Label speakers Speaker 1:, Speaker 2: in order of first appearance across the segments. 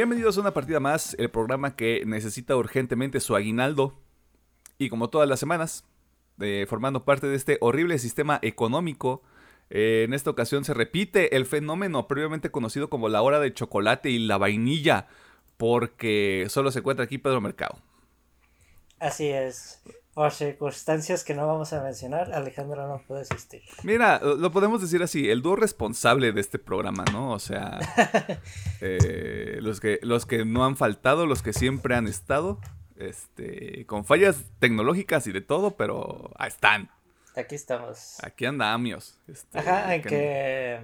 Speaker 1: Bienvenidos a una partida más, el programa que necesita urgentemente su aguinaldo. Y como todas las semanas, formando parte de este horrible sistema económico, eh, en esta ocasión se repite el fenómeno previamente conocido como la hora de chocolate y la vainilla, porque solo se encuentra aquí Pedro Mercado.
Speaker 2: Así es. Por circunstancias que no vamos a mencionar, Alejandro no puede asistir.
Speaker 1: Mira, lo podemos decir así, el dúo responsable de este programa, ¿no? O sea, eh, los, que, los que no han faltado, los que siempre han estado, este, con fallas tecnológicas y de todo, pero ahí están.
Speaker 2: Aquí estamos.
Speaker 1: Aquí andamos. Este,
Speaker 2: Ajá, en que...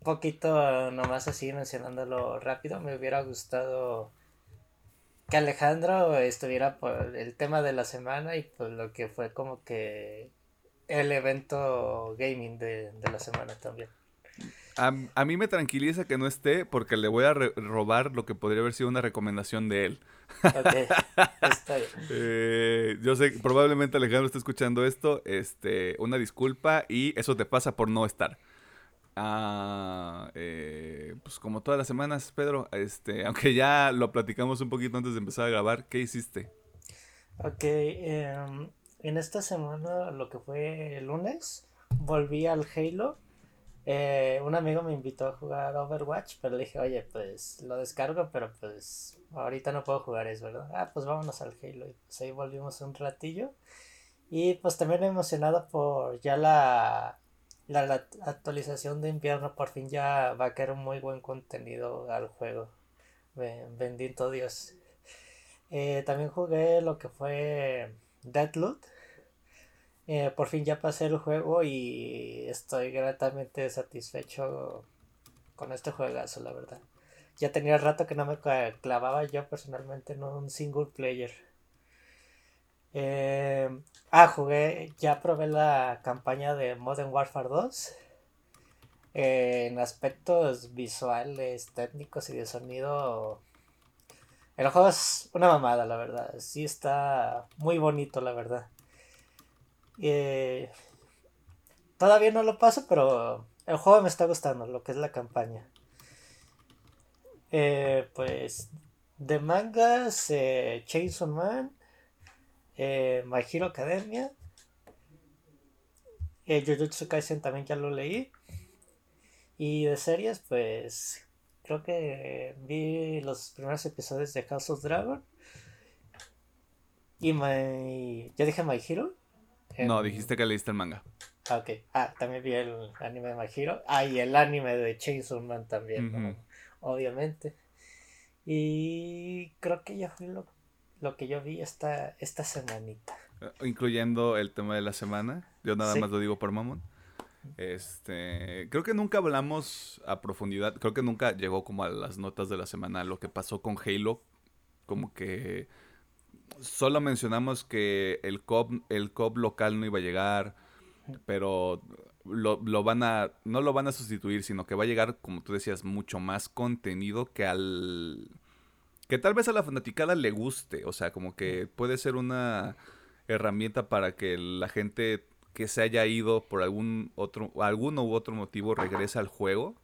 Speaker 2: Un poquito nomás así mencionándolo rápido, me hubiera gustado que Alejandro estuviera por el tema de la semana y por lo que fue como que el evento gaming de, la semana también.
Speaker 1: A, mí me tranquiliza que no esté porque le voy a robar lo que podría haber sido una recomendación de él. Está bien. Eh, yo sé, probablemente Alejandro está escuchando esto. Este, una disculpa y eso te pasa por no estar. Ah, pues como todas las semanas, Pedro, este, aunque ya lo platicamos un poquito antes de empezar a grabar, ¿qué hiciste?
Speaker 2: Ok, em, en esta semana, lo que fue el lunes, volví al Halo. Eh, un amigo me invitó a jugar Overwatch, pero le dije, oye, pues lo descargo, pero pues ahorita no puedo jugar eso, ¿verdad? Ah, pues vámonos al Halo. Y pues ahí volvimos un ratillo. Y pues también emocionado por ya la la, actualización de invierno por fin ya va a quedar un muy buen contenido al juego. Bendito Dios. Eh, también jugué lo que fue Deadloot. Eh, por fin ya pasé el juego y estoy gratamente satisfecho con este juegazo, la verdad. Ya tenía rato que no me clavaba yo personalmente en un single player. Eh, ah, jugué, ya probé la campaña de Modern Warfare 2. Eh, en aspectos visuales, técnicos y de sonido, el juego es una mamada, la verdad. Sí está muy bonito, la verdad. Eh, todavía no lo paso, pero el juego me está gustando, lo que es la campaña. Eh, pues de mangas, Chainsaw Man, eh, My Hero Academia. Eh, Jujutsu Kaisen también ya lo leí. Y de series, pues creo que vi los primeros episodios de House of Dragon. Y my... ¿Ya dije My Hero?
Speaker 1: No, dijiste que leíste el manga.
Speaker 2: Ah, ok. Ah, también vi el anime de My Hero. Ah, y el anime de Chainsaw Man también, obviamente. Y creo que ya fue lo lo que yo vi esta, esta semanita.
Speaker 1: Eh, incluyendo el tema de la semana. Yo nada más lo digo por mamón. Este, creo que nunca hablamos a profundidad, creo que nunca llegó como a las notas de la semana lo que pasó con Halo, como que solo mencionamos que el COP, el COP local no iba a llegar, pero lo, lo, van a, no lo van a sustituir, sino que va a llegar, como tú decías, mucho más contenido que al que tal vez a la fanaticada le guste, o sea, como que puede ser una herramienta para que la gente que se haya ido por algún otro, alguno u otro motivo regrese al juego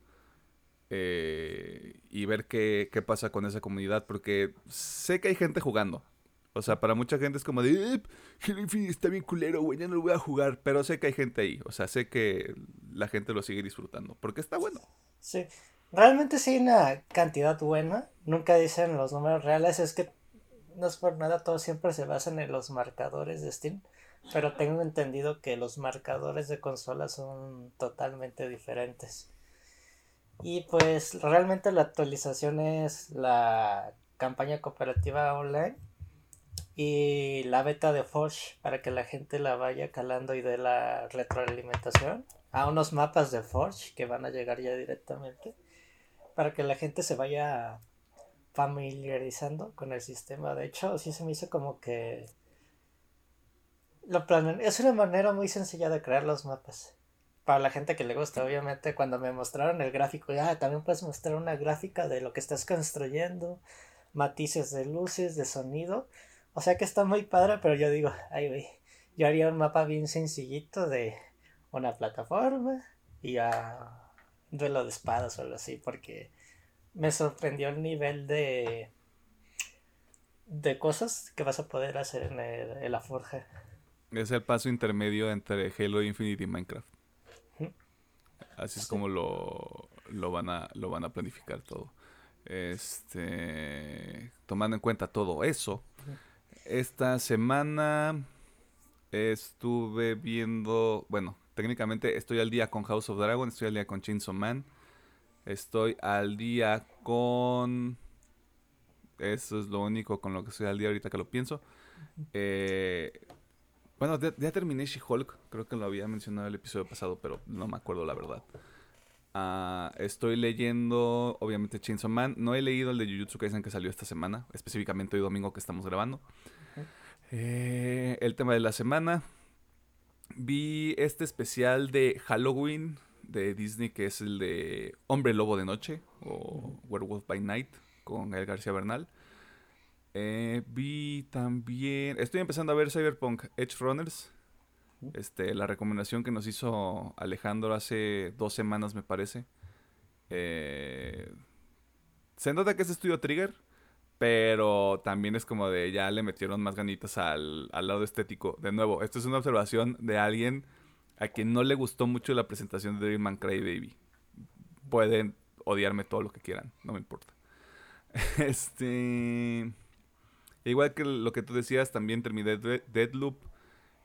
Speaker 1: eh, y ver qué, qué, pasa con esa comunidad, porque sé que hay gente jugando. O sea, para mucha gente es como de, eh, Halo Infinite está bien culero, güey, ya no lo voy a jugar, pero sé que hay gente ahí, o sea, sé que la gente lo sigue disfrutando, porque está bueno.
Speaker 2: Sí, Realmente sí una cantidad buena. Nunca dicen los números reales. Es que no es por nada, todos siempre se basan en los marcadores de Steam. Pero tengo entendido que los marcadores de consola son totalmente diferentes. Y pues realmente la actualización es la campaña cooperativa online y la beta de Forge para que la gente la vaya calando y dé la retroalimentación a unos mapas de Forge que van a llegar ya directamente para que la gente se vaya familiarizando con el sistema. De hecho, sí se me hizo como que lo Es una manera muy sencilla de crear los mapas. Para la gente que le gusta, obviamente, cuando me mostraron el gráfico, ya ah, también puedes mostrar una gráfica de lo que estás construyendo, matices de luces, de sonido. O sea que está muy padre, pero yo digo, ay, güey, yo haría un mapa bien sencillito de una plataforma y a duelo de espadas o algo así, porque me sorprendió el nivel de de cosas que vas a poder hacer en, el, en la forja.
Speaker 1: Es el paso intermedio entre Halo Infinite y Minecraft. Así es como lo, lo, van a, lo van a planificar todo. Este, tomando en cuenta todo eso, esta semana estuve viendo, bueno, técnicamente estoy al día con House of Dragon, estoy al día con Chainsaw Man, estoy al día con... Eso es lo único con lo que estoy al día ahorita que lo pienso. Eh, bueno, ya, terminé She-Hulk, creo que lo había mencionado el episodio pasado, pero no me acuerdo la verdad. Ah, estoy leyendo, obviamente, Chainsaw Man. No he leído el de Jujutsu Kaisen que salió esta semana, específicamente hoy domingo que estamos grabando. Eh, el tema de la semana. Vi este especial de Halloween de Disney que es el de Hombre Lobo de Noche o Werewolf by Night con El García Bernal. Eh, vi también. Estoy empezando a ver Cyberpunk Edge Runners. Este, la recomendación que nos hizo Alejandro hace dos semanas, me parece. Eh, se nota que es estudio Trigger, pero también es como de ya le metieron más ganitas al, al lado estético. De nuevo, esto es una observación de alguien a quien no le gustó mucho la presentación de Devil Man Cry Baby. Pueden odiarme todo lo que quieran, no me importa. Este. Igual que lo que tú decías, también terminé Deadloop.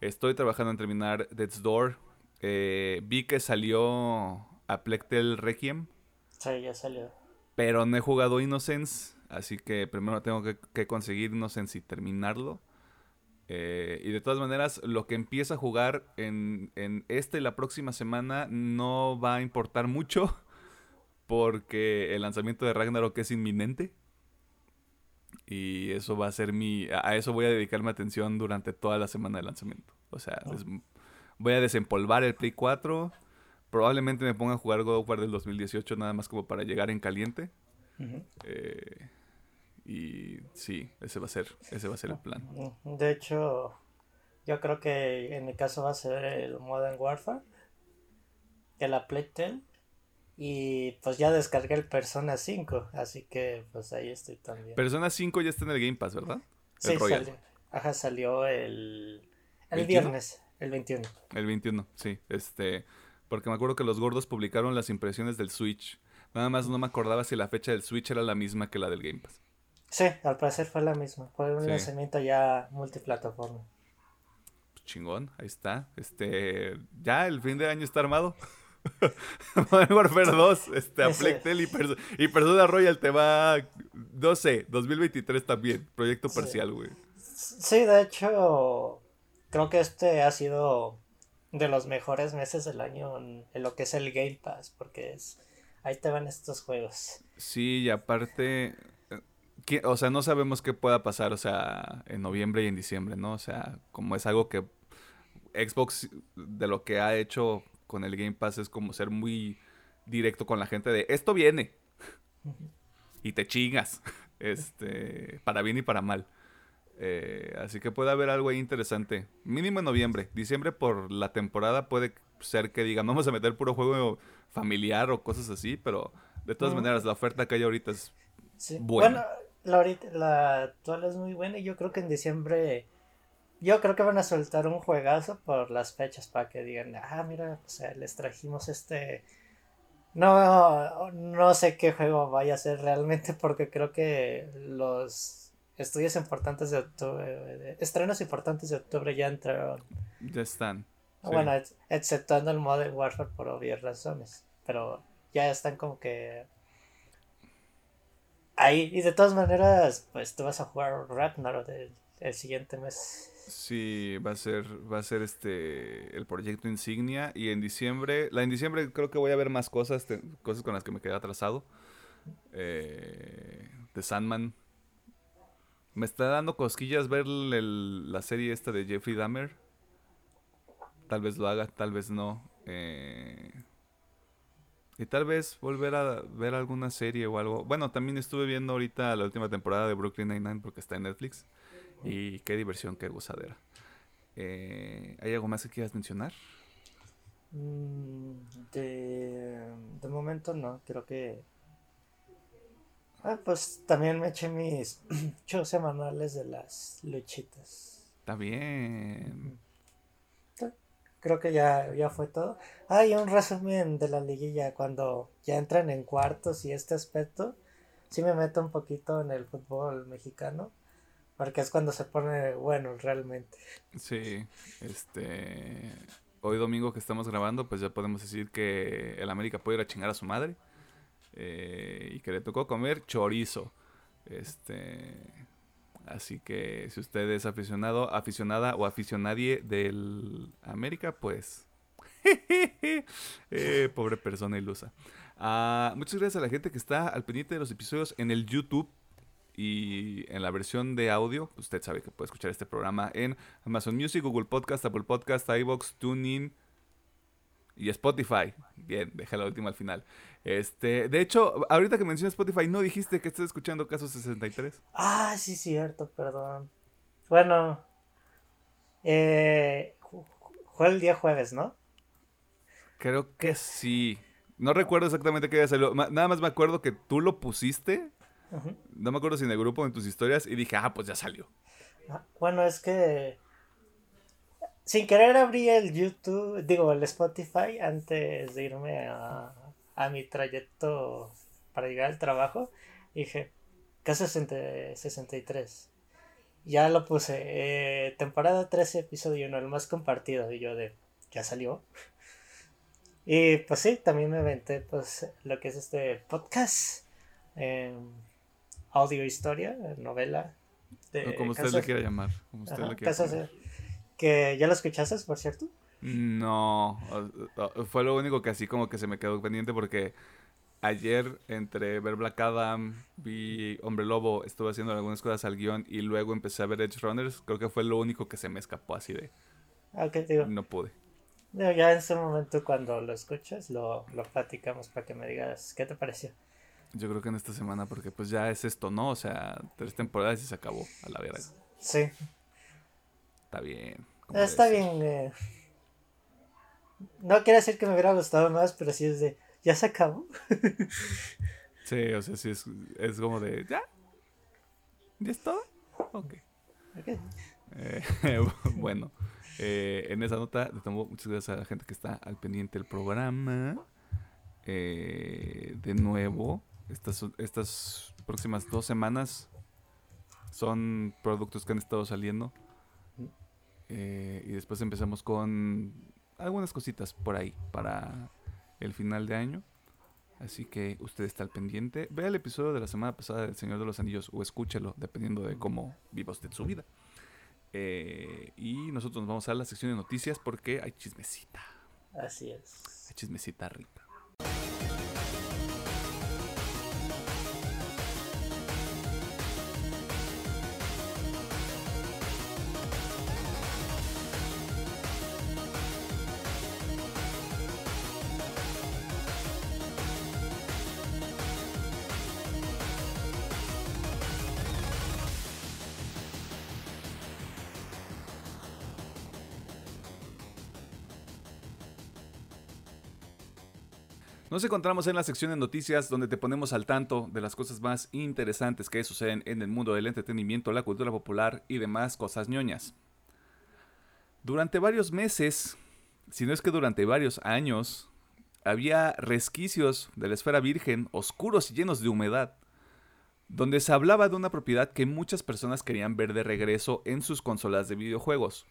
Speaker 1: Estoy trabajando en terminar Death's Door. Eh, vi que salió a Plectel Requiem.
Speaker 2: Sí, ya salió.
Speaker 1: Pero no he jugado Innocence. Así que primero tengo que, conseguir Innocence y terminarlo. Eh, y de todas maneras, lo que empieza a jugar en, en esta y la próxima semana no va a importar mucho. Porque el lanzamiento de Ragnarok es inminente. Y eso va a ser mi... A eso voy a dedicarme atención durante toda la semana de lanzamiento. O sea, ah. voy a desempolvar el Play 4. Probablemente me ponga a jugar God of War del 2018 nada más como para llegar en caliente. Eh, y sí, ese va a ser, ese va a ser el plan.
Speaker 2: De hecho, yo creo que en mi caso va a ser el Modern Warfare. Que la Playtel y pues ya descargué el Persona 5, así que pues ahí estoy también.
Speaker 1: Persona 5 ya está en el Game Pass, ¿verdad?
Speaker 2: sí, salió. Ajá, salió el, el viernes, el 21.
Speaker 1: El 21, sí. Este, porque me acuerdo que los gordos publicaron las impresiones del Switch. Nada más no me acordaba si la fecha del Switch era la misma que la del Game Pass.
Speaker 2: Sí, al parecer fue la misma. Fue un lanzamiento ya multiplataforma.
Speaker 1: Pues chingón, ahí está. Este, ya el fin de año está armado. Modern Warfare 2, este, a y, Persona Royal te va, no sé, 2023 también, proyecto parcial, güey.
Speaker 2: Sí, de hecho, creo que este ha sido de los mejores meses del año en, lo que es el Game Pass, porque es, ahí te van estos juegos.
Speaker 1: Sí, y aparte, o sea, no sabemos qué pueda pasar, o sea, en noviembre y en diciembre, ¿no? O sea, como es algo que Xbox de lo que ha hecho con el Game Pass es como ser muy directo con la gente de esto viene. y te chingas. Este, para bien y para mal. Eh, así que puede haber algo ahí interesante. Mínimo en noviembre. Diciembre por la temporada puede ser que digan, vamos a meter puro juego familiar o cosas así, pero de todas maneras la oferta que hay ahorita es buena.
Speaker 2: Bueno, la, la actual es muy buena y yo creo que en diciembre yo creo que van a soltar un juegazo por las fechas para que digan, ah, mira, o sea, les trajimos este... No, no sé qué juego vaya a ser realmente porque creo que los estudios importantes de octubre, estrenos importantes de octubre ya entraron.
Speaker 1: Ya están.
Speaker 2: Bueno, exceptuando el Modern Warfare por obvias razones, pero ya están como que ahí. Y de todas maneras, pues tú vas a jugar Ragnarok el, siguiente mes.
Speaker 1: Sí, va a ser, va a ser este el proyecto insignia. Y en diciembre, la en diciembre creo que voy a ver más cosas, cosas con las que me quedé atrasado. Eh, de Sandman. Me está dando cosquillas ver la serie esta de Jeffrey Dahmer. Tal vez lo haga, tal vez no. Eh, y tal vez volver a ver alguna serie o algo. Bueno, también estuve viendo ahorita la última temporada de Brooklyn Nine-Nine porque está en Netflix. Y qué diversión, qué gozadera. Eh, ¿Hay algo más que quieras mencionar?
Speaker 2: Mm, de, de momento no, creo que Ah, pues también me eché mis shows semanales de las luchitas.
Speaker 1: Está bien.
Speaker 2: Creo que ya, ya fue todo. Ah, un resumen de la liguilla. Cuando ya entran en cuartos y este aspecto, sí me meto un poquito en el fútbol mexicano. Porque es cuando se pone bueno realmente.
Speaker 1: Sí, este. Hoy domingo que estamos grabando, pues ya podemos decir que el América puede ir a chingar a su madre. Eh, y que le tocó comer chorizo. Este. Así que si usted es aficionado, aficionada o aficionadie del América, pues. Eh, pobre persona ilusa. Ah, muchas gracias a la gente que está al pendiente de los episodios en el YouTube y en la versión de audio. Usted sabe que puede escuchar este programa en Amazon Music, Google Podcast, Apple Podcast, iBox, TuneIn y Spotify. Bien, deja la última al final. Este, de hecho, ahorita que mencionas Spotify, ¿no dijiste que estás escuchando Caso 63?
Speaker 2: Ah, sí, cierto, perdón. Bueno, eh, fue el día jueves, ¿no?
Speaker 1: Creo que sí. No recuerdo exactamente qué día salió. Nada más me acuerdo que tú lo pusiste. No me acuerdo si en el grupo o en tus historias. Y dije, ah, pues ya salió.
Speaker 2: Ah, bueno, es que sin querer abrí el YouTube, digo, el Spotify antes de irme a, a mi trayecto para llegar al trabajo. dije, K63. Ya lo puse. Eh, temporada 13, episodio 1, el más compartido. Y yo de, ya salió. Y pues sí, también me inventé pues lo que es este podcast. audio historia, novela.
Speaker 1: De como usted le quiera llamar. Como usted le quiera llamar.
Speaker 2: Que ya lo escuchaste, por cierto.
Speaker 1: No, fue lo único que así como que se me quedó pendiente porque ayer entre ver Black Adam, vi Hombre Lobo, estuve haciendo algunas cosas al guion y luego empecé a ver Edge Runners. Creo que fue lo único que se me escapó así de...
Speaker 2: Ok, digo.
Speaker 1: No pude.
Speaker 2: ya en ese momento cuando lo escuchas lo, lo platicamos para que me digas qué te pareció.
Speaker 1: Yo creo que en esta semana porque pues ya es esto, ¿no? O sea, tres temporadas y se acabó a la verga.
Speaker 2: Sí.
Speaker 1: Está bien.
Speaker 2: Está bien. Eh. No quiere decir que me hubiera gustado más, pero sí es de, ¿ya se acabó?
Speaker 1: sí, o sea, sí es, es como de, ¿ya? ¿Ya es todo? Ok. okay. Eh, bueno, eh, en esa nota, de muchas gracias a la gente que está al pendiente del programa. Eh, de nuevo, estas, estas próximas dos semanas son productos que han estado saliendo. y después empezamos con algunas cositas por ahí para el final de año. Así que usted está al pendiente. Vea el episodio de la semana pasada del Señor de los Anillos o escúchelo, dependiendo de cómo viva usted su vida. Eh, y nosotros nos vamos a la sección de noticias porque hay chismecita.
Speaker 2: Así es.
Speaker 1: Hay chismecita rica. Nos encontramos en la sección de noticias donde te ponemos al tanto de las cosas más interesantes que suceden en el mundo del entretenimiento, la cultura popular y demás cosas ñoñas. Durante varios meses, si no es que durante varios años, había resquicios de la esfera virgen, oscuros y llenos de humedad, donde se hablaba de una propiedad que muchas personas querían ver de regreso en sus consolas de videojuegos.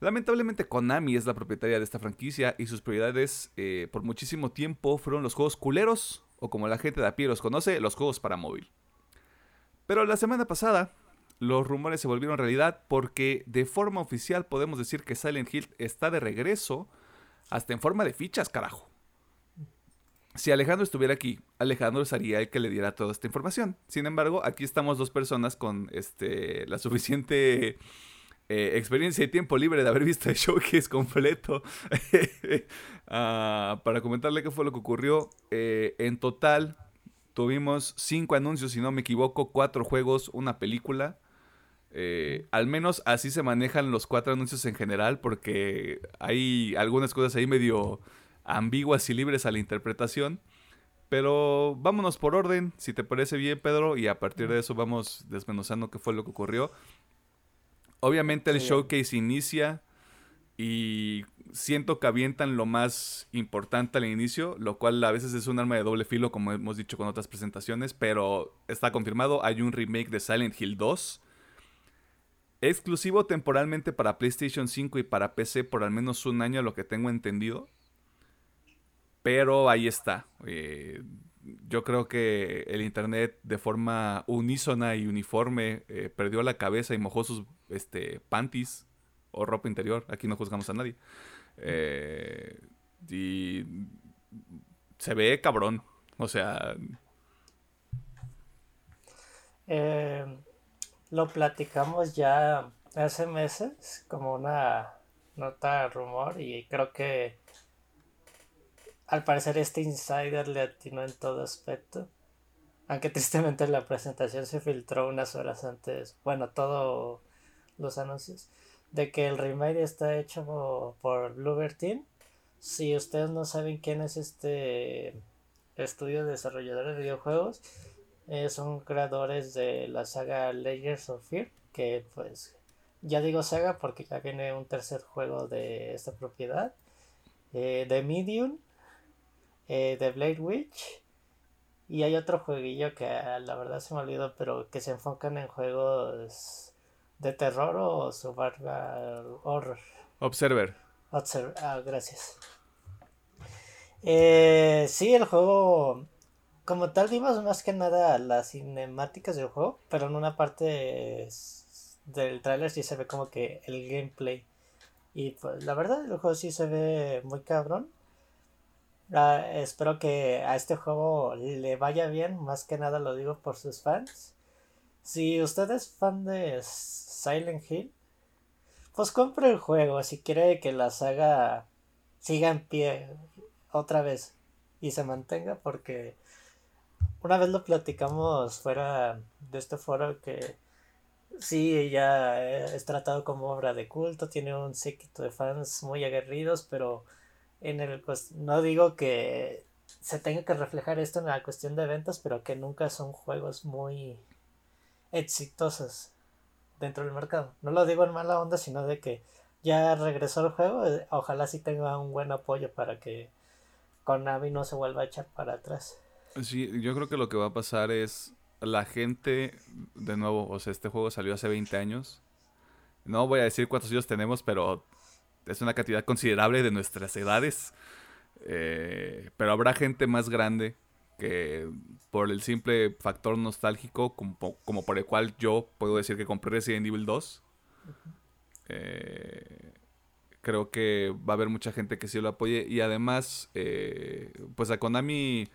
Speaker 1: Lamentablemente Konami es la propietaria de esta franquicia y sus prioridades eh, por muchísimo tiempo fueron los juegos culeros, o como la gente de a pie los conoce, los juegos para móvil. Pero la semana pasada, los rumores se volvieron realidad porque de forma oficial podemos decir que Silent Hill está de regreso, hasta en forma de fichas, carajo. Si Alejandro estuviera aquí, Alejandro sería el que le diera toda esta información. Sin embargo, aquí estamos dos personas con este, la suficiente eh, experiencia y tiempo libre de haber visto el showcase completo uh, para comentarle qué fue lo que ocurrió. Eh, en total tuvimos cinco anuncios, si no me equivoco, cuatro juegos, una película. Eh, al menos así se manejan los cuatro anuncios en general porque hay algunas cosas ahí medio ambiguas y libres a la interpretación. Pero vámonos por orden, si te parece bien, Pedro, y a partir de eso vamos desmenuzando qué fue lo que ocurrió. Obviamente el showcase inicia y siento que avientan lo más importante al inicio, lo cual a veces es un arma de doble filo, como hemos dicho con otras presentaciones, pero está confirmado, hay un remake de Silent Hill 2. Exclusivo temporalmente para PlayStation 5 y para PC por al menos un año, lo que tengo entendido. Pero ahí está. Eh, yo creo que el internet de forma unísona y uniforme eh, perdió la cabeza y mojó sus este, panties o ropa interior. Aquí no juzgamos a nadie. Eh, y se ve cabrón. O sea...
Speaker 2: lo platicamos ya hace meses como una nota de rumor y creo que al parecer este insider le atinó en todo aspecto. Aunque tristemente la presentación se filtró unas horas antes. Bueno, todos los anuncios. De que el remake está hecho por Bluebird Team. Si ustedes no saben quién es este estudio desarrollador de videojuegos, eh, son creadores de la saga Layers of Fear. Que pues ya digo saga porque ya viene un tercer juego de esta propiedad. Eh, de Medium eh, de Blade Witch. Y hay otro jueguillo que ah, la verdad se me olvidó, pero que se enfocan en juegos de terror o survival horror.
Speaker 1: Observer.
Speaker 2: Observer. Ah, gracias. Eh, sí, el juego, como tal, vimos más que nada las cinemáticas del juego, pero en una parte del tráiler sí se ve como que el gameplay. Y pues la verdad, el juego sí se ve muy cabrón. Ah, espero que a este juego le vaya bien, más que nada lo digo por sus fans. Si usted es fan de Silent Hill, pues compre el juego si quiere que la saga siga en pie otra vez y se mantenga porque una vez lo platicamos fuera de este foro que sí, ya es tratado como obra de culto, tiene un séquito de fans muy aguerridos, pero en el pues no digo que se tenga que reflejar esto en la cuestión de ventas, pero que nunca son juegos muy exitosos dentro del mercado. No lo digo en mala onda, sino de que ya regresó el juego, eh, ojalá sí tenga un buen apoyo para que Konami no se vuelva a echar para atrás.
Speaker 1: Sí, yo creo que lo que va a pasar es la gente, de nuevo, o sea, este juego salió hace 20 años. No voy a decir cuántos años tenemos, pero es una cantidad considerable de nuestras edades. Eh, pero habrá gente más grande que por el simple factor nostálgico, como, por el cual yo puedo decir que compré Resident Evil 2. Eh, creo que va a haber mucha gente que sí lo apoye. Y además, eh, pues a Konami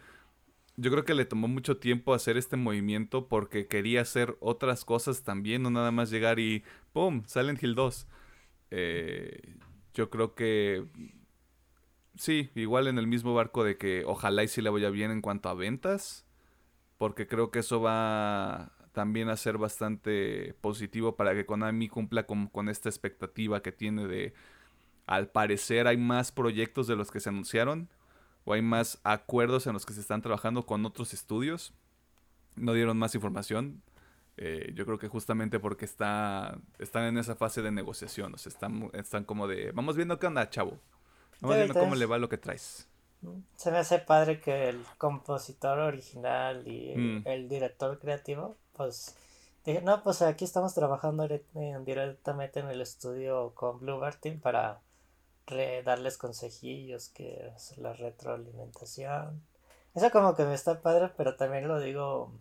Speaker 1: yo creo que le tomó mucho tiempo hacer este movimiento porque quería hacer otras cosas también, no nada más llegar y ¡pum! Silent Hill 2. Eh, yo creo que sí, igual en el mismo barco de que ojalá y sí le vaya bien en cuanto a ventas, porque creo que eso va también a ser bastante positivo para que Konami cumpla con, con esta expectativa que tiene de, al parecer hay más proyectos de los que se anunciaron, o hay más acuerdos en los que se están trabajando con otros estudios. No dieron más información, eh, yo creo que justamente porque está, están en esa fase de negociación, o sea, están, están como de, vamos viendo qué onda, chavo. Viendo cómo le va lo que traes.
Speaker 2: Se me hace padre que el compositor original y el, mm. director creativo, pues, dije, no, pues aquí estamos trabajando directamente en el estudio con Blue Team para darles consejillos, que es la retroalimentación. Eso como que me está padre, pero también lo digo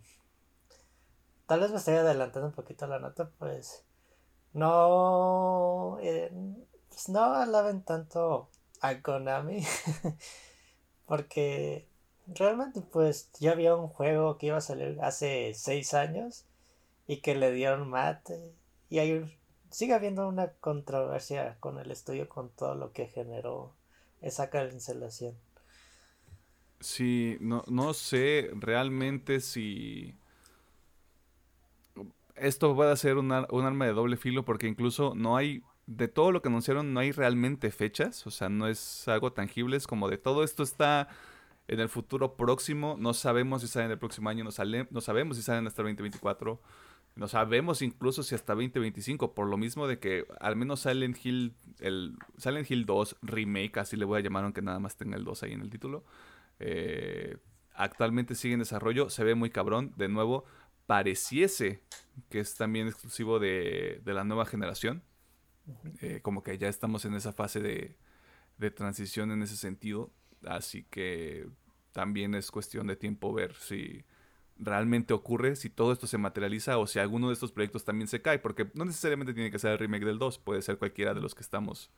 Speaker 2: tal vez me estoy adelantando un poquito la nota, pues no, eh, pues no alaben tanto a Konami, porque realmente pues ya había un juego que iba a salir hace seis años y que le dieron mate y hay sigue habiendo una controversia con el estudio con todo lo que generó esa cancelación.
Speaker 1: Sí, no, no sé realmente si esto puede ser un, arma de doble filo porque incluso no hay, de todo lo que anunciaron, no hay realmente fechas, o sea, no es algo tangible, es como de todo esto está en el futuro próximo. No sabemos si salen el próximo año, no, sale, no sabemos si salen hasta el 2024. No sabemos incluso si hasta 2025, por lo mismo de que al menos Silent Hill, el Silent Hill 2 Remake, así le voy a llamar aunque nada más tenga el 2 ahí en el título, eh, actualmente sigue en desarrollo, se ve muy cabrón, de nuevo, pareciese que es también exclusivo de, la nueva generación, eh, como que ya estamos en esa fase de, de transición en ese sentido, así que también es cuestión de tiempo ver si realmente ocurre, si todo esto se materializa o si alguno de estos proyectos también se cae, porque no necesariamente tiene que ser el remake del 2, puede ser cualquiera de los que estamos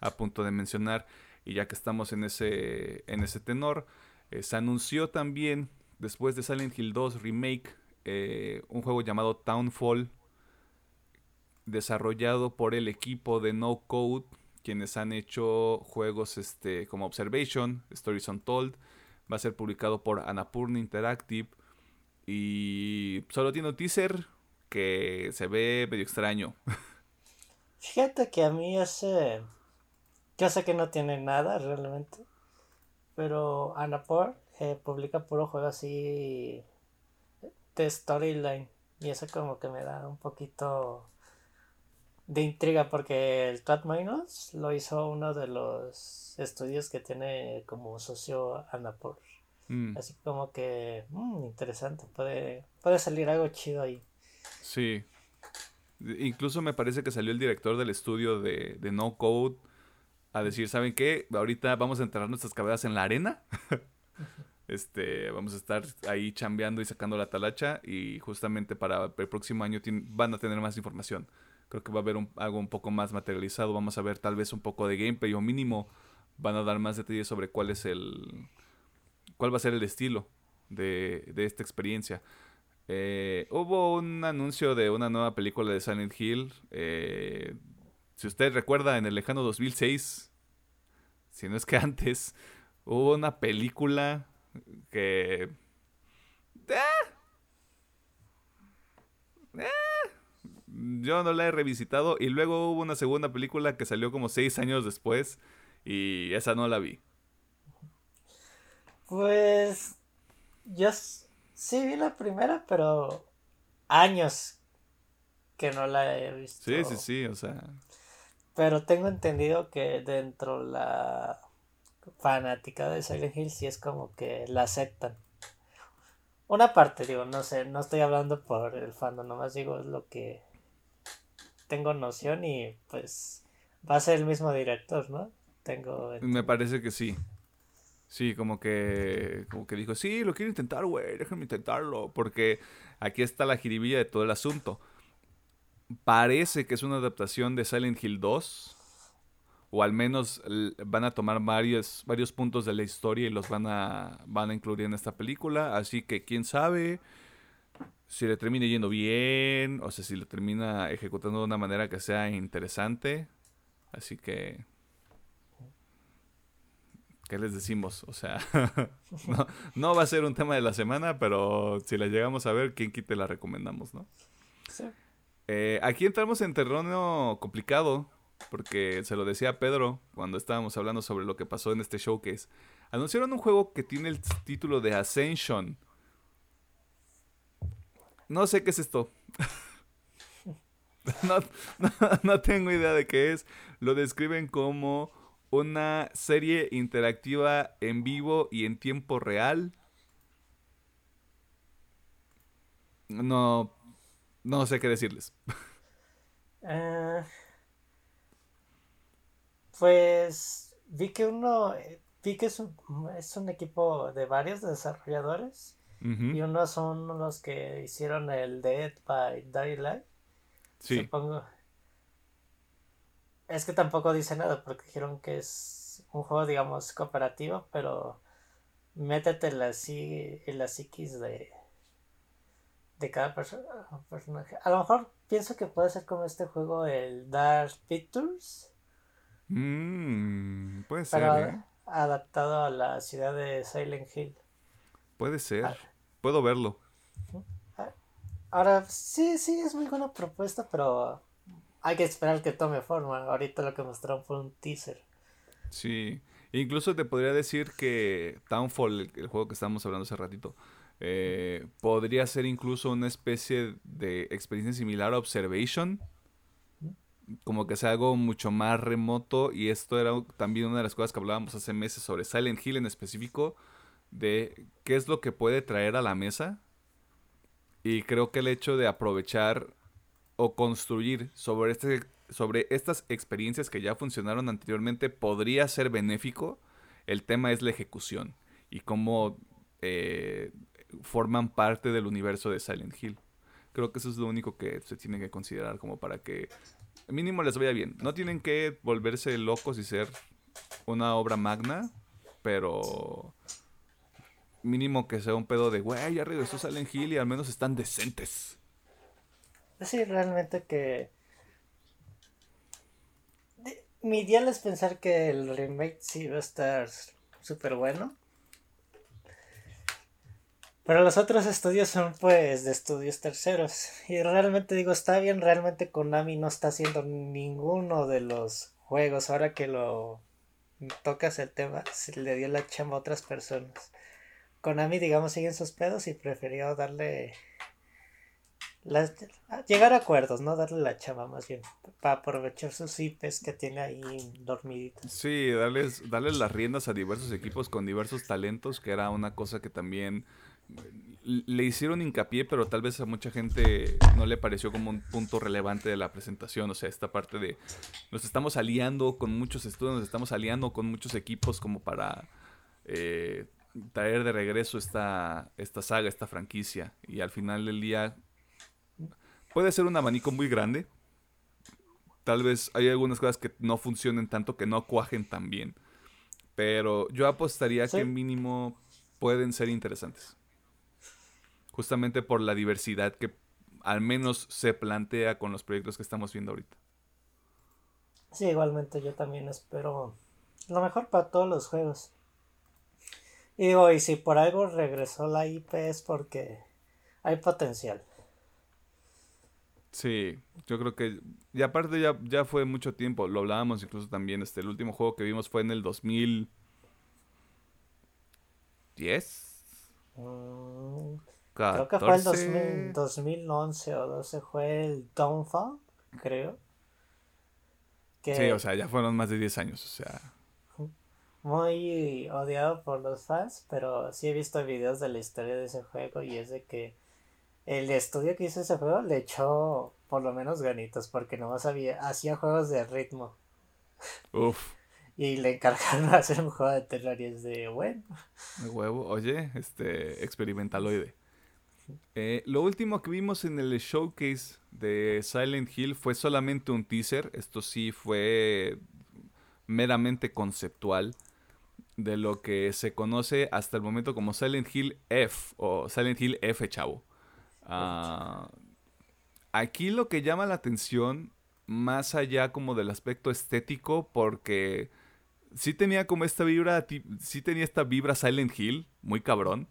Speaker 1: a punto de mencionar. Y ya que estamos en ese, en ese tenor, eh, se anunció también, después de Silent Hill 2 Remake, eh, un juego llamado Townfall, desarrollado por el equipo de No Code, quienes han hecho juegos este, como Observation, Stories Untold. Va a ser publicado por Annapurna Interactive y solo tiene un teaser que se ve medio extraño.
Speaker 2: Fíjate que a mí ese... Yo sé que no tiene nada realmente. Pero Anapur eh, publica puro juego así de storyline. Y eso como que me da un poquito de intriga porque el Twat Minus lo hizo uno de los estudios que tiene como socio Anapur. Mm. Así como que, mm, interesante, puede, puede salir algo chido ahí.
Speaker 1: Sí. Incluso me parece que salió el director del estudio de, de No Code a decir, ¿saben qué? Ahorita vamos a enterrar nuestras cabezas en la arena. este, vamos a estar ahí chambeando y sacando la talacha y justamente para el próximo año van a tener más información. Creo que va a haber algo un poco más materializado. Vamos a ver tal vez un poco de gameplay o mínimo van a dar más detalles sobre cuál es el, cuál va a ser el estilo de, esta experiencia. Eh, hubo un anuncio de una nueva película de Silent Hill. Eh, si usted recuerda, en el lejano 2006, si no es que antes, hubo una película que... Eh, yo no la he revisitado y luego hubo una segunda película que salió como seis años después y esa no la vi.
Speaker 2: Pues yo sí vi la primera, pero años que no la he visto.
Speaker 1: Sí, sí, sí, o sea.
Speaker 2: Pero tengo entendido que dentro la fanática de Silent Hill sí es como que la aceptan. Una parte, digo, no sé, no estoy hablando por el fandom, nomás digo lo que tengo noción y pues va a ser el mismo director, ¿no? Tengo.
Speaker 1: Me parece que sí. Sí, como que, como que dijo, sí, lo quiero intentar, güey, déjame intentarlo, porque aquí está la jiribilla de todo el asunto. Parece que es una adaptación de Silent Hill 2, o al menos van a tomar varios, varios puntos de la historia y los van a, van a incluir en esta película, así que quién sabe si le termina yendo bien, o sea, si lo termina ejecutando de una manera que sea interesante, así que ¿qué les decimos? O sea, no, va a ser un tema de la semana, pero si la llegamos a ver, ¿quién quite la recomendamos, no? Sí. Eh, aquí entramos en terreno complicado, porque se lo decía Pedro cuando estábamos hablando sobre lo que pasó en este showcase. Anunciaron un juego que tiene el título de Ascension. No sé qué es esto. no tengo idea de qué es. Lo describen como una serie interactiva en vivo y en tiempo real. No, no sé qué decirles.
Speaker 2: Eh, pues vi que uno, vi que es un, es un equipo de varios desarrolladores y uno son los que hicieron el Dead by Daylight. Sí. Supongo, es que tampoco dice nada porque dijeron que es un juego, digamos, cooperativo, pero métete en la, en la psiquis de, de cada personaje. A lo mejor pienso que puede ser como este juego, el Dark Pictures.
Speaker 1: Mm, puede ser. ¿eh?
Speaker 2: Adaptado a la ciudad de Silent Hill.
Speaker 1: Puede ser. Ah. Puedo verlo.
Speaker 2: Ah, ahora, sí, sí, es muy buena propuesta, pero hay que esperar que tome forma. Ahorita lo que mostraron fue un teaser.
Speaker 1: Sí. Incluso te podría decir que Townfall, el, juego que estábamos hablando hace ratito, eh, podría ser incluso una especie de experiencia similar a Observation. Como que sea algo mucho más remoto. Y esto era también una de las cosas que hablábamos hace meses sobre Silent Hill en específico. De qué es lo que puede traer a la mesa. Y creo que el hecho de aprovechar o construir sobre este sobre estas experiencias que ya funcionaron anteriormente podría ser benéfico. El tema es la ejecución y cómo eh, forman parte del universo de Silent Hill. Creo que eso es lo único que se tiene que considerar como para que mínimo les vaya bien. No tienen que volverse locos y ser una obra magna, pero mínimo que sea un pedo de, güey, ya regresó Silent Hill y al menos están decentes.
Speaker 2: Sí, realmente que mi ideal es pensar que el remake sí va a estar súper bueno. Pero los otros estudios son pues de estudios terceros. Y realmente digo, está bien, realmente Konami no está haciendo ninguno de los juegos. Ahora que lo tocas el tema, se le dio la chamba a otras personas. Konami, digamos, sigue en sus pedos y prefirió darle llegar a acuerdos, ¿no? Darle la chava más bien, para aprovechar sus IPs que tiene ahí dormiditos.
Speaker 1: Sí, darles, darles las riendas a diversos equipos con diversos talentos, que era una cosa que también le hicieron hincapié, pero tal vez a mucha gente no le pareció como un punto relevante de la presentación. O sea, esta parte de nos estamos aliando con muchos estudios, nos estamos aliando con muchos equipos como para eh, traer de regreso esta, esta saga, esta franquicia. Y al final del día puede ser un abanico muy grande. Tal vez hay algunas cosas que no funcionen tanto, que no cuajen tan bien. Pero yo apostaría que mínimo pueden ser interesantes. Justamente por la diversidad que al menos se plantea con los proyectos que estamos viendo ahorita.
Speaker 2: Sí, igualmente yo también espero lo mejor para todos los juegos. Y digo, y si por algo regresó la IP es porque hay potencial.
Speaker 1: Sí, yo creo que. Y aparte ya, ya fue mucho tiempo. Lo hablábamos incluso también. Este, el último juego que vimos fue en el 2010.
Speaker 2: Mm, creo que fue el 2011 o 12. Fue el Downfall, creo.
Speaker 1: Sí, o sea, ya fueron más de 10 años. O sea.
Speaker 2: Muy odiado por los fans, pero sí he visto videos de la historia de ese juego y es de que el estudio que hizo ese juego le echó por lo menos ganitos porque nomás había, hacía juegos de ritmo. Uf. Y le encargaron hacer un juego de terror y es de bueno.
Speaker 1: De huevo, oye, este experimentaloide. Eh, lo último que vimos en el showcase de Silent Hill fue solamente un teaser. Esto sí fue meramente conceptual de lo que se conoce hasta el momento como Silent Hill F o Silent Hill F, chavo. Ah, aquí lo que llama la atención, más allá como del aspecto estético, porque sí tenía como esta vibra, sí tenía esta vibra Silent Hill, muy cabrón.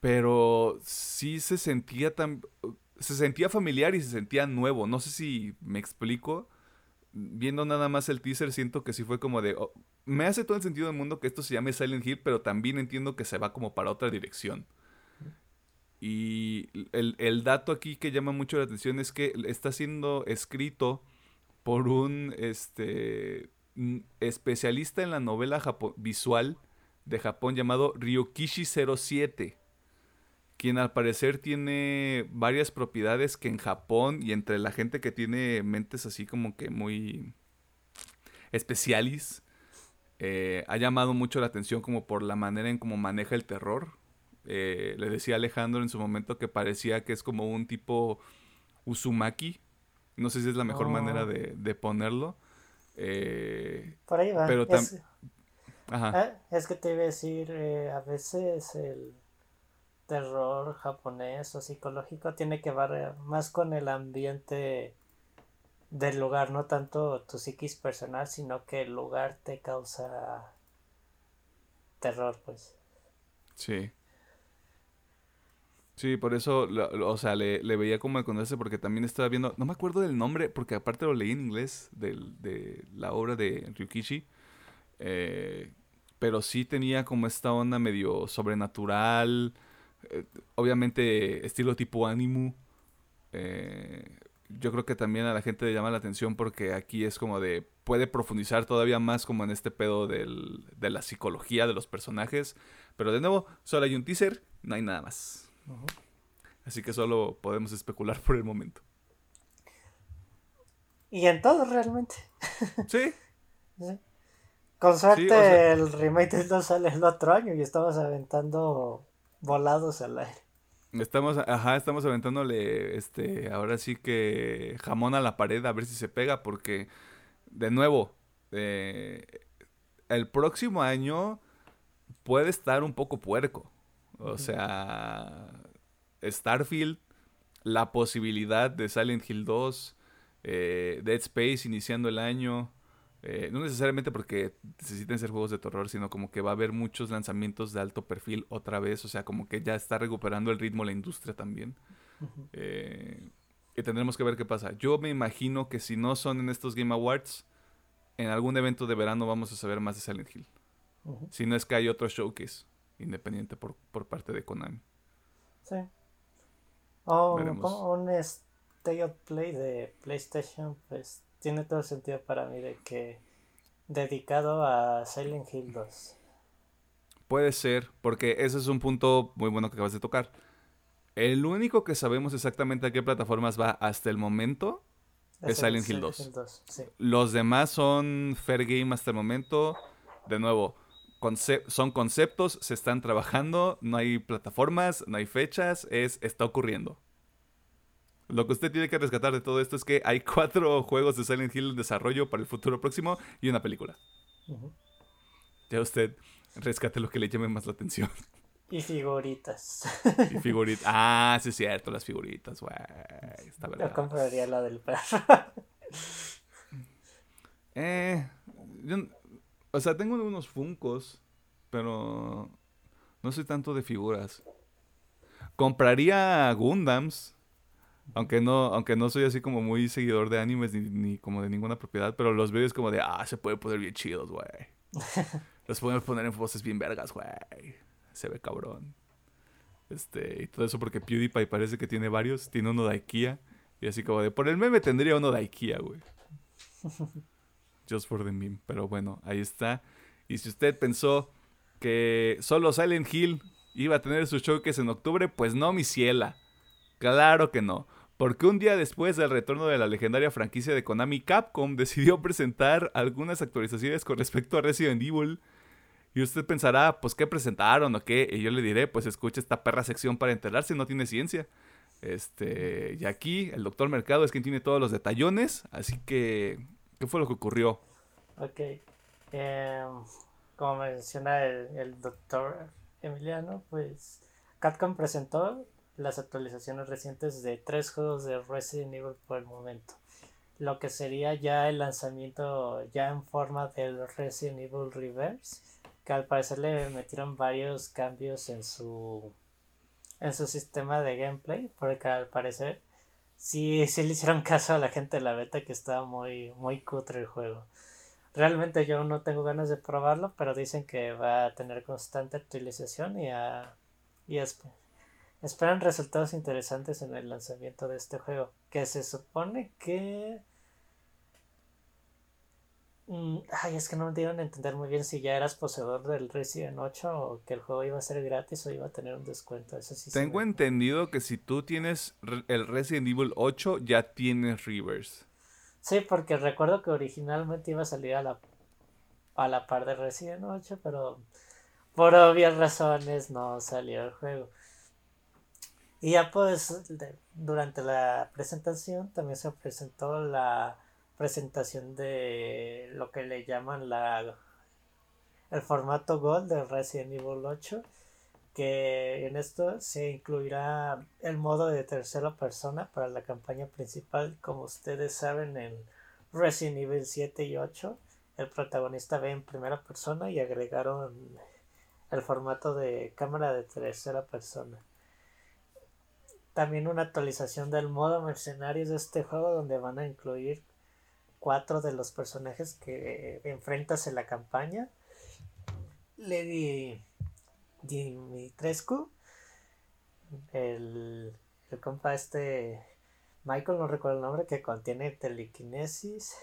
Speaker 1: Pero sí se sentía tan. Se sentía familiar y se sentía nuevo. No sé si me explico. Viendo nada más el teaser, siento que sí fue como de. Oh, me hace todo el sentido del mundo que esto se llame Silent Hill, pero también entiendo que se va como para otra dirección. Y el, dato aquí que llama mucho la atención es que está siendo escrito por un este, especialista en la novela visual de Japón llamado Ryokishi07, quien al parecer tiene varias propiedades que en Japón y entre la gente que tiene mentes así como que muy especialis, eh, ha llamado mucho la atención como por la manera en cómo maneja el terror eh, le decía Alejandro en su momento que parecía que es como un tipo Uzumaki. No sé si es la mejor manera oh. de, ponerlo. Eh,
Speaker 2: Por ahí va. Pero es, ah, es que te iba a decir, eh, a veces el terror japonés o psicológico tiene que ver más con el ambiente del lugar, no tanto tu psiquis personal, sino que el lugar te causa terror, pues.
Speaker 1: Sí. Sí, por eso, o sea, le, veía como el conoce porque también estaba viendo, no me acuerdo del nombre, porque aparte lo leí en inglés de la obra de Ryukishi. Eh, pero sí tenía como esta onda medio sobrenatural. Eh, obviamente estilo tipo Animu. Eh, yo creo que también a la gente le llama la atención porque aquí es como de... Puede profundizar todavía más como en este pedo del- de la psicología de los personajes. Pero de nuevo, solo hay un teaser, no hay nada más. Así que solo podemos especular por el momento.
Speaker 2: Y en todo realmente.
Speaker 1: Sí,
Speaker 2: Sí. Con suerte
Speaker 1: Sí, o sea-
Speaker 2: el remake del 2 sale el otro año y estamos aventando volados al aire.
Speaker 1: Estamos, ajá, estamos aventándole, este, ahora sí que jamón a la pared a ver si se pega, porque, de nuevo, eh, el próximo año puede estar un poco puerco. O sea, Starfield, la posibilidad de Silent Hill 2, eh, Dead Space iniciando el año. Eh, no necesariamente porque necesiten ser juegos de terror, sino como que va a haber muchos lanzamientos de alto perfil otra vez. O sea, como que ya está recuperando el ritmo la industria también. Eh, y tendremos que ver qué pasa. Yo me imagino que si no son en estos Game Awards, en algún evento de verano vamos a saber más de Silent Hill. Si no es que hay otro showcase independiente por, por parte de Konami.
Speaker 2: Sí. O un,
Speaker 1: Veremos.
Speaker 2: un State of Play de PlayStation, pues tiene todo sentido para mí de que dedicado a Silent Hill 2.
Speaker 1: Puede ser, porque ese es un punto muy bueno que acabas de tocar. El único que sabemos exactamente a qué plataformas va hasta el momento, Es Silent Hill 2.
Speaker 2: 2, sí.
Speaker 1: los demás son fair game hasta el momento. De nuevo, conce- son conceptos, se están trabajando, no hay plataformas, no hay fechas, es está ocurriendo. Lo que usted tiene que rescatar de todo esto es que hay cuatro juegos de Silent Hill en desarrollo para el futuro próximo y una película. Ya usted rescate lo que le llame más la atención.
Speaker 2: Y figuritas.
Speaker 1: Y figuritas. Ah, sí es cierto, las figuritas, güey. Está
Speaker 2: Yo compraría la del perro.
Speaker 1: Eh, yo o sea, tengo unos Funcos, pero no soy tanto de figuras. Compraría Gundams, aunque no, aunque no soy así como muy seguidor de animes ni, ni como de ninguna propiedad, pero los es como de, ah, se puede poner bien chidos, güey. los podemos poner en voces bien vergas, güey. Se ve cabrón. Este, y todo eso porque PewDiePie parece que tiene varios, tiene uno de IKEA, y así como de, por el meme tendría uno de IKEA, güey. Just for the meme. Pero bueno, ahí está. Y si usted pensó que solo Silent Hill iba a tener su showcase en octubre, pues no, mi ciela. Claro que no. Porque un día después del retorno de la legendaria franquicia de Konami, Capcom decidió presentar algunas actualizaciones con respecto a Resident Evil. Y usted pensará, pues, ¿qué presentaron o qué? Y yo le diré, pues, escucha esta perra sección para enterarse, no tiene ciencia. Este, y aquí el doctor Mercado es quien tiene todos los detallones. Así que, ¿qué fue lo que ocurrió?
Speaker 2: Ok. Em, como menciona el, el doctor Emiliano, pues Capcom presentó las actualizaciones recientes de tres juegos de Resident Evil por el momento. Lo que sería ya el lanzamiento ya en forma del Resident Evil Reverse, que al parecer le metieron varios cambios en su en su sistema de gameplay, porque al parecer sí, sí le hicieron caso a la gente de la beta que estaba muy, muy cutre el juego. Realmente yo no tengo ganas de probarlo, pero dicen que va a tener constante actualización y, a, y esp- esperan resultados interesantes en el lanzamiento de este juego. Que se supone que... Mm, Ay, es que no me dieron a entender muy bien si ya eras poseedor del Resident 8 o que el juego iba a ser gratis o iba a tener un descuento. Eso sí
Speaker 1: Tengo
Speaker 2: me-
Speaker 1: entendido que si tú tienes el Resident Evil 8, ya tienes Reverse.
Speaker 2: Sí, porque recuerdo que originalmente iba a salir a la, a la par de Resident 8, pero por obvias razones no salió el juego. Y ya pues durante la presentación también se presentó la presentación de lo que le llaman la el formato Gold de Resident Evil 8 que en esto se incluirá el modo de tercera persona para la campaña principal. Como ustedes saben, en Resident Evil 7 y 8, el protagonista ve en primera persona y agregaron el formato de cámara de tercera persona. También una actualización del modo mercenarios de este juego donde van a incluir cuatro de los personajes que enfrentas en la campaña Lady Dimitrescu, el, el compa este, Michael, no recuerdo el nombre, que contiene telequinesis.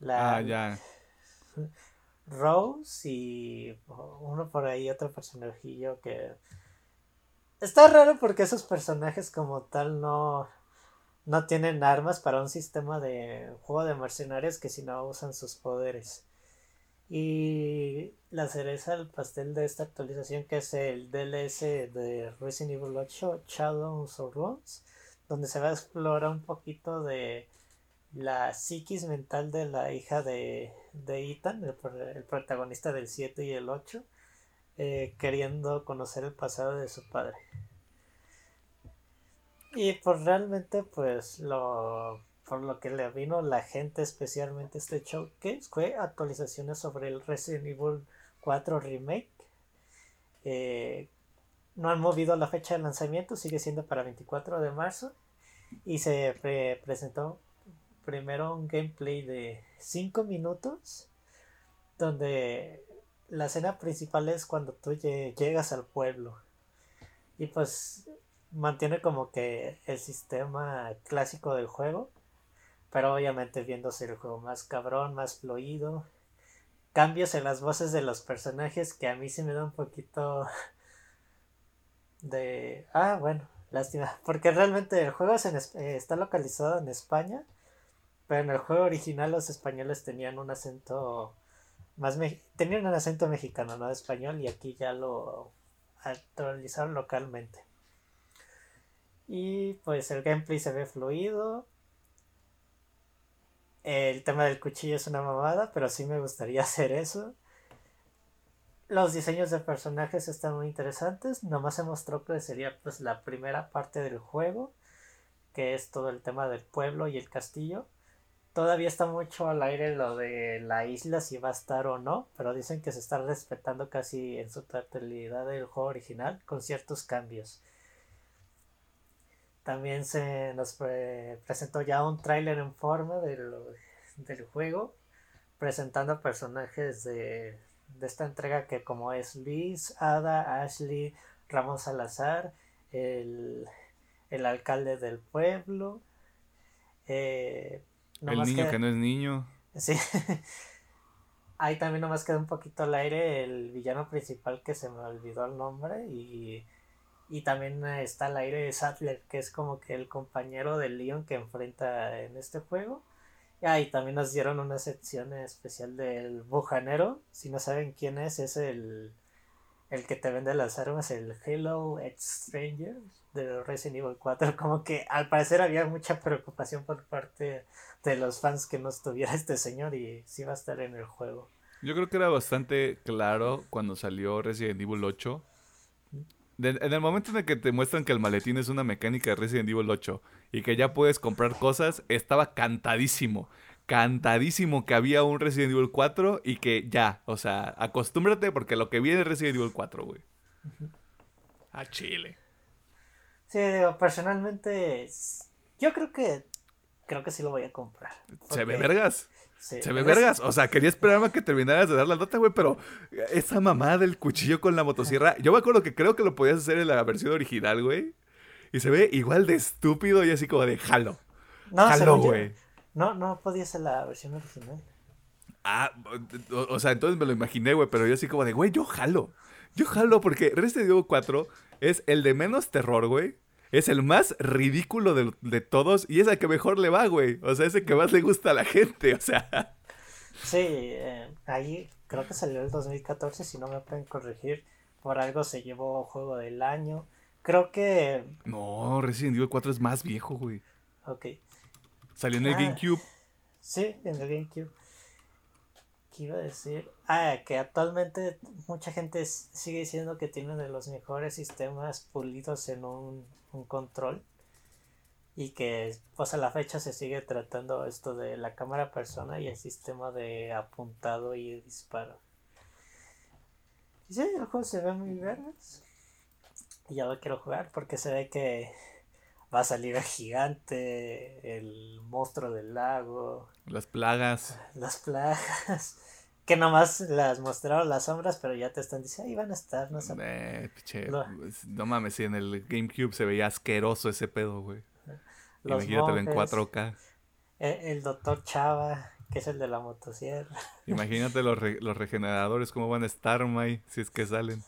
Speaker 2: La,
Speaker 1: ah, ya.
Speaker 2: Rose y uno por ahí, otro personajillo que... Está raro porque esos personajes como tal no, no tienen armas para un sistema de juego de mercenarios que si no usan sus poderes. Y la cereza del pastel de esta actualización que es el DLS de Resident Evil 8 Shadows of Bones, donde se va a explorar un poquito de la psiquis mental de la hija de, de Ethan, el, protagonista del 7 y el 8, eh, queriendo conocer el pasado de su padre. Y pues realmente pues lo por lo que le vino la gente especialmente este que fue actualizaciones sobre el Resident Evil 4 Remake. Eh, no han movido la fecha de lanzamiento, sigue siendo para 24 de marzo. Y se presentó primero un gameplay de 5 minutos donde la escena principal es cuando tú llegas al pueblo. Y pues mantiene como que el sistema clásico del juego pero obviamente viéndose el juego más cabrón, más fluido cambios en las voces de los personajes que a mí se me da un poquito de ah bueno lástima porque realmente el juego eh, está localizado en España pero en el juego original los españoles tenían un acento más tenían un acento mexicano, no español, y aquí ya lo actualizaron localmente. Y pues el gameplay se ve fluido. El tema del cuchillo es una mamada, pero sí me gustaría hacer eso. Los diseños de personajes están muy interesantes. Nomás se mostró que sería pues la primera parte del juego, que es todo el tema del pueblo y el castillo. Todavía está mucho al aire lo de la isla, si va a estar o no, pero dicen que se está respetando casi en su totalidad el juego original, con ciertos cambios. También se nos presentó ya un tráiler en forma del, del, juego, presentando personajes de, de esta entrega que como es Liz, Ada, Ashley, Ramón Salazar, el, el alcalde del pueblo, eh,
Speaker 1: el niño que no es niño.
Speaker 2: Sí. Ahí también nomás queda un poquito al aire el villano principal que se me olvidó el nombre y, y también está al aire Sattler que es como que el compañero de Leon que enfrenta en este juego. Ah, y también nos dieron una sección especial del bujanero. Si no saben quién es, es el, el que te vende las armas, el Halo Stranger de Resident Evil 4. Como que al parecer había mucha preocupación por parte de los fans que no estuviera este señor y sí va a estar en el juego.
Speaker 1: Yo creo que era bastante claro cuando salió Resident Evil 8. en el momento en el que te muestran que el maletín es una mecánica de Resident Evil 8 y que ya puedes comprar cosas, estaba cantadísimo. Cantadísimo que había un Resident Evil 4 y que ya, o sea, acostúmbrate porque lo que viene es Resident Evil 4, güey. A Chile.
Speaker 2: Sí, digo, personalmente, yo creo que creo que sí lo voy a comprar.
Speaker 1: Se ve vergas. se ve vergas. O sea, quería esperarme a que terminaras de dar la nota, güey, pero esa mamá del cuchillo con la motosierra. Yo me acuerdo que creo que lo podías hacer en la versión original, güey. Y se ve igual de estúpido y así como de jalo.
Speaker 2: No, jalo, güey. No, no podía ser la versión original.
Speaker 1: Ah, o, sea, entonces me lo imaginé, güey, pero yo así como de, güey, yo jalo. Yo jalo porque Resident Evil 4 es el de menos terror, güey es el más ridículo de, todos y es el que mejor le va, güey. O sea, es el que más le gusta a la gente, o sea.
Speaker 2: Sí, eh, ahí creo que salió el 2014, si no me pueden corregir. Por algo se llevó juego del año. Creo que.
Speaker 1: No, Resident Evil 4 es más viejo, güey.
Speaker 2: Ok.
Speaker 1: Salió en el ah, GameCube.
Speaker 2: Sí, en el GameCube. ¿Qué iba a decir? Ah, que actualmente mucha gente sigue diciendo que tiene de los mejores sistemas pulidos en un un control y que pues a la fecha se sigue tratando esto de la cámara persona y el sistema de apuntado y disparo. Y sí, el juego se ve muy bien. Y ya lo quiero jugar porque se ve que va a salir el gigante, el monstruo del lago.
Speaker 1: Las plagas.
Speaker 2: Las plagas. que nomás las mostraron las sombras, pero ya te están diciendo, ahí van a estar, no sé.
Speaker 1: Eh, pues, no mames, si en el GameCube se veía asqueroso ese pedo, güey. Imagínatelo en 4K.
Speaker 2: E, el, doctor Chava, que es el de la motosierra.
Speaker 1: Imagínate los, los regeneradores, cómo van a estar, May, si es que salen.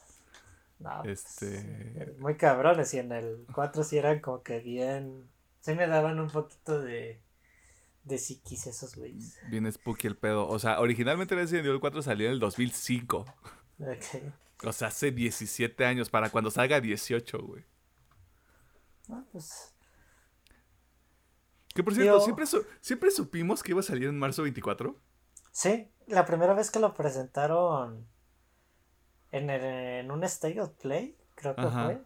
Speaker 2: No, pues, este... muy cabrones, y en el 4 sí eran como que bien... Sí me daban un poquito de de psiquis esos güeyes.
Speaker 1: Bien spooky el pedo. O sea, originalmente Resident Evil 4 salió en el 2005. Ok. O sea, hace 17 años, para cuando salga 18, güey.
Speaker 2: Ah, pues...
Speaker 1: Que por cierto, ¿siempre, ¿siempre supimos que iba a salir en marzo 24?
Speaker 2: Sí, la primera vez que lo presentaron en, en un State of Play, creo que fue.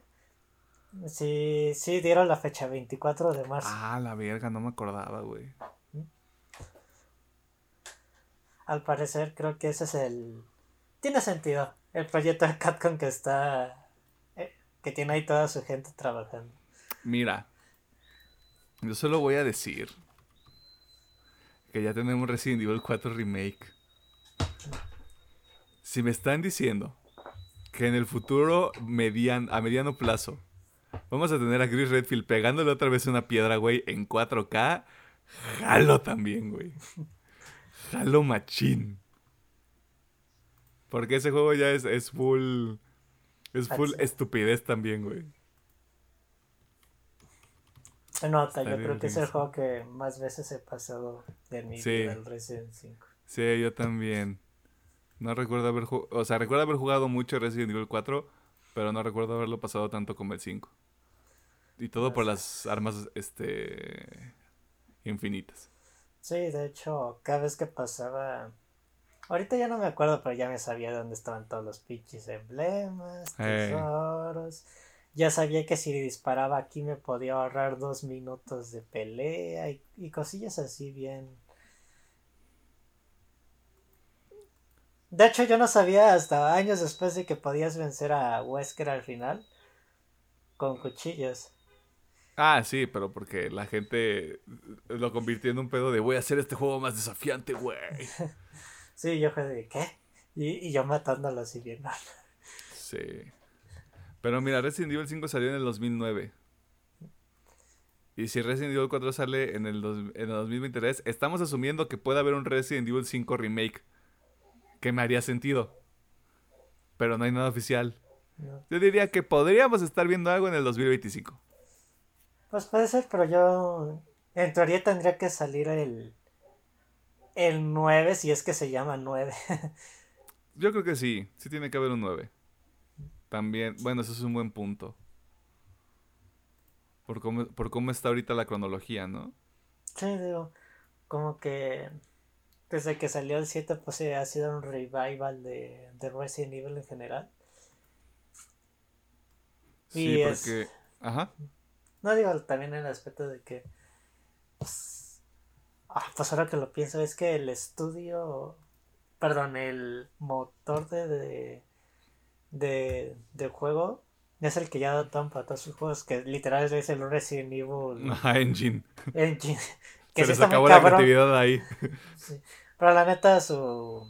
Speaker 2: Sí, sí, dieron la fecha, 24 de marzo.
Speaker 1: Ah, la verga, no me acordaba, güey
Speaker 2: al parecer creo que ese es el... Tiene sentido. El proyecto de Capcom que está... Eh, que tiene ahí toda su gente trabajando.
Speaker 1: Mira. Yo solo voy a decir que ya tenemos Resident Evil 4 Remake. Si me están diciendo que en el futuro median, a mediano plazo vamos a tener a Chris Redfield pegándole otra vez una piedra, güey, en 4K, jalo también, güey. Jalo machín. Porque ese juego ya es, es full. Es full estupidez también, güey.
Speaker 2: Nota, yo creo que es el juego que más veces he pasado de mi vida, el Resident 5.
Speaker 1: Sí, yo también. No recuerdo haber jugado. O sea, recuerdo haber jugado mucho Resident Evil 4, pero no recuerdo haberlo pasado tanto como el 5. Y todo por las armas este infinitas.
Speaker 2: Sí, de hecho, cada vez que pasaba. Ahorita ya no me acuerdo, pero ya me sabía dónde estaban todos los pinches emblemas, tesoros. Ya sabía que si disparaba aquí me podía ahorrar dos minutos de pelea y, y cosillas así bien. De hecho, yo no sabía hasta años después de que podías vencer a Wesker al final con cuchillos.
Speaker 1: Ah, sí, pero porque la gente lo convirtió en un pedo de voy a hacer este juego más desafiante, güey.
Speaker 2: sí, yo fue de ¿qué? Y, yo matándolo así bien
Speaker 1: Sí. Pero mira, Resident Evil 5 salió en el 2009. Y si Resident Evil 4 sale en el, en el 2023, estamos asumiendo que puede haber un Resident Evil 5 remake. Que me haría sentido. Pero no hay nada oficial. Yo diría que podríamos estar viendo algo en el 2025.
Speaker 2: Pues puede ser, pero yo en teoría tendría que salir el el 9 si es que se llama 9.
Speaker 1: yo creo que sí, sí tiene que haber un 9. También, bueno, eso es un buen punto. Por cómo, por cómo está ahorita la cronología, ¿no?
Speaker 2: Sí, digo, como que desde que salió el 7 pues ha sido un revival de, de Resident Evil en general.
Speaker 1: Sí, porque... Ajá.
Speaker 2: No digo también el aspecto de que. Pues, ah, pues ahora que lo pienso, es que el estudio. Perdón, el motor de. de, de, juego es el que ya adoptan para todos sus juegos, que literal es el Resident Evil.
Speaker 1: Ajá, Engine.
Speaker 2: Engine.
Speaker 1: Que se les acabó la creatividad ahí.
Speaker 2: Pero la neta, su.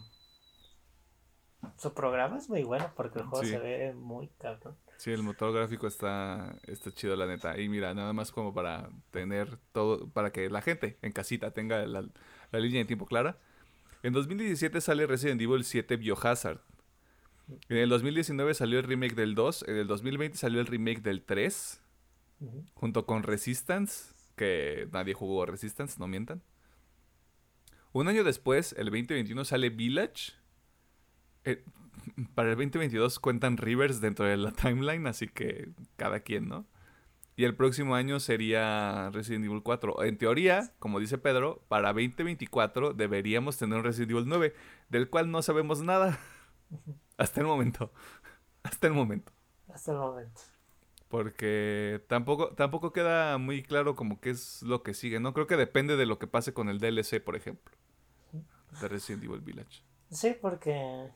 Speaker 2: Su programa es muy bueno porque el juego se ve muy cabrón.
Speaker 1: Sí, el motor gráfico está, está chido, la neta. Y mira, nada más como para tener todo, para que la gente en casita tenga la, línea de tiempo clara. En 2017 sale Resident Evil 7 Biohazard. En el 2019 salió el remake del 2. En el 2020 salió el remake del 3. Junto con Resistance. Que nadie jugó Resistance, no mientan. Un año después, el 2021, sale Village. Eh, para el 2022 cuentan Rivers dentro de la timeline, así que cada quien, ¿no? Y el próximo año sería Resident Evil 4. En teoría, como dice Pedro, para 2024 deberíamos tener un Resident Evil 9, del cual no sabemos nada. Hasta el momento. Hasta el momento.
Speaker 2: Hasta el momento.
Speaker 1: Porque tampoco, tampoco queda muy claro como qué es lo que sigue, ¿no? Creo que depende de lo que pase con el DLC, por ejemplo. De Resident Evil Village.
Speaker 2: Sí, porque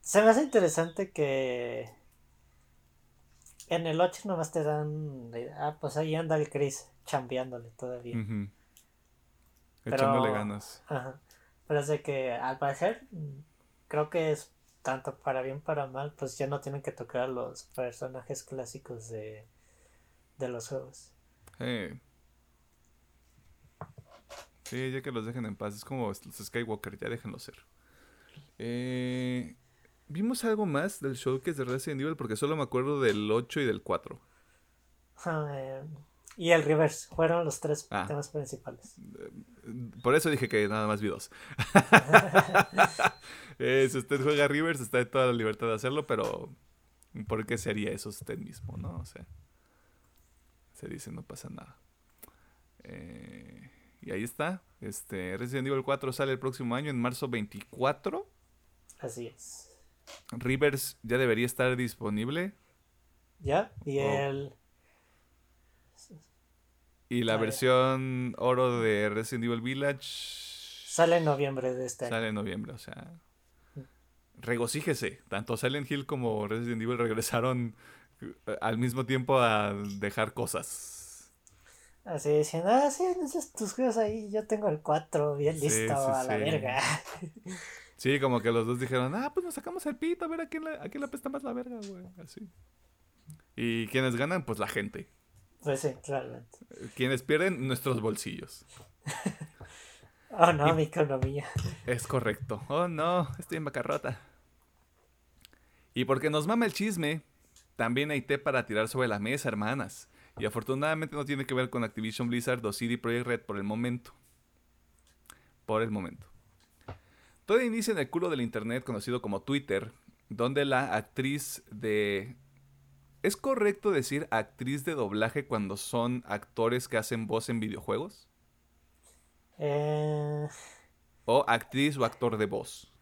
Speaker 2: se me hace interesante que en el 8 nomás te dan. Ah, pues ahí anda el Chris chambeándole todavía.
Speaker 1: Echándole ganas.
Speaker 2: Ajá. Pero es de que al parecer creo que es tanto para bien para mal, pues ya no tienen que tocar los personajes clásicos de, de los juegos.
Speaker 1: Sí, ya que los dejen en paz. Es como los Skywalker, ya déjenlos ser. Eh, ¿Vimos algo más del showcase de Resident Evil? Porque solo me acuerdo del 8 y del 4.
Speaker 2: Ah, y el reverse. Fueron los tres ah. temas principales.
Speaker 1: Por eso dije que nada más vi dos. Eh, si usted juega reverse, está de toda la libertad de hacerlo, pero ¿por qué sería eso usted mismo, no? O sea, se dice, no pasa nada. Eh, y ahí está. Este, Resident Evil 4 sale el próximo año, en marzo 24.
Speaker 2: Así es.
Speaker 1: Rivers ya debería estar disponible.
Speaker 2: Ya, y el
Speaker 1: y la versión oro de Resident Evil Village.
Speaker 2: Sale en noviembre de este
Speaker 1: año. Sale en noviembre, o sea. Regocíjese. Tanto Silent Hill como Resident Evil regresaron eh, al mismo tiempo a dejar cosas.
Speaker 2: Así diciendo, ah, sí, tus juegos ahí, yo tengo el 4 bien listo a la verga.
Speaker 1: Sí, como que los dos dijeron, ah, pues nos sacamos el pito, a ver a quién, a quién le apesta más la verga, güey. Así. Y quienes ganan, pues la gente.
Speaker 2: Pues sí, realmente.
Speaker 1: Quienes pierden nuestros bolsillos.
Speaker 2: oh no, mi economía.
Speaker 1: Es correcto. Oh no, estoy en bancarrota. Y porque nos mama el chisme, también hay té para tirar sobre la mesa, hermanas. Y afortunadamente no tiene que ver con Activision Blizzard o CD Projekt Red por el momento. Por el momento. Todo inicia en el culo del internet conocido como Twitter, donde la actriz de ¿Es correcto decir actriz de doblaje cuando son actores que hacen voz en videojuegos?
Speaker 2: Eh...
Speaker 1: ¿O actriz o actor de voz?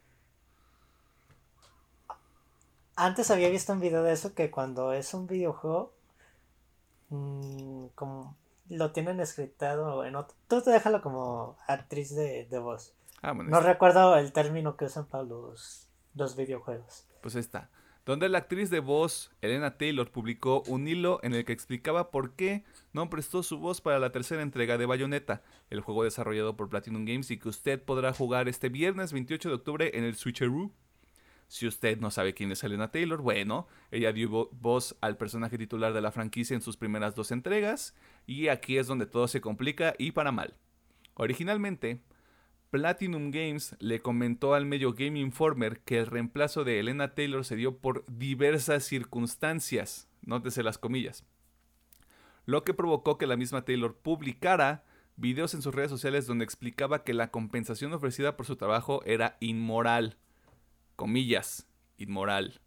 Speaker 2: Antes había visto un video de eso que cuando es un videojuego, mm, como lo tienen escritado en otro. Tú te déjalo como actriz de, voz. Ah, no recuerdo el término que usan para los, los videojuegos.
Speaker 1: Pues está donde la actriz de voz Elena Taylor publicó un hilo en el que explicaba por qué no prestó su voz para la tercera entrega de Bayonetta, el juego desarrollado por Platinum Games y que usted podrá jugar este viernes 28 de octubre en el Switcheroo. Si usted no sabe quién es Elena Taylor, bueno, ella dio voz al personaje titular de la franquicia en sus primeras dos entregas, y aquí es donde todo se complica y para mal. Originalmente, Platinum Games le comentó al medio Game Informer que el reemplazo de Elena Taylor se dio por diversas circunstancias, nótese las comillas, lo que provocó que la misma Taylor publicara videos en sus redes sociales donde explicaba que la compensación ofrecida por su trabajo era inmoral, comillas, inmoral.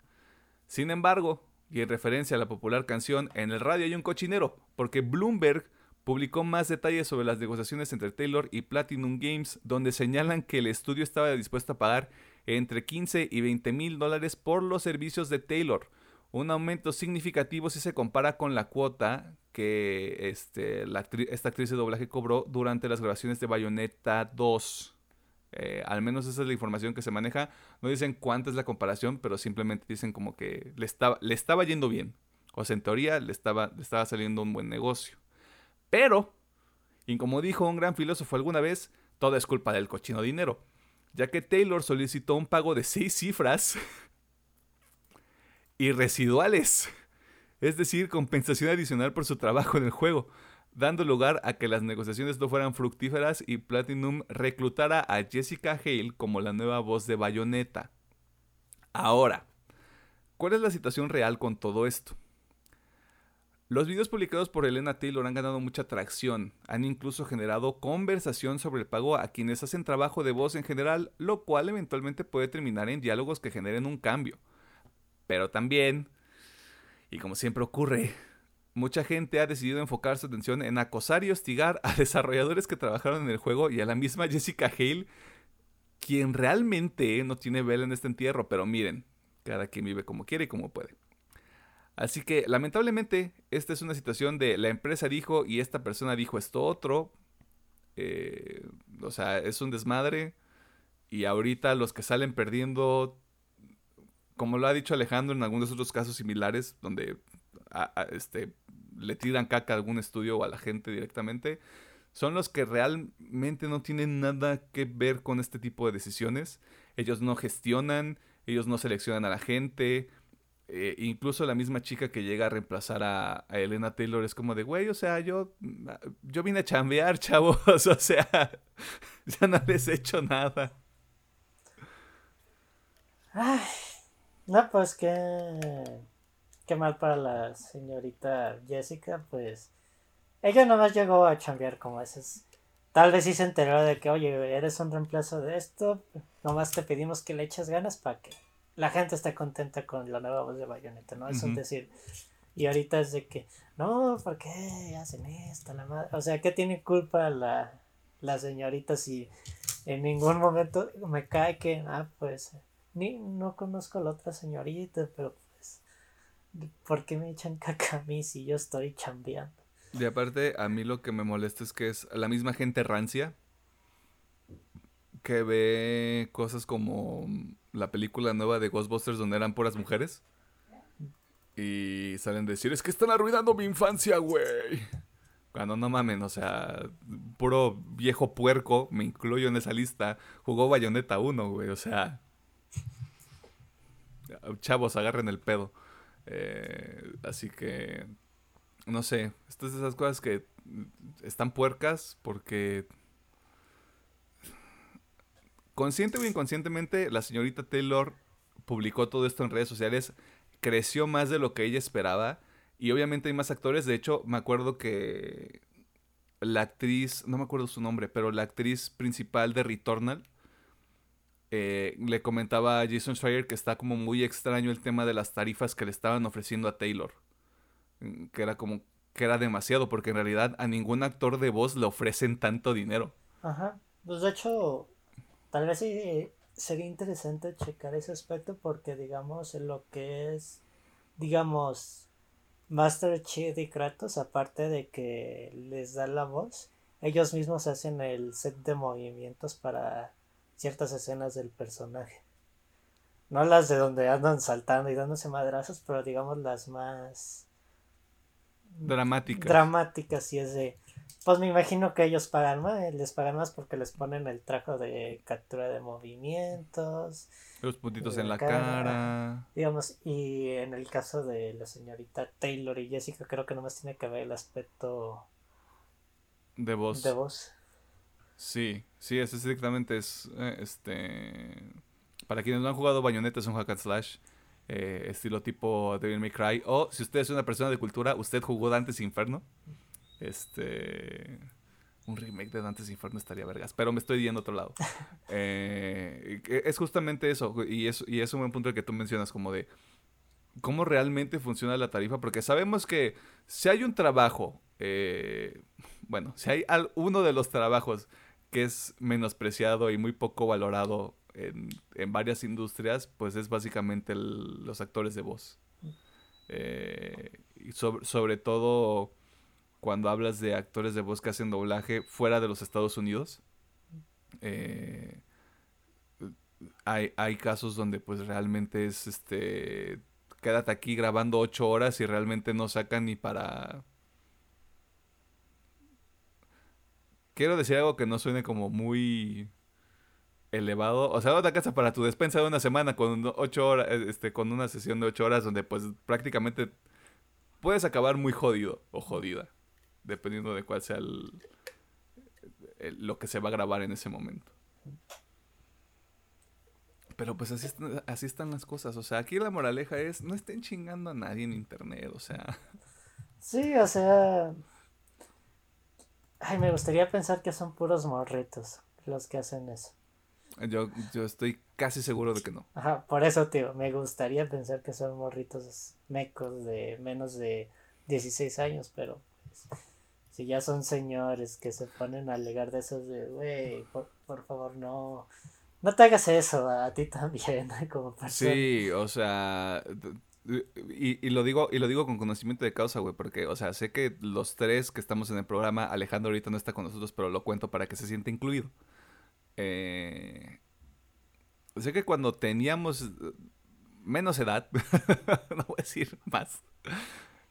Speaker 1: Sin embargo, y en referencia a la popular canción En el radio hay un cochinero, porque Bloomberg publicó más detalles sobre las negociaciones entre Taylor y Platinum Games, donde señalan que el estudio estaba dispuesto a pagar entre 15 y 20 mil dólares por los servicios de Taylor, un aumento significativo si se compara con la cuota que este, esta actriz de doblaje cobró durante las grabaciones de Bayonetta 2. Eh, al menos esa es la información que se maneja. No dicen cuánta es la comparación, pero simplemente dicen como que le estaba, le estaba yendo bien. O sea, en teoría le estaba, le estaba saliendo un buen negocio. Pero, y como dijo un gran filósofo alguna vez, todo es culpa del cochino dinero, ya que Taylor solicitó un pago de seis cifras y residuales, es decir, compensación adicional por su trabajo en el juego, dando lugar a que las negociaciones no fueran fructíferas y Platinum reclutara a Jessica Hale como la nueva voz de Bayonetta. Ahora, ¿cuál es la situación real con todo esto? Los videos publicados por Elena Taylor han ganado mucha atracción, han incluso generado conversación sobre el pago a quienes hacen trabajo de voz en general, lo cual eventualmente puede terminar en diálogos que generen un cambio. Pero también, y como siempre ocurre, mucha gente ha decidido enfocar su atención en acosar y hostigar a desarrolladores que trabajaron en el juego y a la misma Jessica Hale, quien realmente no tiene vela en este entierro, pero miren, cada quien vive como quiere y como puede. Así que lamentablemente esta es una situación de la empresa dijo y esta persona dijo esto otro. Eh, o sea, es un desmadre. Y ahorita los que salen perdiendo, como lo ha dicho Alejandro en algunos otros casos similares, donde este, le tiran caca a algún estudio o a la gente directamente, son los que realmente no tienen nada que ver con este tipo de decisiones. Ellos no gestionan, ellos no seleccionan a la gente. Eh, incluso la misma chica que llega a reemplazar a, Elena Taylor es como de, güey, o sea, yo, yo vine a chambear, chavos, o sea, ya no les he hecho nada.
Speaker 2: Ay, no, pues qué, qué mal para la señorita Jessica, pues ella nomás llegó a chambear como esas. Tal vez sí se enteró de que, oye, eres un reemplazo de esto, nomás te pedimos que le eches ganas para que la gente esté contenta con la nueva voz de Bayonetta, ¿no? Eso es decir, y ahorita es de que, no, ¿por qué hacen esto? La madre? O sea, ¿qué tiene culpa la, la señorita si en ningún momento me cae que, ah, pues ni, no conozco a la otra señorita, pero pues, ¿por qué me echan caca a mí si yo estoy chambeando?
Speaker 1: Y aparte, a mí lo que me molesta es que es la misma gente rancia que ve cosas como la película nueva de Ghostbusters donde eran puras mujeres. Y salen a decir, es que están arruinando mi infancia, güey. Cuando no mamen, o sea, puro viejo puerco, me incluyo en esa lista, jugó Bayonetta 1, güey, o sea, chavos, agarren el pedo. Eh, así que, no sé, estas esas cosas que están puercas porque consciente o inconscientemente la señorita Taylor publicó todo esto en redes sociales, creció más de lo que ella esperaba y obviamente hay más actores, de hecho me acuerdo que la actriz, no me acuerdo su nombre, pero la actriz principal de Returnal eh, le comentaba a Jason Schreier que está como muy extraño el tema de las tarifas que le estaban ofreciendo a Taylor. Mm, que era como que era demasiado, porque en realidad a ningún actor de voz le ofrecen tanto dinero.
Speaker 2: Ajá. Pues de hecho, tal vez sí sería interesante checar ese aspecto porque digamos en lo que es, digamos, Master Chief y Kratos, aparte de que les da la voz, ellos mismos hacen el set de movimientos para ciertas escenas del personaje. No las de donde andan saltando y dándose madrazos, pero digamos las más
Speaker 1: dramáticas.
Speaker 2: Dramáticas y es de pues me imagino que ellos pagan más, les pagan más porque les ponen el traje de captura de movimientos.
Speaker 1: Los puntitos en la cara,
Speaker 2: Digamos, y en el caso de la señorita Taylor y Jessica, creo que nomás tiene que ver el aspecto
Speaker 1: de voz.
Speaker 2: De voz.
Speaker 1: Sí, sí, es estrictamente es eh, este para quienes no han jugado Bayonetta es un hack and slash eh, estilo tipo Devil May Cry o si usted es una persona de cultura, usted jugó Dante's Inferno. Este un remake de Dante's Inferno estaría vergas, pero me estoy yendo a otro lado. Eh, es justamente eso y es y es un buen punto que tú mencionas como de cómo realmente funciona la tarifa porque sabemos que si hay un trabajo bueno, si hay uno de los trabajos que es menospreciado y muy poco valorado en, varias industrias, pues es básicamente los actores de voz. Eh, y sobre, todo cuando hablas de actores de voz que hacen doblaje fuera de los Estados Unidos. Eh, hay, hay, casos donde pues realmente es este quédate aquí grabando ocho horas y realmente no sacan ni para quiero decir algo que no suene como muy elevado. O sea, otra casa para tu despensa de una semana con ocho horas, eh, este, con una sesión de ocho horas donde pues prácticamente puedes acabar muy jodido o jodida, dependiendo de cuál sea lo que se va a grabar en ese momento. Pero pues así, así están las cosas. O sea, aquí la moraleja es, no estén chingando a nadie en internet, o sea.
Speaker 2: Sí, o sea, Ay, me gustaría pensar que son puros morritos los que hacen eso.
Speaker 1: Yo, yo estoy casi seguro de que no.
Speaker 2: Ajá, por eso, tío, me gustaría pensar que son morritos mecos de menos de 16 años, pero pues, si ya son señores que se ponen a alegar de esos de, güey, por, por, favor, no, no te hagas eso a ti también, como
Speaker 1: persona. Sí, o sea, y, lo digo, y lo digo con conocimiento de causa, güey, porque, o sea, sé que los tres que estamos en el programa, Alejandro ahorita no está con nosotros, pero lo cuento para que se sienta incluido. Eh, sé que cuando teníamos menos edad, no voy a decir más,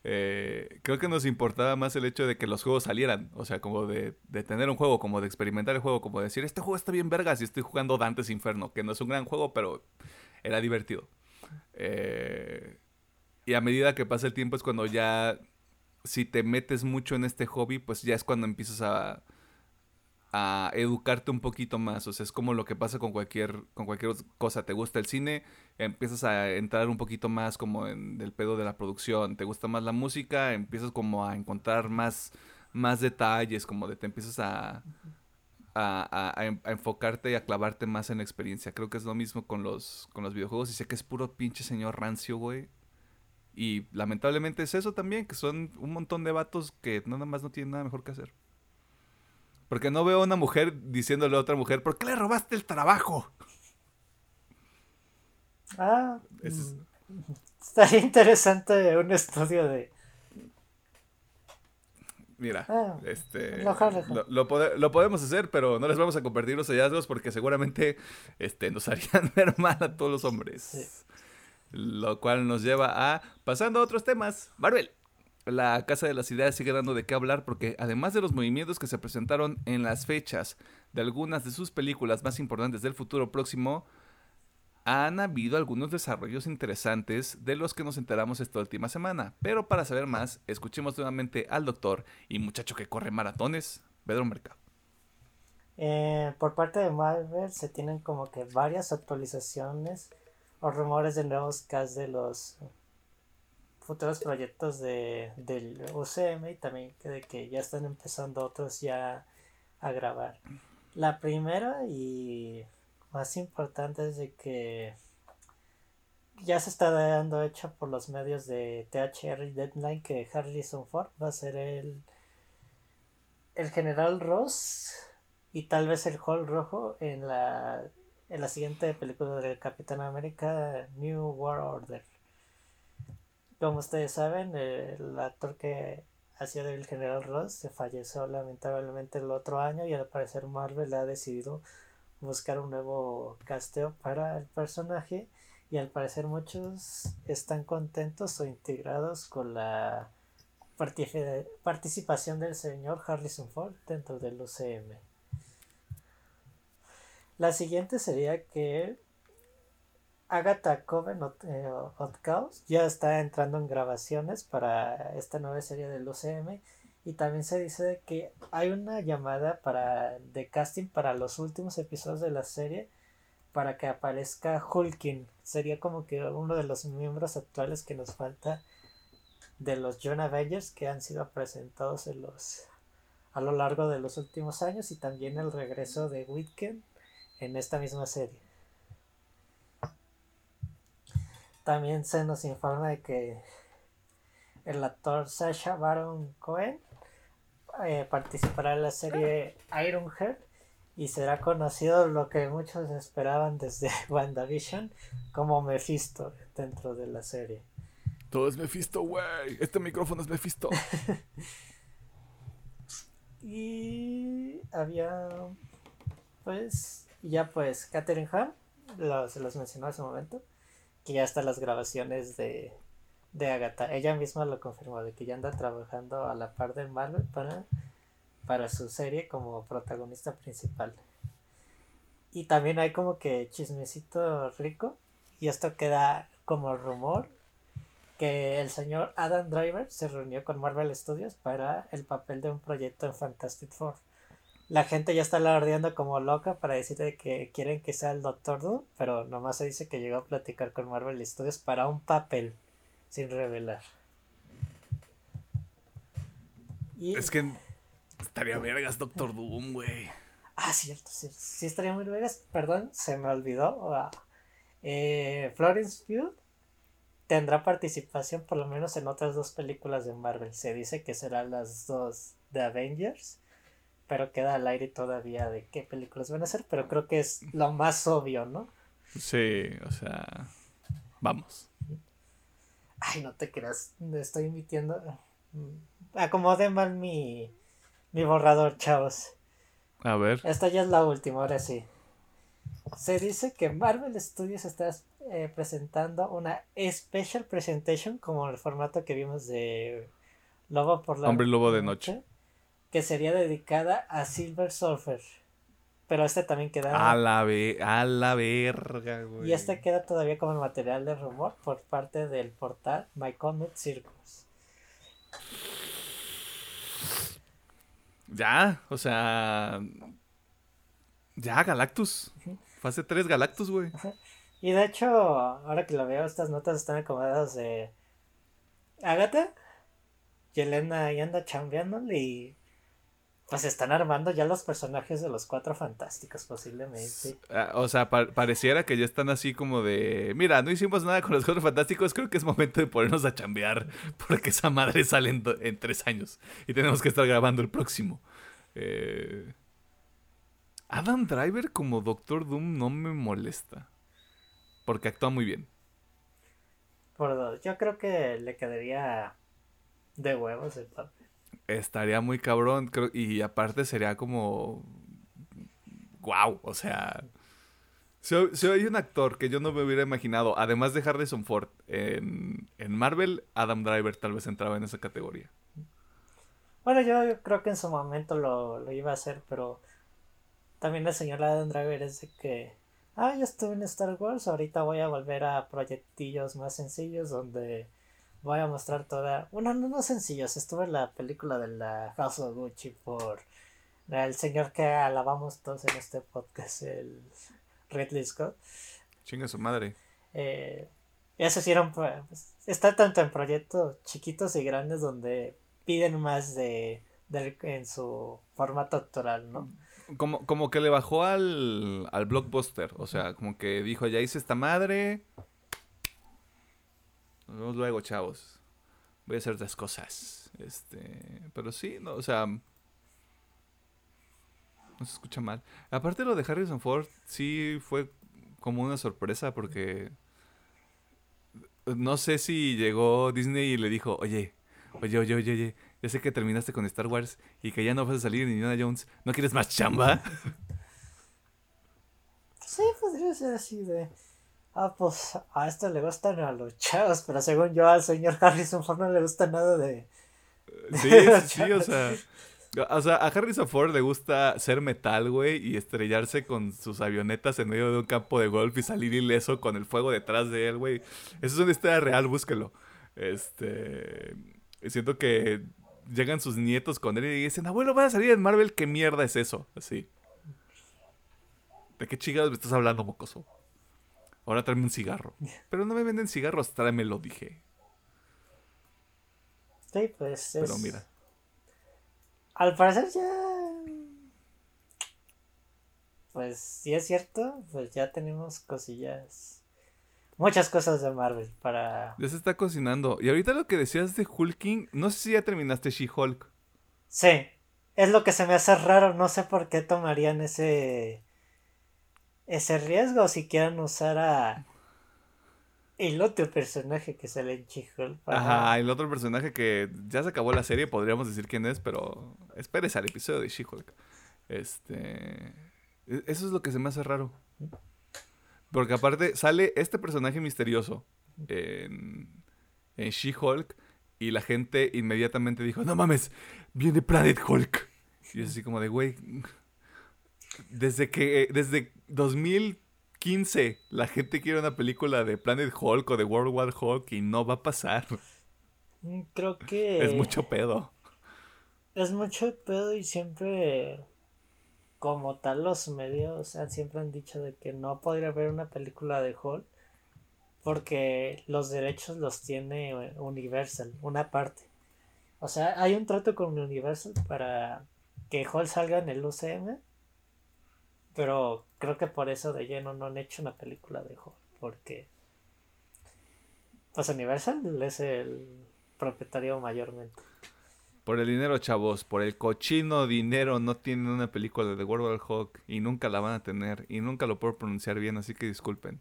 Speaker 1: eh, creo que nos importaba más el hecho de que los juegos salieran. O sea, como de, tener un juego, como de experimentar el juego, como de decir, este juego está bien vergas y estoy jugando Dantes Inferno, que no es un gran juego, pero era divertido. Eh, y a medida que pasa el tiempo es cuando ya, si te metes mucho en este hobby, pues ya es cuando empiezas a, a educarte un poquito más. O sea, es como lo que pasa con cualquier, con cualquier cosa. Te gusta el cine, empiezas a entrar un poquito más como en el pedo de la producción. Te gusta más la música, empiezas como a encontrar más, más detalles, como de te empiezas a, a, a, enfocarte y a clavarte más en la experiencia. Creo que es lo mismo con los, con los videojuegos. Y sé que es puro pinche señor rancio, güey. Y lamentablemente es eso también, que son un montón de vatos que nada más no tienen nada mejor que hacer. Porque no veo a una mujer diciéndole a otra mujer, ¿por qué le robaste el trabajo?
Speaker 2: Ah, mm, estaría interesante un estudio de...
Speaker 1: Mira, ah, este, lo, podemos hacer, pero no les vamos a compartir los hallazgos porque seguramente este, nos harían ver mal a todos los hombres. Lo cual nos lleva a, pasando a otros temas, Marvel la Casa de las Ideas sigue dando de qué hablar porque además de los movimientos que se presentaron en las fechas de algunas de sus películas más importantes del futuro próximo, han habido algunos desarrollos interesantes de los que nos enteramos esta última semana. Pero para saber más, escuchemos nuevamente al doctor y muchacho que corre maratones, Pedro Mercado.
Speaker 2: Eh, por parte de Marvel se tienen como que varias actualizaciones o rumores de nuevos casts de los futuros proyectos de, del UCM y también de que ya están empezando otros ya a grabar. La primera y más importante es de que ya se está dando hecha por los medios de THR Deadline que Harrison Ford va a ser el, el general Ross y tal vez el Hall Rojo en la, en la siguiente película de Capitán América New World Order. Como ustedes saben, el actor que hacía del General Ross se falleció lamentablemente el otro año y al parecer Marvel ha decidido buscar un nuevo casteo para el personaje y al parecer muchos están contentos o integrados con la participación del señor Harrison Ford dentro del UCM. La siguiente sería que Agatha Coven eh, ya está entrando en grabaciones para esta nueva serie del UCM y también se dice que hay una llamada para de casting para los últimos episodios de la serie para que aparezca Hulkin. Sería como que uno de los miembros actuales que nos falta de los John Avengers que han sido presentados en los a lo largo de los últimos años y también el regreso de Witken en esta misma serie. También se nos informa de que el actor Sasha Baron Cohen eh, participará en la serie Ironheart y será conocido lo que muchos esperaban desde WandaVision como Mephisto dentro de la serie.
Speaker 1: Todo es Mephisto, güey. Este micrófono es Mephisto.
Speaker 2: y había, pues, ya pues, Catherine Hahn, se los mencionó hace un momento que ya están las grabaciones de, de Agatha. Ella misma lo confirmó, de que ya anda trabajando a la par de Marvel para, para su serie como protagonista principal. Y también hay como que chismecito rico, y esto queda como rumor, que el señor Adam Driver se reunió con Marvel Studios para el papel de un proyecto en Fantastic Four la gente ya está alardeando como loca para decirle que quieren que sea el Doctor Doom, pero nomás se dice que llegó a platicar con Marvel Studios para un papel, sin revelar.
Speaker 1: Es que estaría vergas Doctor Doom, güey.
Speaker 2: Ah, cierto, sí, sí estaría muy vergas. Perdón, se me olvidó. Ah, eh, Florence Pugh tendrá participación por lo menos en otras dos películas de Marvel. Se dice que serán las dos de Avengers pero queda al aire todavía de qué películas van a ser, pero creo que es lo más obvio, ¿no?
Speaker 1: Sí, o sea, vamos.
Speaker 2: Ay, no te creas, me estoy emitiendo. Acomode mal mi, mi borrador, chavos.
Speaker 1: A ver.
Speaker 2: Esta ya es la última, ahora sí. Se dice que Marvel Studios está eh, presentando una special presentation como el formato que vimos de Lobo por la
Speaker 1: Hombre Lobo de Noche.
Speaker 2: Que sería dedicada a Silver Surfer. Pero este también queda.
Speaker 1: A la, a la verga, güey.
Speaker 2: Y este queda todavía como material de rumor por parte del portal My Circus.
Speaker 1: Ya, o sea. Ya, Galactus. Fase 3 Galactus, güey.
Speaker 2: Y de hecho, ahora que lo veo, estas notas están acomodadas de. Agatha. Yelena ahí anda chambeándole y pues están armando ya los personajes de los cuatro fantásticos, posiblemente.
Speaker 1: Ah, o sea, pareciera que ya están así como de. Mira, no hicimos nada con los cuatro fantásticos. Creo que es momento de ponernos a chambear. Porque esa madre sale en, tres años. Y tenemos que estar grabando el próximo. Eh, Adam Driver como Doctor Doom no me molesta. Porque actúa muy bien.
Speaker 2: Por dos. Yo creo que le quedaría de huevos el papel
Speaker 1: estaría muy cabrón. y aparte sería como. ¡Wow! O sea. Si, hay un actor que yo no me hubiera imaginado, además de Harrison Ford, en, en Marvel, Adam Driver tal vez entraba en esa categoría.
Speaker 2: Bueno, yo creo que en su momento lo, lo iba a hacer, pero también el señor Adam Driver es de que, ah, ya estuve en Star Wars, ahorita voy a volver a proyectillos más sencillos donde voy a mostrar toda. Bueno, no, no sencillos. Estuve en la película de la House of Gucci por el señor que alabamos todos en este podcast, el Ridley Scott.
Speaker 1: Chinga su madre.
Speaker 2: Eh, eso sí pues, está tanto en proyectos chiquitos y grandes donde piden más de, de en su formato actoral, ¿no?
Speaker 1: Como, como que le bajó al, al blockbuster, o sea, como que dijo, ya hice esta madre, nos vemos luego, chavos. Voy a hacer otras cosas. Este, pero sí, no, o sea, no se escucha mal. Aparte lo de Harrison Ford sí fue como una sorpresa porque no sé si llegó Disney y le dijo, "Oye, oye, oye, oye, oye, ya sé que terminaste con Star Wars y que ya no vas a salir en Indiana Jones, ¿no quieres más chamba?"
Speaker 2: Sí, podría ser así de ah, pues a esto le gustan a los chavos, pero según yo al señor Harrison Ford no le gusta nada de...
Speaker 1: sí, sí, o sea... O sea, a Harrison Ford le gusta ser metal, güey, y estrellarse con sus avionetas en medio de un campo de golf y salir ileso con el fuego detrás de él, güey. Eso es una historia real, búsquelo. Este... Siento que llegan sus nietos con él y dicen, abuelo, vas a salir en Marvel, ¿qué mierda es eso? Así. ¿De qué chingados me estás hablando, mocoso? Ahora tráeme un cigarro. Pero no me venden cigarros, tráemelo, dije.
Speaker 2: Sí, pues.
Speaker 1: Pero mira.
Speaker 2: Al parecer ya. Pues si es cierto, pues ya tenemos cosillas. Muchas cosas de Marvel para.
Speaker 1: Ya se está cocinando. Y ahorita lo que decías de Hulking, no sé si ya terminaste She-Hulk.
Speaker 2: Sí, es lo que se me hace raro. No sé por qué tomarían ese ese riesgo si quieren usar a el otro personaje que sale en Chihol.
Speaker 1: Ajá, el otro personaje que ya se acabó la serie, podríamos decir quién es, pero espérese al episodio de She-Hulk. Este. E, eso es lo que se me hace raro. Porque aparte sale este personaje misterioso en, en She-Hulk y la gente inmediatamente dijo: No mames, viene Planet Hulk. Y es así como de, güey, desde que, desde 2015, la gente quiere una película de Planet Hulk o de World War Hulk y no va a pasar.
Speaker 2: Mm, creo que...
Speaker 1: Es mucho pedo.
Speaker 2: Es mucho pedo y siempre, como tal, los medios siempre han dicho de que no podría haber una película de Hulk porque los derechos los tiene Universal, una parte. O sea, hay un trato con Universal para que Hulk salga en el UCM pero creo que por eso de lleno no han hecho una película de Hulk. Porque. Pues Universal es el propietario mayormente.
Speaker 1: Por el dinero, chavos, por el cochino dinero no tienen una película de World War Hulk y nunca la van a tener y nunca lo puedo pronunciar bien, así que disculpen.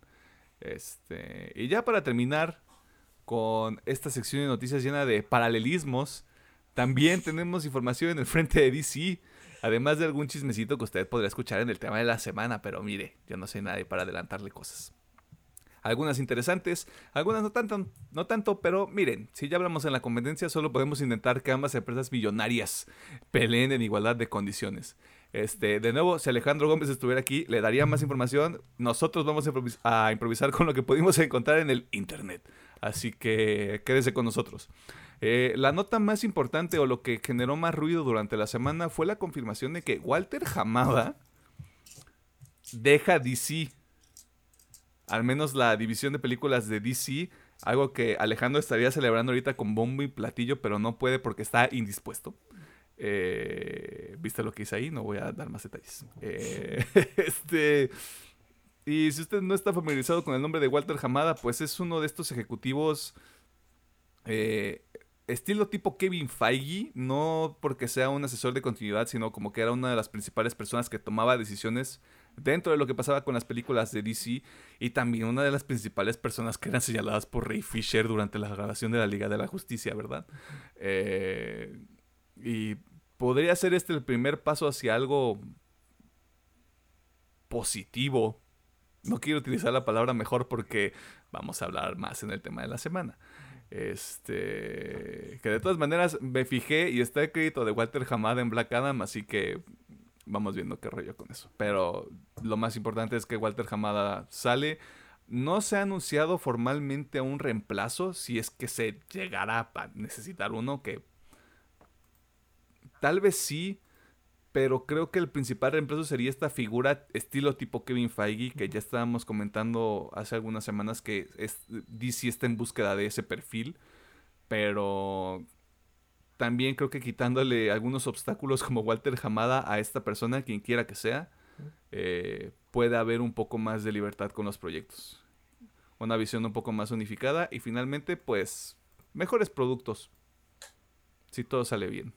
Speaker 1: Este, y ya para terminar con esta sección de noticias llena de paralelismos, también tenemos información en el frente de DC Además de algún chismecito que usted podría escuchar en el tema de la semana, pero mire, yo no soy nadie para adelantarle cosas. algunas interesantes, algunas no tanto, no tanto, pero miren, si ya hablamos en la competencia, solo podemos intentar que ambas empresas millonarias peleen en igualdad de condiciones. Este, de nuevo, si Alejandro Gómez estuviera aquí, le daría más información. Nosotros vamos a, improvisar con lo que pudimos encontrar en el internet. Así que quédese con nosotros. Eh, la nota más importante o lo que generó más ruido durante la semana fue la confirmación de que Walter Hamada deja DC. Al menos la división de películas de DC. Algo que Alejandro estaría celebrando ahorita con bombo y platillo, pero no puede porque está indispuesto. Eh, ¿Viste lo que hice ahí? No voy a dar más detalles. Eh, este. Y si usted no está familiarizado con el nombre de Walter Hamada, pues es uno de estos ejecutivos. Eh, estilo tipo Kevin Feige, no porque sea un asesor de continuidad, sino como que era una de las principales personas que tomaba decisiones dentro de lo que pasaba con las películas de DC y también una de las principales personas que eran señaladas por Ray Fisher durante la grabación de la Liga de la Justicia, ¿verdad? Eh, y podría ser este el primer paso hacia algo positivo. No quiero utilizar la palabra mejor porque vamos a hablar más en el tema de la semana. Este. Que de todas maneras me fijé y está el crédito de Walter Hamada en Black Adam, así que vamos viendo qué rollo con eso. Pero lo más importante es que Walter Hamada sale. No se ha anunciado formalmente un reemplazo, si es que se llegará a necesitar uno, que tal vez sí, pero creo que el principal reemplazo sería esta figura estilo tipo Kevin Feige, que ya estábamos comentando hace algunas semanas que DC está en búsqueda de ese perfil, pero también creo que quitándole algunos obstáculos como Walter Hamada a esta persona, quien quiera que sea, eh, puede haber un poco más de libertad con los proyectos. Una visión un poco más unificada y finalmente, pues, mejores productos. Si todo sale bien.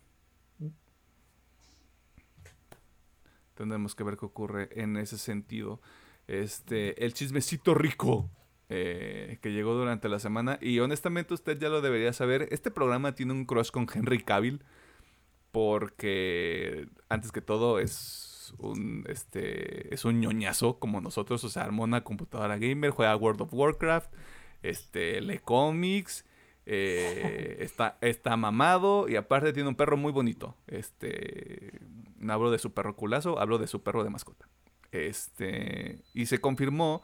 Speaker 1: Tendremos que ver qué ocurre en ese sentido. Este, el chismecito rico eh, que llegó durante la semana. Y honestamente usted ya lo debería saber. Este programa tiene un crush con Henry Cavill. Porque antes que todo es un, este, es un ñoñazo como nosotros. O sea, armó una computadora gamer, juega World of Warcraft, este, lee cómics. Eh, está, está mamado y aparte tiene un perro muy bonito. Este, no hablo de su perro culazo, hablo de su perro de mascota. Este, y se confirmó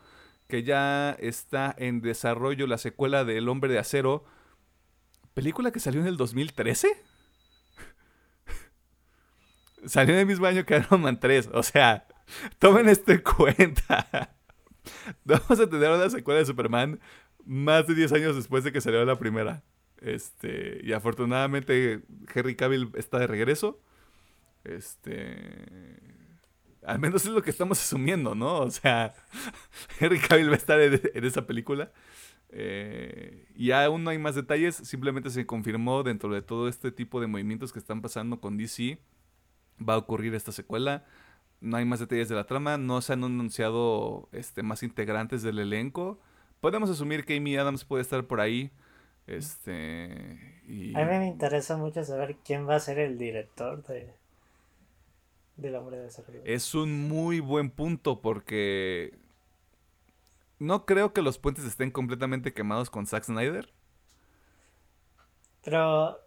Speaker 1: que ya está en desarrollo la secuela de El Hombre de Acero, película que salió en el 2013. salió en el mismo año que Iron Man 3, o sea, tomen esto en cuenta. Vamos a tener una secuela de Superman más de 10 años después de que salió la primera. Este, y afortunadamente Henry Cavill está de regreso. Este. Al menos es lo que estamos asumiendo, ¿no? O sea, Henry Cavill va a estar en, esa película. Eh, y aún no hay más detalles, simplemente se confirmó dentro de todo este tipo de movimientos que están pasando con DC. Va a ocurrir esta secuela. No hay más detalles de la trama, no se han anunciado este, más integrantes del elenco. Podemos asumir que Amy Adams puede estar por ahí. Este.
Speaker 2: A mí me interesa mucho saber quién va a ser el director de, del hombre de
Speaker 1: Es un muy buen punto porque no creo que los puentes estén completamente quemados con Zack Snyder.
Speaker 2: Pero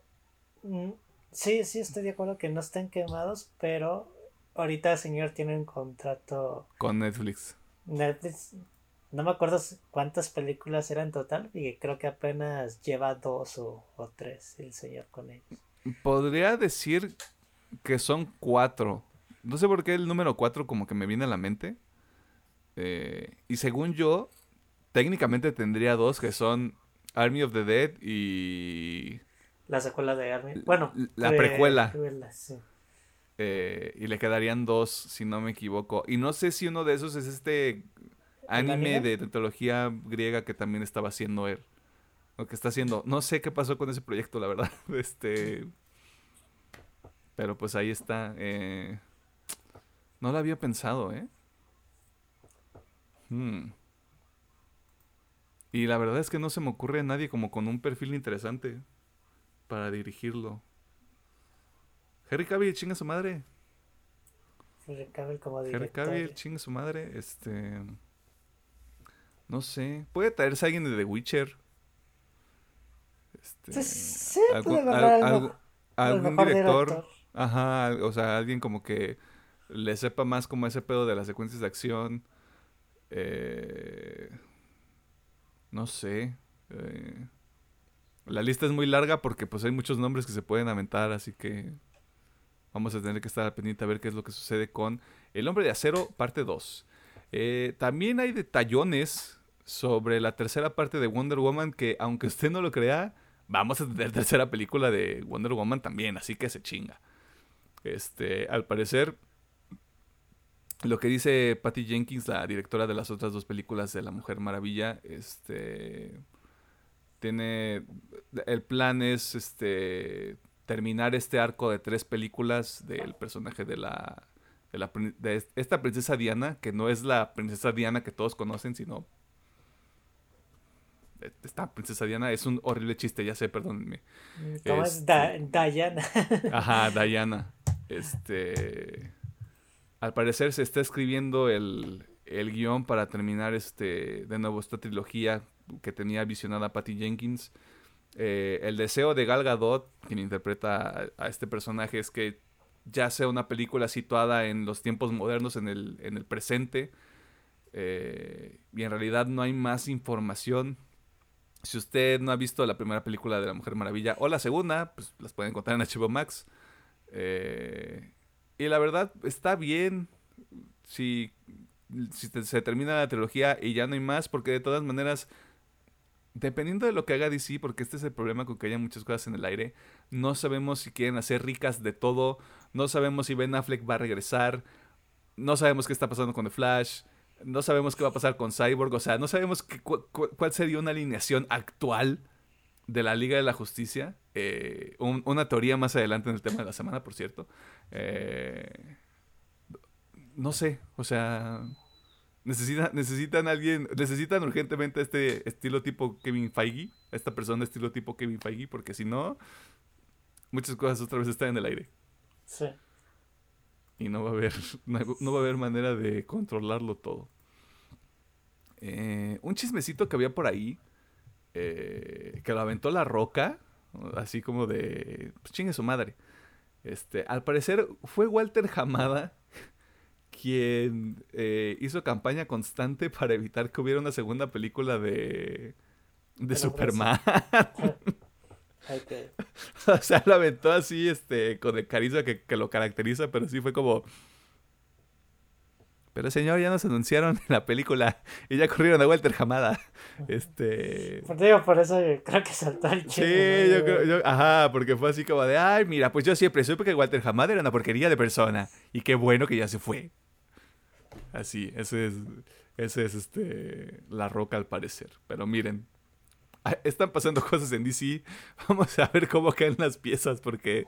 Speaker 2: mm, sí, sí estoy de acuerdo que no estén quemados, pero ahorita el señor tiene un contrato
Speaker 1: con Netflix.
Speaker 2: Netflix, no me acuerdo cuántas películas eran en total y creo que apenas lleva dos o, o tres el señor con ellos.
Speaker 1: Podría decir que son cuatro. No sé por qué el número 4 como que me viene a la mente. Eh, y según yo, técnicamente tendría dos que son Army of the Dead y...
Speaker 2: La secuela de Army. Bueno,
Speaker 1: la precuela. Eh, y le quedarían dos, si no me equivoco. Y no sé si uno de esos es este anime de tetralogía griega que también estaba haciendo él. O que está haciendo. No sé qué pasó con ese proyecto, la verdad. Este. Pero pues ahí está. Eh, no lo había pensado, ¿eh? Hmm. Y la verdad es que no se me ocurre a nadie como con un perfil interesante para dirigirlo. Harry Cavill, chinga su madre.
Speaker 2: Harry Cavill como director.
Speaker 1: Harry Cavill, chinga su madre. Este. No sé. Puede traerse alguien de The Witcher.
Speaker 2: Este, sí, algún, algún
Speaker 1: director, Ajá, o sea, alguien como que le sepa más como ese pedo de las secuencias de acción. Eh, no sé. Eh, la lista es muy larga porque pues hay muchos nombres que se pueden aventar, así que vamos a tener que estar pendiente a ver qué es lo que sucede con El Hombre de Acero, parte 2. Eh, también hay detallones sobre la tercera parte de Wonder Woman que, aunque usted no lo crea, vamos a tener tercera película de Wonder Woman también, así que se chinga. Este, al parecer, lo que dice Patty Jenkins, la directora de las otras dos películas de La Mujer Maravilla, este tiene el plan es este terminar este arco de tres películas del personaje de la de, la, de esta princesa Diana, que no es la princesa Diana que todos conocen, sino esta princesa Diana es un horrible chiste, ya sé, perdónenme.
Speaker 2: ¿Cómo es este, Diana?
Speaker 1: Ajá, Diana. Este. Al parecer se está escribiendo el, el guion para terminar este de nuevo esta trilogía que tenía visionada Patty Jenkins. Eh, el deseo de Gal Gadot, quien interpreta a, este personaje, es que ya sea una película situada en los tiempos modernos, en el, en el presente. Eh, y en realidad no hay más información. Si usted no ha visto la primera película de La Mujer Maravilla o la segunda, pues las pueden encontrar en HBO Max. Eh, y la verdad está bien. Si, si se termina la trilogía y ya no hay más, porque de todas maneras, dependiendo de lo que haga DC, porque este es el problema con que haya muchas cosas en el aire, no sabemos si quieren hacer ricas de todo, no sabemos si Ben Affleck va a regresar, no sabemos qué está pasando con The Flash no sabemos qué va a pasar con Cyborg, o sea, no sabemos cuál sería una alineación actual de la Liga de la Justicia. Eh, una teoría más adelante en el tema de la semana, por cierto. Eh, no sé, o sea, necesitan, necesitan alguien, necesitan urgentemente este estilo tipo Kevin Feige, esta persona estilo tipo Kevin Feige, porque si no, muchas cosas otra vez están en el aire. Sí y no va a haber, no, va a haber manera de controlarlo todo. Eh, un chismecito que había por ahí, eh, que lo aventó la roca, así como de, pues chingue su madre. Este, al parecer fue Walter Hamada quien eh, hizo campaña constante para evitar que hubiera una segunda película de, de Superman. o sea, lo aventó así, este, con el carisma que, lo caracteriza, pero sí fue como. Pero señor, ya nos anunciaron en la película y ya corrieron a Walter Hamada. Este.
Speaker 2: Por, digo, por eso creo que saltó el
Speaker 1: chiste. Sí, yo creo, ajá, porque fue así como de, ay, mira, pues yo siempre supe que Walter Hamada era una porquería de persona. Y qué bueno que ya se fue. Así, ese es, ese es este, la roca al parecer. Pero miren, están pasando cosas en DC. Vamos a ver cómo caen las piezas porque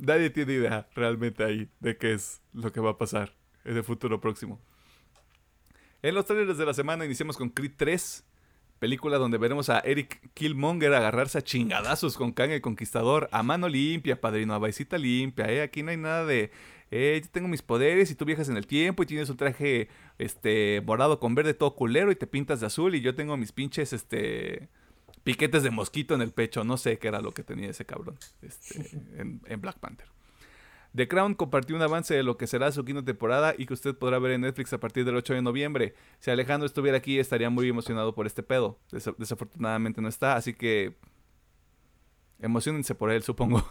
Speaker 1: nadie tiene idea realmente ahí de qué es lo que va a pasar en el futuro próximo. En los trailers de la semana iniciamos con Creed 3, película donde veremos a Eric Killmonger agarrarse a chingadazos con Kang el Conquistador a mano limpia, padrino, a vaicita limpia, eh, aquí no hay nada de eh, yo tengo mis poderes y tú viajas en el tiempo y tienes un traje este morado con verde todo culero y te pintas de azul y yo tengo mis pinches este piquetes de mosquito en el pecho. No sé qué era lo que tenía ese cabrón este, en, Black Panther. The Crown compartió un avance de lo que será su quinta temporada y que usted podrá ver en Netflix a partir del 8 de noviembre. Si Alejandro estuviera aquí, estaría muy emocionado por este pedo. desafortunadamente no está, así que emocionense por él, supongo.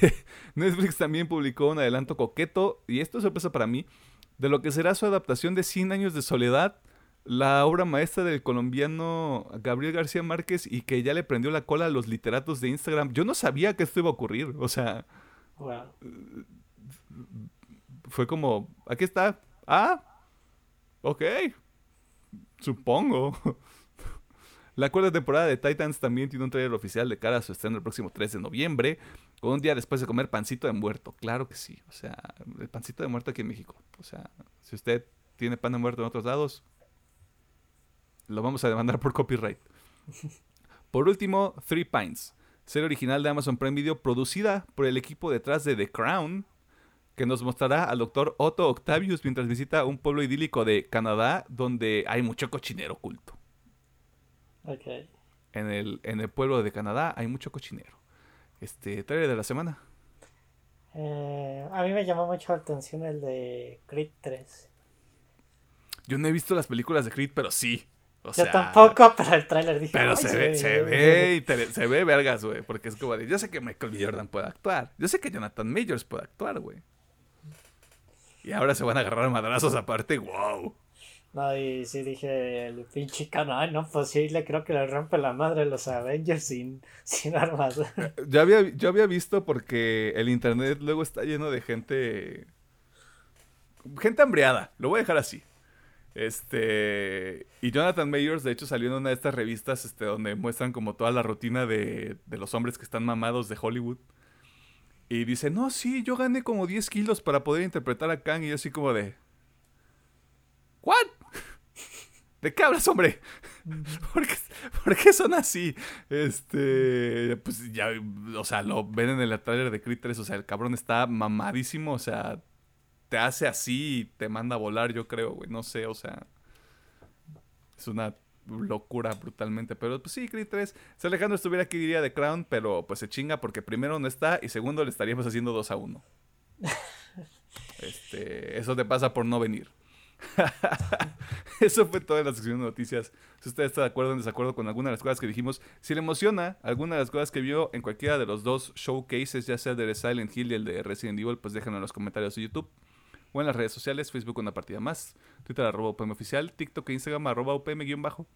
Speaker 1: Netflix también publicó un adelanto coqueto, y esto es sorpresa para mí, de lo que será su adaptación de 100 años de soledad la obra maestra del colombiano Gabriel García Márquez y que ya le prendió la cola a los literatos de Instagram. Yo no sabía que esto iba a ocurrir, o sea... Fue como, aquí está. Ah, ok. Supongo. La cuarta temporada de Titans también tiene un trailer oficial de cara a su estreno el próximo 3 de noviembre, con un día después de comer pancito de muerto. Claro que sí, o sea, el pancito de muerto aquí en México. O sea, si usted tiene pan de muerto en otros lados, lo vamos a demandar por copyright. Por último, Three Pines, serie original de Amazon Prime Video producida por el equipo detrás de The Crown, que nos mostrará al doctor Otto Octavius mientras visita un pueblo idílico de Canadá donde hay mucho cochinero oculto. En el, en el pueblo de Canadá hay mucho cochinero. Este, trailer de la semana.
Speaker 2: Eh, a mí me llamó mucho la atención el de Creed 3.
Speaker 1: Yo no he visto las películas de Creed, pero sí.
Speaker 2: Yo tampoco, pero el tráiler dije.
Speaker 1: Pero se, ve, se ve, se ve vergas, güey. Porque es como de, yo sé que Michael B. Jordan puede actuar. Yo sé que Jonathan Majors puede actuar, güey. Y ahora se van a agarrar madrazos aparte, wow.
Speaker 2: No, y sí dije, el pinche canal, no, pues sí, le creo que le rompe la madre a los Avengers sin, sin armas.
Speaker 1: Eh, yo había, yo había visto porque el internet luego está lleno de gente. Gente hambriada, lo voy a dejar así. Este. Y Jonathan Mayors, de hecho, salió en una de estas revistas este, donde muestran como toda la rutina de, de los hombres que están mamados de Hollywood. Y dice, no, sí, yo gané como 10 kilos para poder interpretar a Kang. Y yo así como de... ¿What? ¿De qué hablas, hombre? ¿Por qué, son así? Este, pues ya, o sea, lo ven en el trailer de Creed 3, o sea, el cabrón está mamadísimo, o sea, te hace así y te manda a volar, yo creo, güey, no sé, o sea, es una locura brutalmente, pero pues sí, Creed 3, si Alejandro estuviera aquí diría de Crown, pero pues se chinga porque primero no está y segundo le estaríamos haciendo 2 a 1. Este, eso te pasa por no venir. Eso fue toda la sección de noticias. Si usted está de acuerdo o en desacuerdo con alguna de las cosas que dijimos, si le emociona alguna de las cosas que vio en cualquiera de los dos showcases, ya sea el de Silent Hill y el de Resident Evil, pues déjenlo en los comentarios de YouTube o en las redes sociales, Facebook una partida más, Twitter arroba UPM oficial, TikTok e Instagram arroba UPM guion bajo,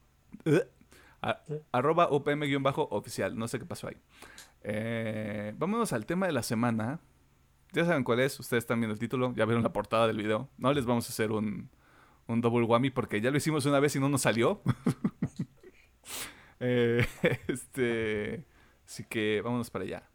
Speaker 1: arroba UPM guion bajo oficial, no sé qué pasó ahí. Eh, vámonos al tema de la semana. Ya saben cuál es, ustedes están viendo el título, ya vieron la portada del video. No les vamos a hacer un, un double whammy porque ya lo hicimos una vez y no nos salió. Eh, este, así que vámonos para allá.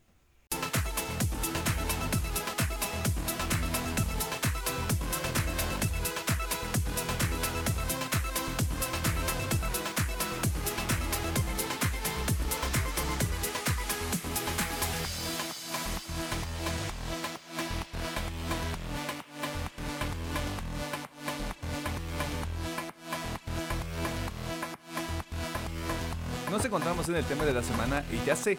Speaker 1: El tema de la semana y ya sé,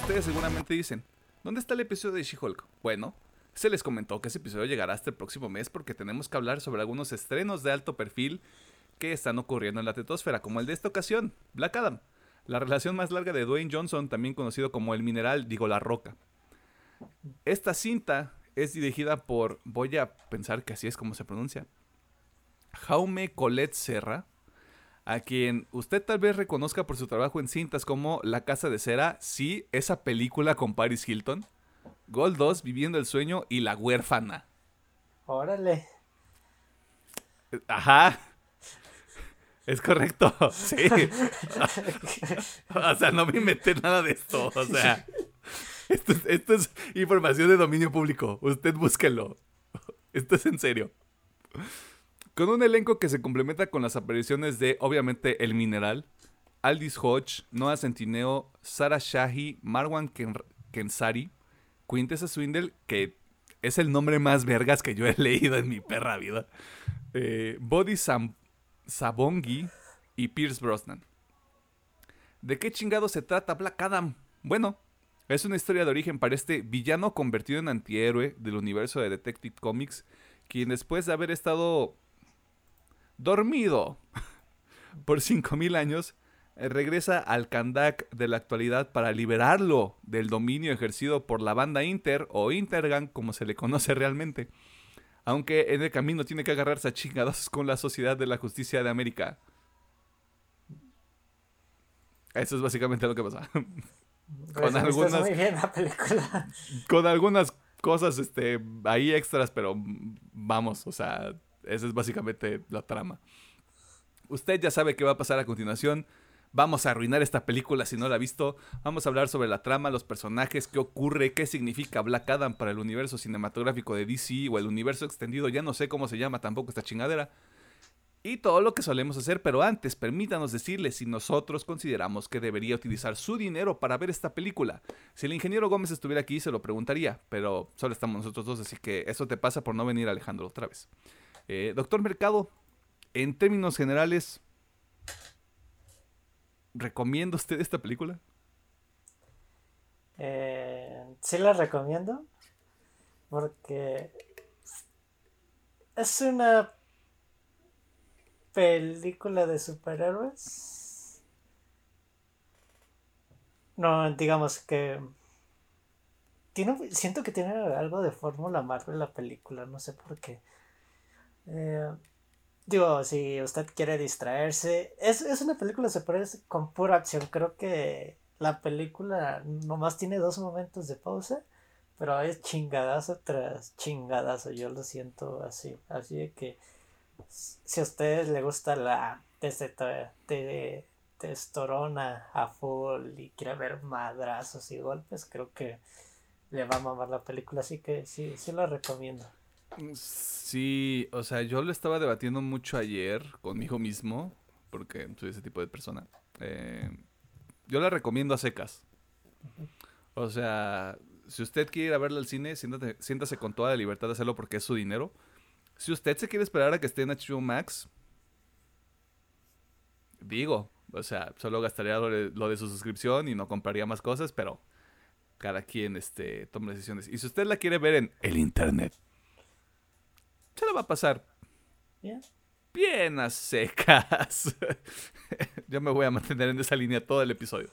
Speaker 1: ustedes seguramente dicen, ¿dónde está el episodio de She-Hulk? Bueno, se les comentó que ese episodio llegará hasta el próximo mes porque tenemos que hablar sobre algunos estrenos de alto perfil que están ocurriendo en la tetosfera, como el de esta ocasión, Black Adam, la relación más larga de Dwayne Johnson, también conocido como el mineral, digo la roca. Esta cinta es dirigida por, voy a pensar que así es como se pronuncia, Jaume Colette Serra, a quien usted tal vez reconozca por su trabajo en cintas como La Casa de Cera, sí, esa película con Paris Hilton, Gold 2, Viviendo el Sueño y La Huérfana.
Speaker 2: Órale.
Speaker 1: Ajá. Es correcto, sí. o sea, no me inventé nada de esto. O sea, esto, esto es información de dominio público. Usted búsquelo. Esto es en serio. Con un elenco que se complementa con las apariciones de, obviamente, El Mineral, Aldis Hodge, Noah Centineo, Sara Shahi, Marwan Kensari, Quintessa Swindle, que es el nombre más vergas que yo he leído en mi perra vida, eh, Body Sabongi y Pierce Brosnan. ¿De qué chingado se trata Black Adam? Bueno, es una historia de origen para este villano convertido en antihéroe del universo de Detective Comics, quien después de haber estado dormido por 5.000 años, eh, regresa al Kandak de la actualidad para liberarlo del dominio ejercido por la banda Inter o Intergang como se le conoce realmente. Aunque en el camino tiene que agarrarse a chingados con la Sociedad de la Justicia de América. Eso es básicamente lo que pasa.
Speaker 2: con algunas muy bien la película.
Speaker 1: con algunas cosas este ahí extras, pero vamos, o sea, esa es básicamente la trama. Usted ya sabe qué va a pasar a continuación. Vamos a arruinar esta película si no la ha visto. Vamos a hablar sobre la trama, los personajes, qué ocurre, qué significa Black Adam para el universo cinematográfico de DC o el universo extendido. Ya no sé cómo se llama tampoco esta chingadera. Y todo lo que solemos hacer, pero antes permítanos decirle si nosotros consideramos que debería utilizar su dinero para ver esta película. Si el ingeniero Gómez estuviera aquí se lo preguntaría, pero solo estamos nosotros dos, así que eso te pasa por no venir Alejandro otra vez. Eh, doctor Mercado, en términos generales, ¿Recomienda usted esta película?
Speaker 2: Eh, sí la recomiendo. Porque es una película de superhéroes. No, digamos que tiene, siento que tiene algo de fórmula Marvel la película, no sé por qué. Eh, digo, si usted quiere distraerse, es, es una película se con pura acción. Creo que la película nomás tiene dos momentos de pausa, pero es chingadazo tras chingadazo. Yo lo siento así. Así de que si a ustedes le gusta la testorona a full y quiere ver madrazos y golpes, creo que le va a mamar la película. Así que sí, sí la recomiendo.
Speaker 1: Sí, o sea, yo lo estaba debatiendo mucho ayer conmigo mismo, porque soy ese tipo de persona. Eh, yo la recomiendo a secas. O sea, si usted quiere ir a verla al cine, siéntase, con toda la libertad de hacerlo porque es su dinero. Si usted se quiere esperar a que esté en HBO Max, digo, o sea, solo gastaría lo de, su suscripción y no compraría más cosas, pero cada quien este, toma decisiones. Y si usted la quiere ver en el internet, se la va a pasar. Bien a secas. Yo me voy a mantener en esa línea todo el episodio.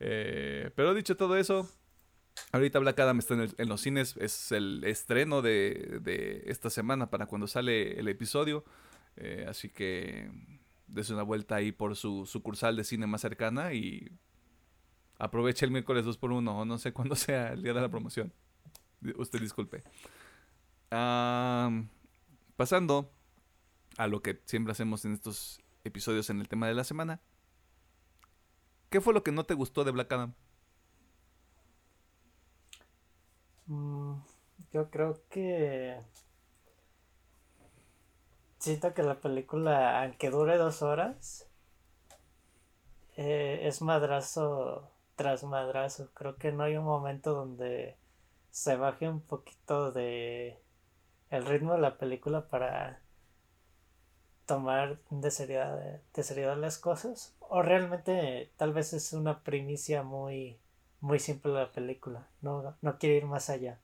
Speaker 1: Eh, pero dicho todo eso, ahorita Black Adam está en, los cines. Es el estreno de, esta semana para cuando sale el episodio. Eh, así que des una vuelta ahí por su sucursal de cine más cercana y aproveche el miércoles 2x1 o no sé cuándo sea el día de la promoción. Usted disculpe. Pasando a lo que siempre hacemos en estos episodios en el tema de la semana. ¿Qué fue lo que no te gustó de Black Adam?
Speaker 2: Mm, yo creo que siento que la película, aunque dure dos horas, eh, es madrazo tras madrazo. Creo que no hay un momento donde se baje un poquito de el ritmo de la película para tomar de seriedad, de seriedad las cosas o realmente tal vez es una primicia muy muy simple la película no, no quiere ir más allá.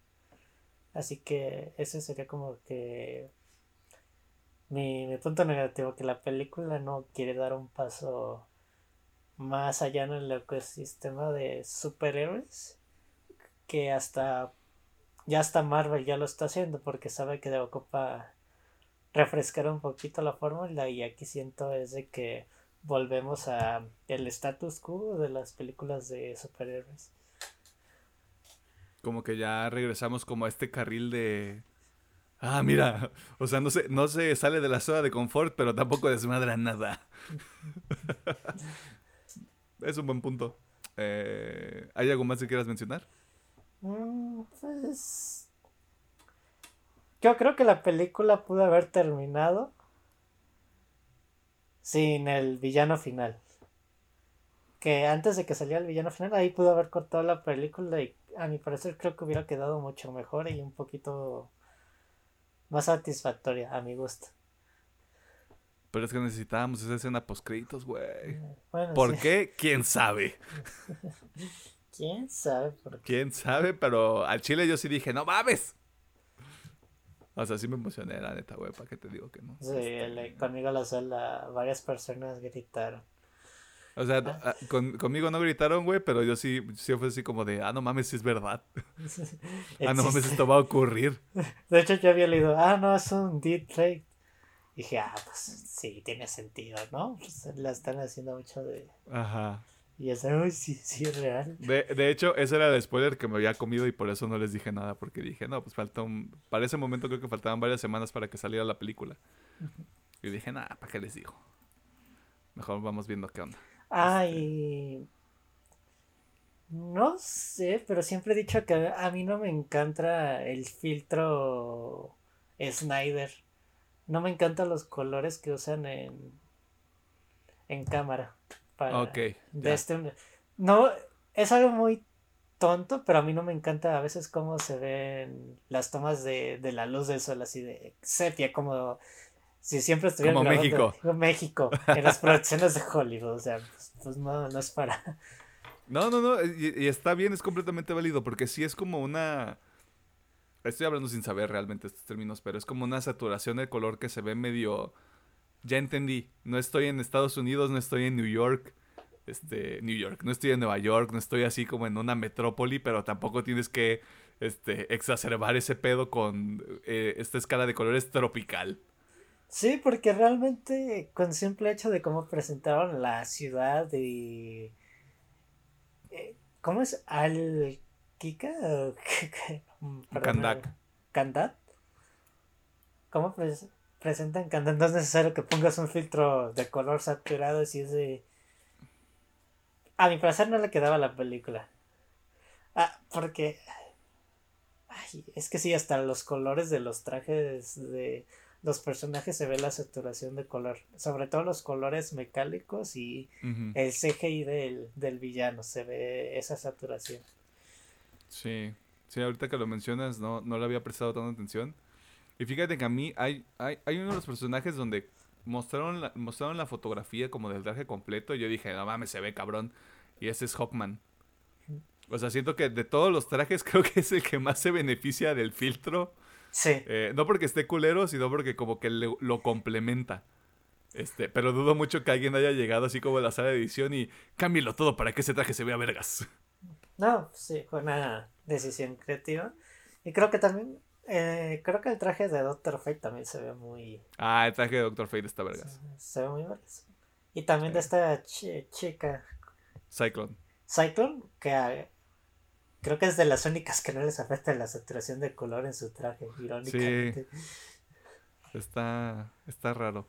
Speaker 2: Así que ese sería como que mi, mi punto negativo que la película no quiere dar un paso más allá en el ecosistema de superhéroes que hasta ya hasta Marvel ya lo está haciendo porque sabe que ocupa refrescar un poquito la fórmula y aquí siento es de que volvemos a el status quo de las películas de superhéroes.
Speaker 1: Como que ya regresamos como a este carril de Ah, mira, o sea, no se, no se sale de la zona de confort, pero tampoco desmadra nada. es un buen punto. Eh, ¿Hay algo más que quieras mencionar?
Speaker 2: Mm, pues yo creo que la película pudo haber terminado sin el villano final. Que antes de que saliera el villano final, ahí pudo haber cortado la película y a mi parecer creo que hubiera quedado mucho mejor y un poquito más satisfactoria a mi gusto.
Speaker 1: Pero es que necesitábamos esa escena post créditos, güey. ¿Por qué? ¿Quién sabe?
Speaker 2: ¿Quién sabe por qué?
Speaker 1: ¿Quién sabe? Pero al chile yo sí dije, no mames. O sea, sí me emocioné, la neta, güey, ¿para qué te digo que no?
Speaker 2: Sí, este, conmigo la sala varias personas gritaron.
Speaker 1: O sea, ah. conmigo no gritaron, güey, pero yo sí, sí fue así como de, ah, no mames, sí es verdad. ah, no mames, esto va a ocurrir.
Speaker 2: De hecho, yo había leído, ah, no, es un deep fake. Dije, ah, pues sí, tiene sentido, ¿no? Pues, la están haciendo mucho de... Ajá. Y ya sabes, sí, sí es real.
Speaker 1: De, de, hecho, ese era el spoiler que me había comido y por eso no les dije nada, porque dije, no, pues falta un... Para ese momento creo que faltaban varias semanas para que saliera la película. Y dije, nada, ¿para qué les digo? Mejor vamos viendo qué onda.
Speaker 2: Ay. No sé, pero siempre he dicho que a mí no me encanta el filtro Snyder. No me encantan los colores que usan en, en cámara ok. De este, no, es algo muy tonto, pero a mí no me encanta a veces cómo se ven las tomas de, la luz del sol, así de sepia, como si siempre estuvieran
Speaker 1: Como México.
Speaker 2: México, en las producciones de Hollywood, o sea, pues, pues no, no es para...
Speaker 1: No, no, no, y, está bien, es completamente válido, porque sí es como una... Estoy hablando sin saber realmente estos términos, pero es como una saturación de color que se ve medio... Ya entendí, no estoy en Estados Unidos, no estoy en New York, este, New York, no estoy en Nueva York, no estoy así como en una metrópoli, pero tampoco tienes que este, exacerbar ese pedo con eh, esta escala de colores tropical.
Speaker 2: Sí, porque realmente con simple hecho de cómo presentaron la ciudad y eh, ¿Cómo es? ¿Al Kika?
Speaker 1: Kandak.
Speaker 2: ¿Kandat? ¿Cómo presentan Kandat? No es necesario que pongas un filtro de color saturado si es de... A mi parecer no le quedaba la película. Ah, porque... Ay, es que sí, hasta los colores de los trajes de los personajes se ve la saturación de color, sobre todo los colores mecánicos y el CGI del, del, villano, se ve esa saturación.
Speaker 1: Sí, sí, ahorita que lo mencionas no, no le había prestado tanta atención. Y fíjate que a mí hay, hay, hay uno de los personajes donde mostraron la, mostraron la fotografía como del traje completo y yo dije, no mames, se ve cabrón. Y ese es Hawkman. O sea, siento que de todos los trajes creo que es el que más se beneficia del filtro
Speaker 2: Sí.
Speaker 1: Eh, no porque esté culero, sino porque como que lo complementa. Este, pero dudo mucho que alguien haya llegado así como a la sala de edición y cámbielo todo para que ese traje se vea vergas.
Speaker 2: No, sí, fue una decisión creativa. Y creo que también, eh, creo que el traje de Doctor Fate también se ve muy...
Speaker 1: Ah, el traje de Doctor Fate está vergas.
Speaker 2: Se, ve muy vergas. Y también de esta chica.
Speaker 1: Cyclone.
Speaker 2: Cyclone, que Creo que es de las únicas que no les afecta la saturación de color en su traje, irónicamente. Sí.
Speaker 1: Está, está raro.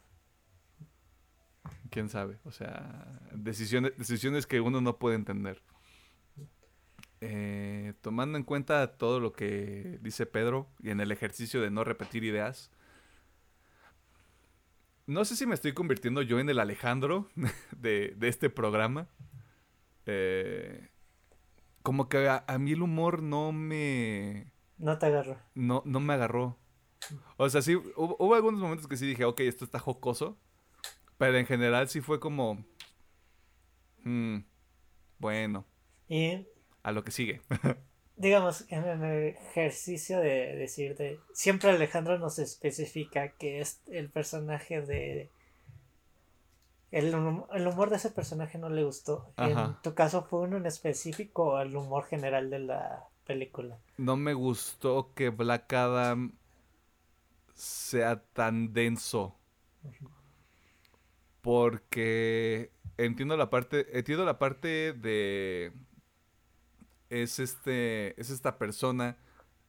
Speaker 1: Quién sabe. O sea, decisiones, decisiones que uno no puede entender. Eh, tomando en cuenta todo lo que dice Pedro y en el ejercicio de no repetir ideas, no sé si me estoy convirtiendo yo en el Alejandro de, de este programa. Eh, como que a, mí el humor no me...
Speaker 2: No te agarró.
Speaker 1: No, no me agarró. O sea, sí, hubo, algunos momentos que sí dije, ok, esto está jocoso. Pero en general sí fue como... Hmm, bueno.
Speaker 2: Y...
Speaker 1: A lo que sigue.
Speaker 2: digamos, en el ejercicio de decir de... Siempre Alejandro nos especifica que es el personaje de el, humor de ese personaje no le gustó. En tu caso fue uno en específico o el humor general de la película.
Speaker 1: No me gustó que Black Adam sea tan denso. Porque entiendo la parte, entiendo la parte de es este es esta persona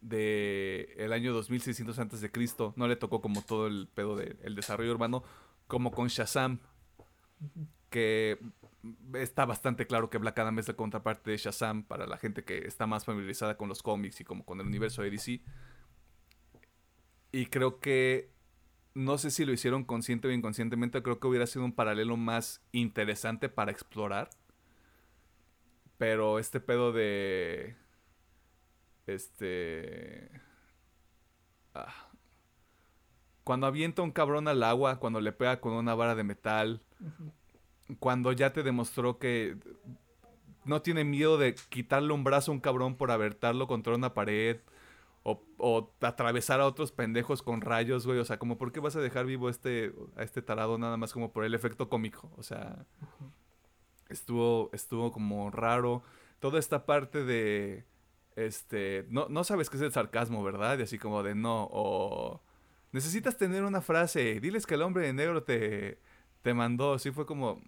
Speaker 1: de el año 2600 antes de Cristo, no le tocó como todo el pedo del desarrollo urbano como con Shazam que está bastante claro que Black Adam es la contraparte de Shazam para la gente que está más familiarizada con los cómics y como con el universo de DC. Y creo que no sé si lo hicieron consciente o inconscientemente, creo que hubiera sido un paralelo más interesante para explorar. Pero este pedo de este ah, cuando avienta un cabrón al agua, cuando le pega con una vara de metal, cuando ya te demostró que no tiene miedo de quitarle un brazo a un cabrón por abertarlo contra una pared o, atravesar a otros pendejos con rayos, güey. O sea, como, ¿por qué vas a dejar vivo este, a este tarado nada más como por el efecto cómico? O sea, estuvo, estuvo como raro. Toda esta parte de, este, no, no sabes qué es el sarcasmo, ¿verdad? Y así como de no, o necesitas tener una frase, diles que el hombre de negro te, te mandó, así fue como...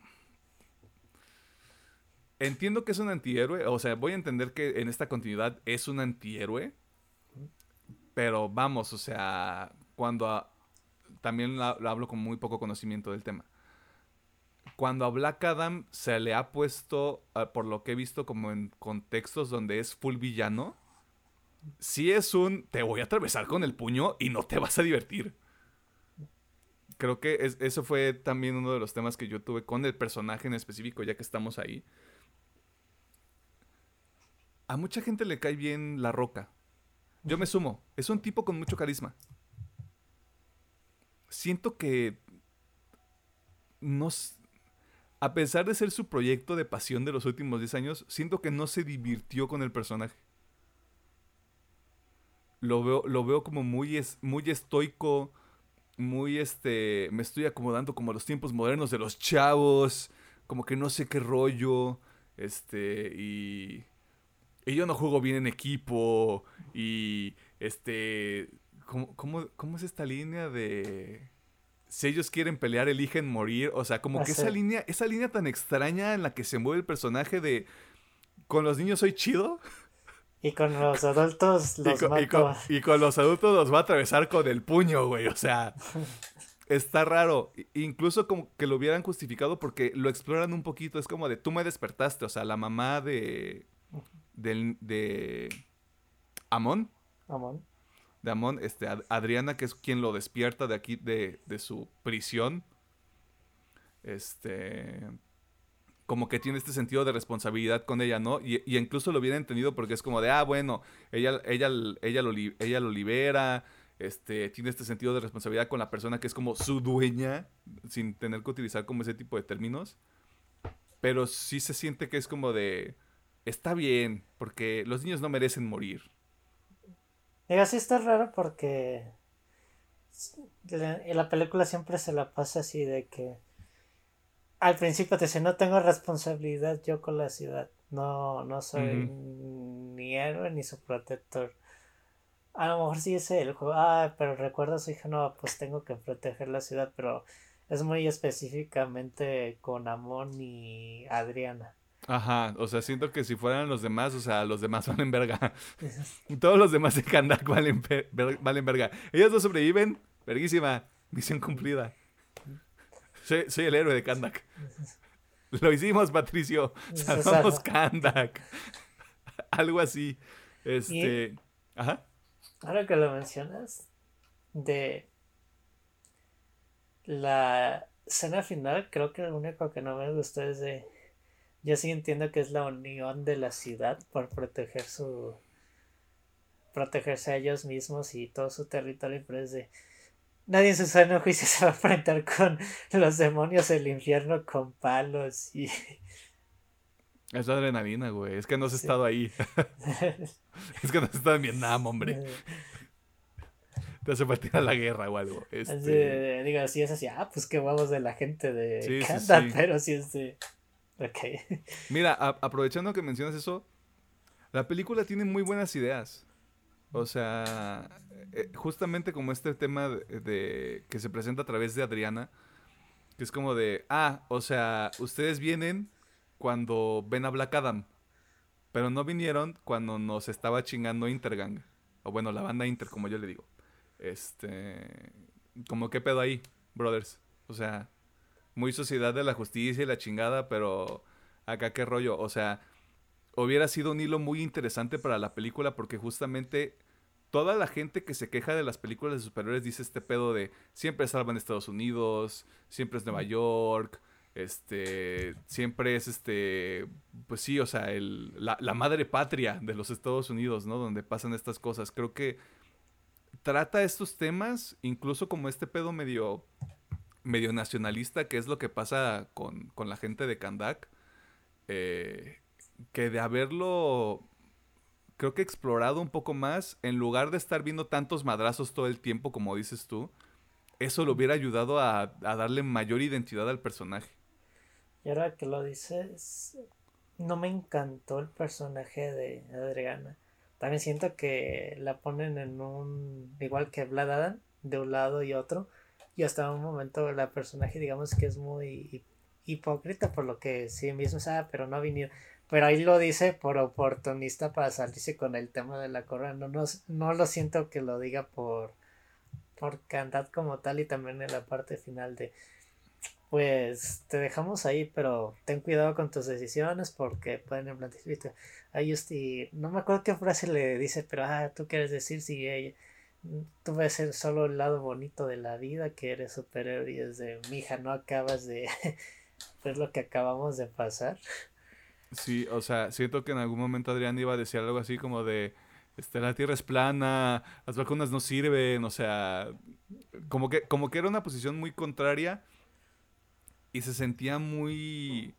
Speaker 1: Entiendo que es un antihéroe, o sea, voy a entender que en esta continuidad es un antihéroe, pero vamos, o sea, cuando también lo hablo con muy poco conocimiento del tema. Cuando a Black Adam se le ha puesto, ah, por lo que he visto, como en contextos donde es full villano, si es un te voy a atravesar con el puño y no te vas a divertir. Creo que eso fue también uno de los temas que yo tuve con el personaje en específico, ya que estamos ahí. A mucha gente le cae bien la roca. Yo me sumo. Es un tipo con mucho carisma. siento que no a pesar de ser su proyecto de pasión de los últimos 10 años, siento que no se divirtió con el personaje. Lo veo, lo veo como muy, muy estoico, muy este, me estoy acomodando como a los tiempos modernos de los chavos, como que no sé qué rollo, este, y, y yo no juego bien en equipo, y este, ¿cómo, cómo, cómo es esta línea de si ellos quieren pelear, eligen morir. O sea, como que esa línea, esa línea tan extraña en la que se mueve el personaje de con los niños soy chido.
Speaker 2: Y con los adultos los
Speaker 1: y con, y con, los adultos los va a atravesar con el puño, güey. O sea, está raro. Incluso como que lo hubieran justificado porque lo exploran un poquito. Es como de tú me despertaste. O sea, la mamá de. de, de Amon.
Speaker 2: Amon
Speaker 1: de Amon, este, Adriana, que es quien lo despierta de aquí, de, de su prisión. Este. Como que tiene este sentido de responsabilidad con ella, ¿no? Y, incluso lo hubiera entendido porque es como de, ah, bueno, ella, ella, ella, lo, ella lo libera, este, tiene este sentido de responsabilidad con la persona que es como su dueña, sin tener que utilizar como ese tipo de términos. Pero sí se siente que es como de, está bien, porque los niños no merecen morir.
Speaker 2: Digo, sí está raro porque en la película siempre se la pasa así de que al principio te dice no tengo responsabilidad yo con la ciudad, no, no soy ni héroe ni su protector. A lo mejor sí es el juego, ah, pero recuerda a su hija, no, pues tengo que proteger la ciudad, pero es muy específicamente con Amon y Adriana.
Speaker 1: Ajá, o sea, siento que si fueran los demás, o sea, los demás valen verga. Todos los demás de Kandak valen, valen verga. Ellos no sobreviven, verguísima, misión cumplida. Soy, el héroe de Kandak. Lo hicimos, Patricio. Salvamos Kandak. Algo así. Este. Ajá.
Speaker 2: Ahora que lo mencionas, de la escena final, creo que lo único que no me gustó es de yo sí entiendo que es la unión de la ciudad por proteger su protegerse a ellos mismos y todo su territorio, pero es de nadie en su sano juicio se va a enfrentar con los demonios del infierno con palos y
Speaker 1: es adrenalina, güey. Es que no has estado ahí. es que no has estado en Vietnam, hombre. Te hace falta a la guerra o algo.
Speaker 2: Este... digo, si es así, ah, pues qué vamos de la gente de sí, pero si es de. Ok.
Speaker 1: Mira, aprovechando que mencionas eso, la película tiene muy buenas ideas. O sea, eh, justamente como este tema de, que se presenta a través de Adriana, que es como de, ah, o sea, ustedes vienen cuando ven a Black Adam, pero no vinieron cuando nos estaba chingando Intergang, o bueno, la banda Inter, como yo le digo. Este, como qué pedo ahí, brothers. O sea, muy sociedad de la justicia y la chingada, pero acá qué rollo. O sea, hubiera sido un hilo muy interesante para la película porque justamente toda la gente que se queja de las películas de superhéroes dice este pedo de siempre salvan Estados Unidos, siempre es Nueva York, este, siempre es este, pues sí, o sea, el, la, la madre patria de los Estados Unidos, ¿no? Donde pasan estas cosas. Creo que trata estos temas, incluso como este pedo medio medio nacionalista, que es lo que pasa con, la gente de Kandak, eh, que de haberlo, creo que explorado un poco más, en lugar de estar viendo tantos madrazos todo el tiempo, como dices tú, eso lo hubiera ayudado a, darle mayor identidad al personaje.
Speaker 2: Y ahora que lo dices, no me encantó el personaje de Adriana. También siento que la ponen en un, igual que Vlad Adam, de un lado y otro y hasta un momento la personaje digamos que es muy hipócrita por lo que sí mismo sabe, pero no ha. Pero ahí lo dice por oportunista para salirse con el tema de la corona. No, no, lo siento que lo diga por, por cantar como tal y también en la parte final de pues te dejamos ahí, pero ten cuidado con tus decisiones porque pueden implantar. Ahí y no me acuerdo qué frase le dice, pero ah, tú quieres decir si ella tú ves el solo el lado bonito de la vida, que eres superhéroe y es de, mija, no acabas de ver lo que acabamos de pasar.
Speaker 1: Sí, o sea, siento que en algún momento Adrián iba a decir algo así como de, este, la Tierra es plana, las vacunas no sirven, o sea, como que, como que era una posición muy contraria y se sentía muy,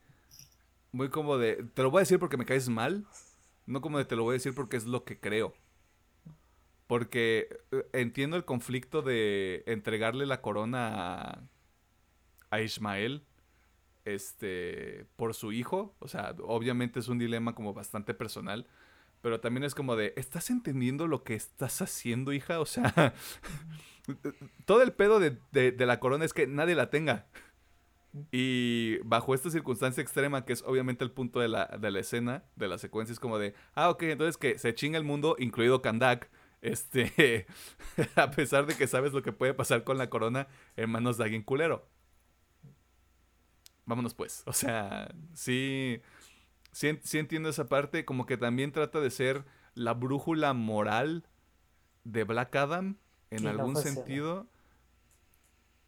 Speaker 1: muy como de, te lo voy a decir porque me caes mal, no como de te lo voy a decir porque es lo que creo. Porque eh, entiendo el conflicto de entregarle la corona a, Ismael este, por su hijo. O sea, obviamente es un dilema como bastante personal. Pero también es como de, ¿estás entendiendo lo que estás haciendo, hija? O sea, todo el pedo de, de, la corona es que nadie la tenga. Y bajo esta circunstancia extrema, que es obviamente el punto de la, de la escena, de la secuencia, es como de, ah, ok, entonces que se chinga el mundo, incluido Kandak, este, a pesar de que sabes lo que puede pasar con la corona en manos de alguien culero. Vámonos pues, o sea, sí, sí, entiendo esa parte, como que también trata de ser la brújula moral de Black Adam en algún sentido.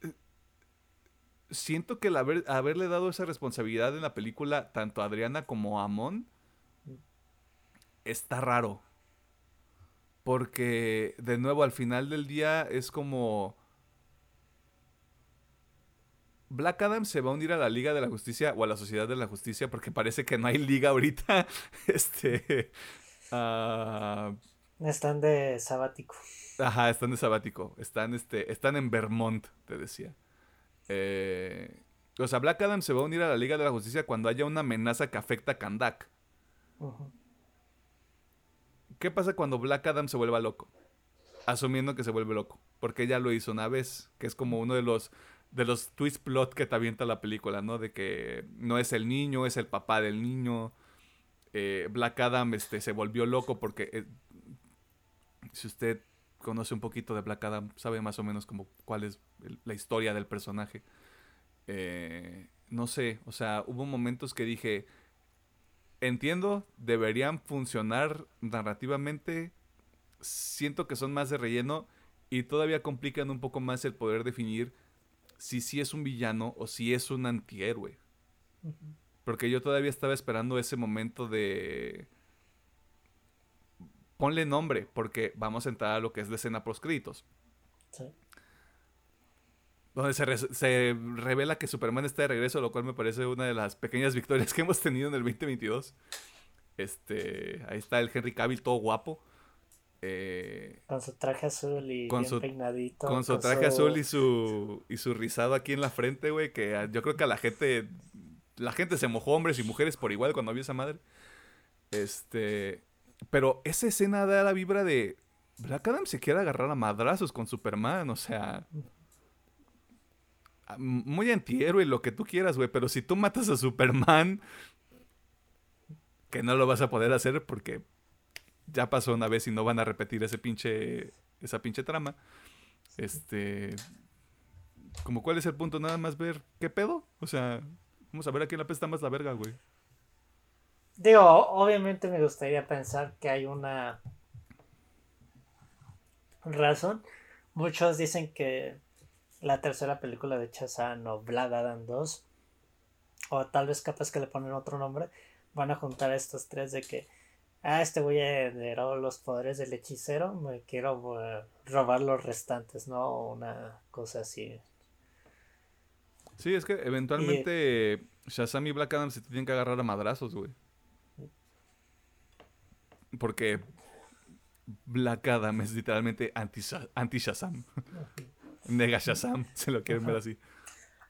Speaker 1: Eh, siento que el haberle dado esa responsabilidad en la película tanto a Adriana como a Amon está raro. Porque, de nuevo, al final del día es como Black Adam se va a unir a la Liga de la Justicia o a la Sociedad de la Justicia porque parece que no hay liga ahorita. Este. Ah,
Speaker 2: están de sabático.
Speaker 1: Ajá, están de sabático. Están, este, están en Vermont, te decía. Eh, o sea, Black Adam se va a unir a la Liga de la Justicia cuando haya una amenaza que afecta a Kandak. ¿Qué pasa cuando Black Adam se vuelva loco? Asumiendo que se vuelve loco. Porque ya lo hizo una vez, que es como uno de los de los twist plot que te avienta la película, ¿no? De que no es el niño, es el papá del niño. Eh, Black Adam este, se volvió loco porque eh, si usted conoce un poquito de Black Adam, sabe más o menos como cuál es la historia del personaje. Eh, no sé, o sea, hubo momentos que dije, entiendo, deberían funcionar narrativamente, siento que son más de relleno y todavía complican un poco más el poder definir si sí es un villano o si es un antihéroe. Porque yo todavía estaba esperando ese momento de... Ponle nombre, porque vamos a entrar a lo que es la escena post créditos. Sí. Donde se, se, revela que Superman está de regreso, lo cual me parece una de las pequeñas victorias que hemos tenido en el 2022. Este, ahí está el Henry Cavill todo guapo. Eh,
Speaker 2: con su traje azul y con su, peinadito.
Speaker 1: Con su traje azul y su, y su rizado aquí en la frente, güey, que yo creo que a la gente, la gente se mojó, hombres y mujeres por igual cuando vio esa madre. Este, pero esa escena da la vibra de Black Adam se quiere agarrar a madrazos con Superman, o sea, muy antihéroe, lo que tú quieras, güey, pero si tú matas a Superman, que no lo vas a poder hacer porque ya pasó una vez y no van a repetir ese pinche, esa pinche trama. Este, como cuál es el punto, nada más ver qué pedo. O sea, vamos a ver a quién la pesta más la verga, güey.
Speaker 2: Digo, obviamente me gustaría pensar que hay una razón. Muchos dicen que la tercera película de Chazan o Black Adam 2, o tal vez capaz que le ponen otro nombre, van a juntar estos tres de que ah, este voy a heredar los poderes del hechicero, me quiero eh, robar los restantes, ¿no? Una cosa así.
Speaker 1: Sí, es que eventualmente Shazam y Black Adam se tienen que agarrar a madrazos, güey. Porque Black Adam es literalmente anti-Shazam. Nega Shazam, se lo quieren ver así.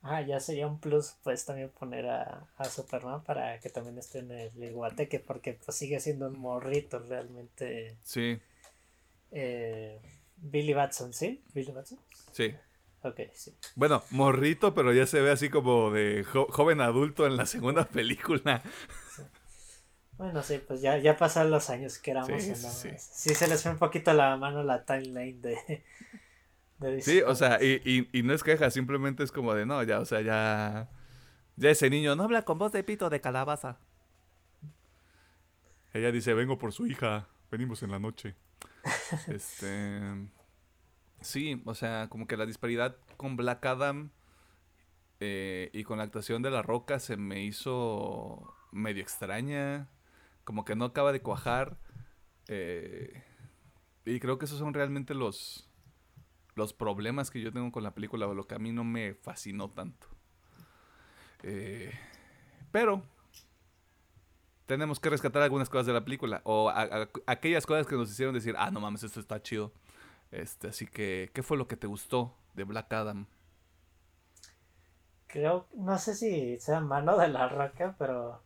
Speaker 2: Ah, ya sería un plus pues también poner a, Superman para que también esté en el Iguateque, porque pues sigue siendo un morrito realmente. Sí. Eh, Billy Batson, ¿sí? Billy Batson. Sí. Ok, sí.
Speaker 1: Bueno, morrito, pero ya se ve así como de joven adulto en la segunda película.
Speaker 2: Bueno, sí, pues ya, ya pasaron los años que éramos. Sí, sí. sí, se les fue un poquito la mano la timeline de,
Speaker 1: Sí, o sea, y, y, no es queja, simplemente es como de, no, ya, o sea, ya... Ya ese niño no habla con voz de pito de calabaza. Ella dice, vengo por su hija, venimos en la noche. este... Sí, o sea, como que la disparidad con Black Adam eh, y con la actuación de La Roca se me hizo medio extraña. Como que no acaba de cuajar. Eh, Y creo que esos son realmente los, los problemas que yo tengo con la película, o lo que a mí no me fascinó tanto. Eh, pero tenemos que rescatar algunas cosas de la película, o aquellas cosas que nos hicieron decir, ah, no mames, esto está chido. Este, así que, ¿qué fue lo que te gustó de Black Adam?
Speaker 2: Creo, no sé si sea mano de la roca, pero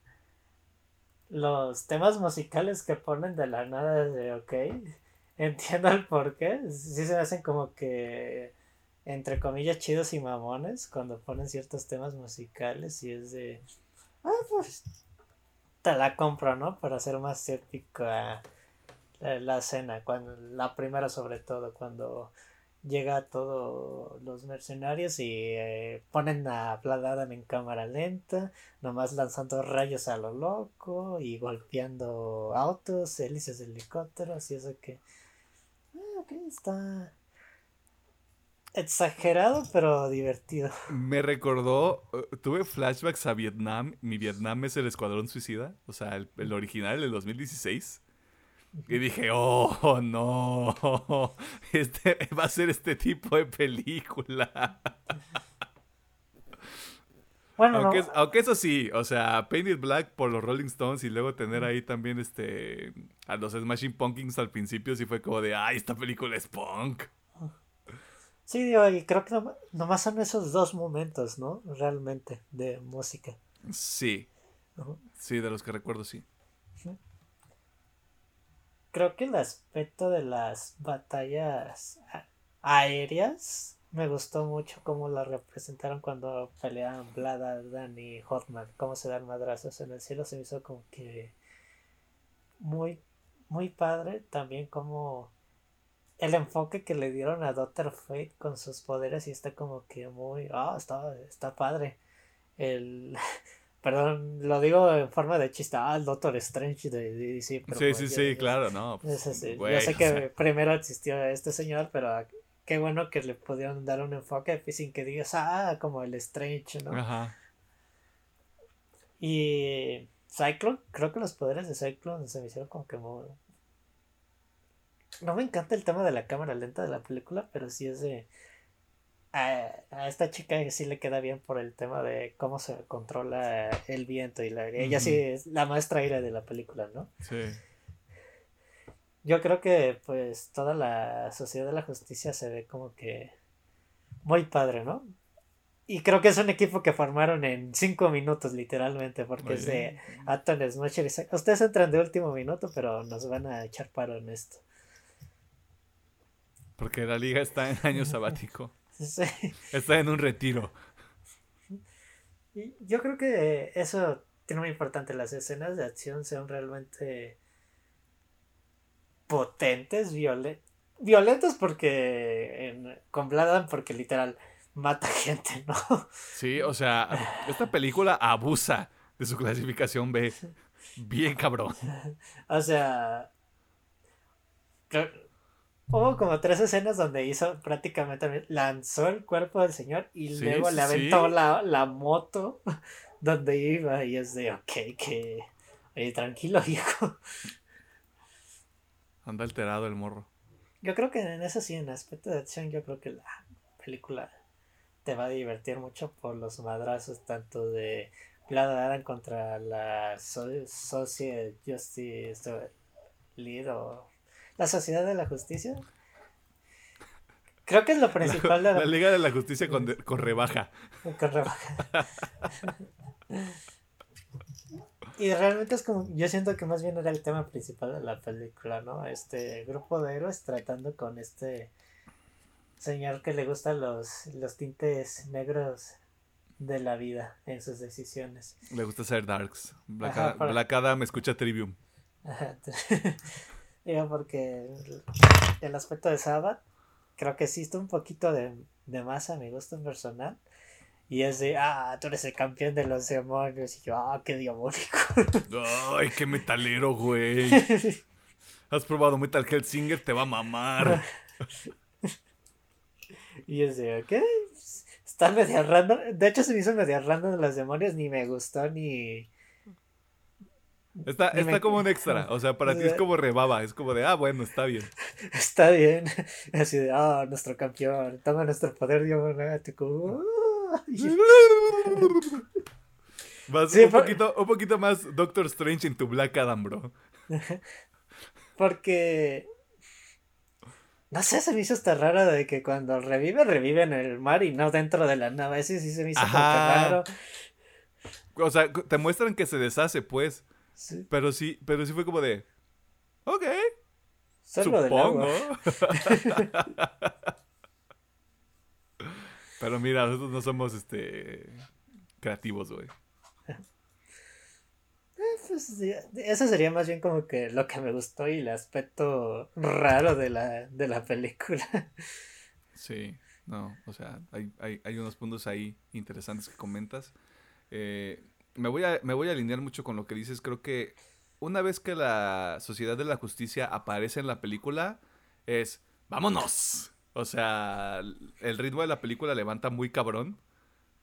Speaker 2: los temas musicales que ponen de la nada de ok, entiendo el porqué, sí se hacen como que entre comillas chidos y mamones cuando ponen ciertos temas musicales y es de ah pues te la compro, ¿no? Para hacer más épica la, la escena, cuando la primera sobre todo cuando llega todos los mercenarios y eh, ponen a Blood en cámara lenta, nomás lanzando rayos a lo loco y golpeando autos, hélices de helicópteros y eso que... Ok, está exagerado pero divertido.
Speaker 1: Me recordó, eh, tuve flashbacks a Vietnam, mi Vietnam es el Escuadrón Suicida, o sea, el, el original, el 2016. Y dije, oh, no, este va a ser este tipo de película. Bueno, aunque, aunque, eso sí, o sea, Painted Black por los Rolling Stones y luego tener ahí también este a los Smashing Pumpkins al principio sí fue como de, ay, esta película es punk.
Speaker 2: Sí, digo, y creo que nomás son esos dos momentos, ¿no? Realmente, de música.
Speaker 1: Sí. Sí, de los que recuerdo, sí
Speaker 2: creo que el aspecto de las batallas aéreas me gustó mucho cómo la representaron cuando peleaban Blada, Dan y Hotman, cómo se dan madrazos en el cielo, se me hizo como que muy, muy padre también como el enfoque que le dieron a Doctor Fate con sus poderes y está como que muy, ah, está, está padre. El, Perdón, lo digo en forma de chiste. Ah, el Doctor Strange de DC.
Speaker 1: sí, pues sí, sí, claro, no.
Speaker 2: Pues, yo sé que primero existió este señor, pero qué bueno que le pudieron dar un enfoque sin que digas, ah, como el Strange, ¿no? Ajá. Y Cyclone, creo que los poderes de Cyclone se me hicieron como que muy... No me encanta el tema de la cámara lenta de la película, pero sí es de a, esta chica sí le queda bien por el tema de cómo se controla el viento y la, ella sí es la maestra aire de la película, ¿no? Sí. Yo creo que pues toda la sociedad de la justicia se ve como que muy padre, ¿no? Y creo que es un equipo que formaron en cinco minutos, literalmente, porque es de Atom Smasher. Ustedes entran de último minuto, pero nos van a echar paro en esto.
Speaker 1: Porque la liga está en año sabático. Está en un retiro.
Speaker 2: yo creo que eso tiene muy importante. Las escenas de acción sean realmente potentes. Violentos porque con Bladan porque literal mata gente, ¿no?
Speaker 1: Sí, o sea, esta película abusa de su clasificación B. Bien cabrón.
Speaker 2: O sea, Hubo como tres escenas donde hizo prácticamente lanzó el cuerpo del señor y luego le aventó la, moto donde iba y es de ok que tranquilo hijo
Speaker 1: anda alterado el morro
Speaker 2: yo creo que en eso sí en aspecto de acción yo creo que la película te va a divertir mucho por los madrazos tanto de Vlad contra la Social Justice Lead o la Sociedad de la Justicia. Creo que es lo principal
Speaker 1: la, de la... Liga de la Justicia con, rebaja.
Speaker 2: Con rebaja. y realmente es como, yo siento que más bien era el tema principal de la película, ¿no? Este grupo de héroes tratando con este señor que le gustan los, los tintes negros de la vida en sus decisiones.
Speaker 1: Le gusta ser darks. Black, Adam escucha Trivium.
Speaker 2: Digo, porque el, aspecto de Sabbath creo que existe un poquito de, de más a mi gusto personal. Y es de, ah, tú eres el campeón de los demonios. Y yo, ah, qué diabólico.
Speaker 1: Ay, qué metalero, güey. Has probado Metal Singer, te va a mamar.
Speaker 2: y es de, ¿qué? Está media random. De hecho, se me hizo media random de los demonios. Ni me gustó, ni
Speaker 1: Está, está como un extra. O sea, para ti es como rebaba. Es como de, ah, bueno, está bien.
Speaker 2: Está bien. Así de, ah, nuestro campeón. Toma nuestro poder diabonático.
Speaker 1: Vas un, poquito, un poquito más Doctor Strange en tu Black Adam, bro.
Speaker 2: Porque. No sé, se me hizo esta raro de que cuando revive, revive en el mar y no dentro de la nave. Ese sí se me hizo raro.
Speaker 1: O sea, te muestran que se deshace, pues. Pero sí, pero sí fue como de. Ok. Supongo. pero mira, nosotros no somos este creativos, güey.
Speaker 2: Pues, eso sería más bien como que lo que me gustó y el aspecto raro de la, de la película.
Speaker 1: Sí, no, o sea, hay, hay, hay unos puntos ahí interesantes que comentas. Eh, me voy, a, me voy a alinear mucho con lo que dices. Creo que una vez que la Sociedad de la Justicia aparece en la película, es ¡vámonos! O sea, el ritmo de la película levanta muy cabrón.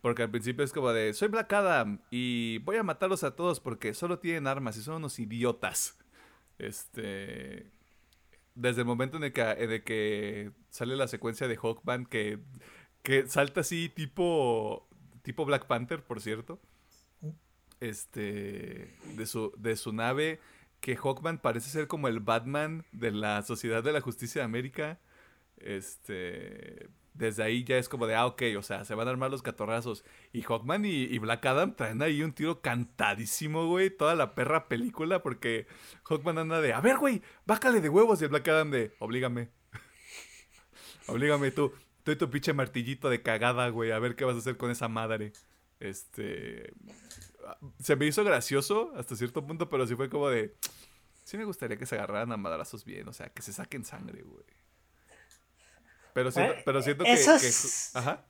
Speaker 1: Porque al principio es como de, soy Black Adam y voy a matarlos a todos porque solo tienen armas y son unos idiotas. Este... Desde el momento en el que, que sale la secuencia de Hawkman que, que salta así tipo, tipo Black Panther, por cierto este, de su, de su nave, que Hawkman parece ser como el Batman de la Sociedad de la Justicia de América. Este, desde ahí ya es como de, ah, ok, o sea, se van a armar los catorrazos. Y Hawkman y, Black Adam traen ahí un tiro cantadísimo, güey, toda la perra película, porque Hawkman anda de, a ver, güey, bájale de huevos. Y el Black Adam de, oblígame. oblígame tú. Tú y tu pinche martillito de cagada, güey, a ver qué vas a hacer con esa madre. Este se me hizo gracioso hasta cierto punto, pero sí fue como de. Sí me gustaría que se agarraran a madrazos bien, o sea, que se saquen sangre, güey. Pero siento, eh, pero siento que,
Speaker 2: es, Ajá.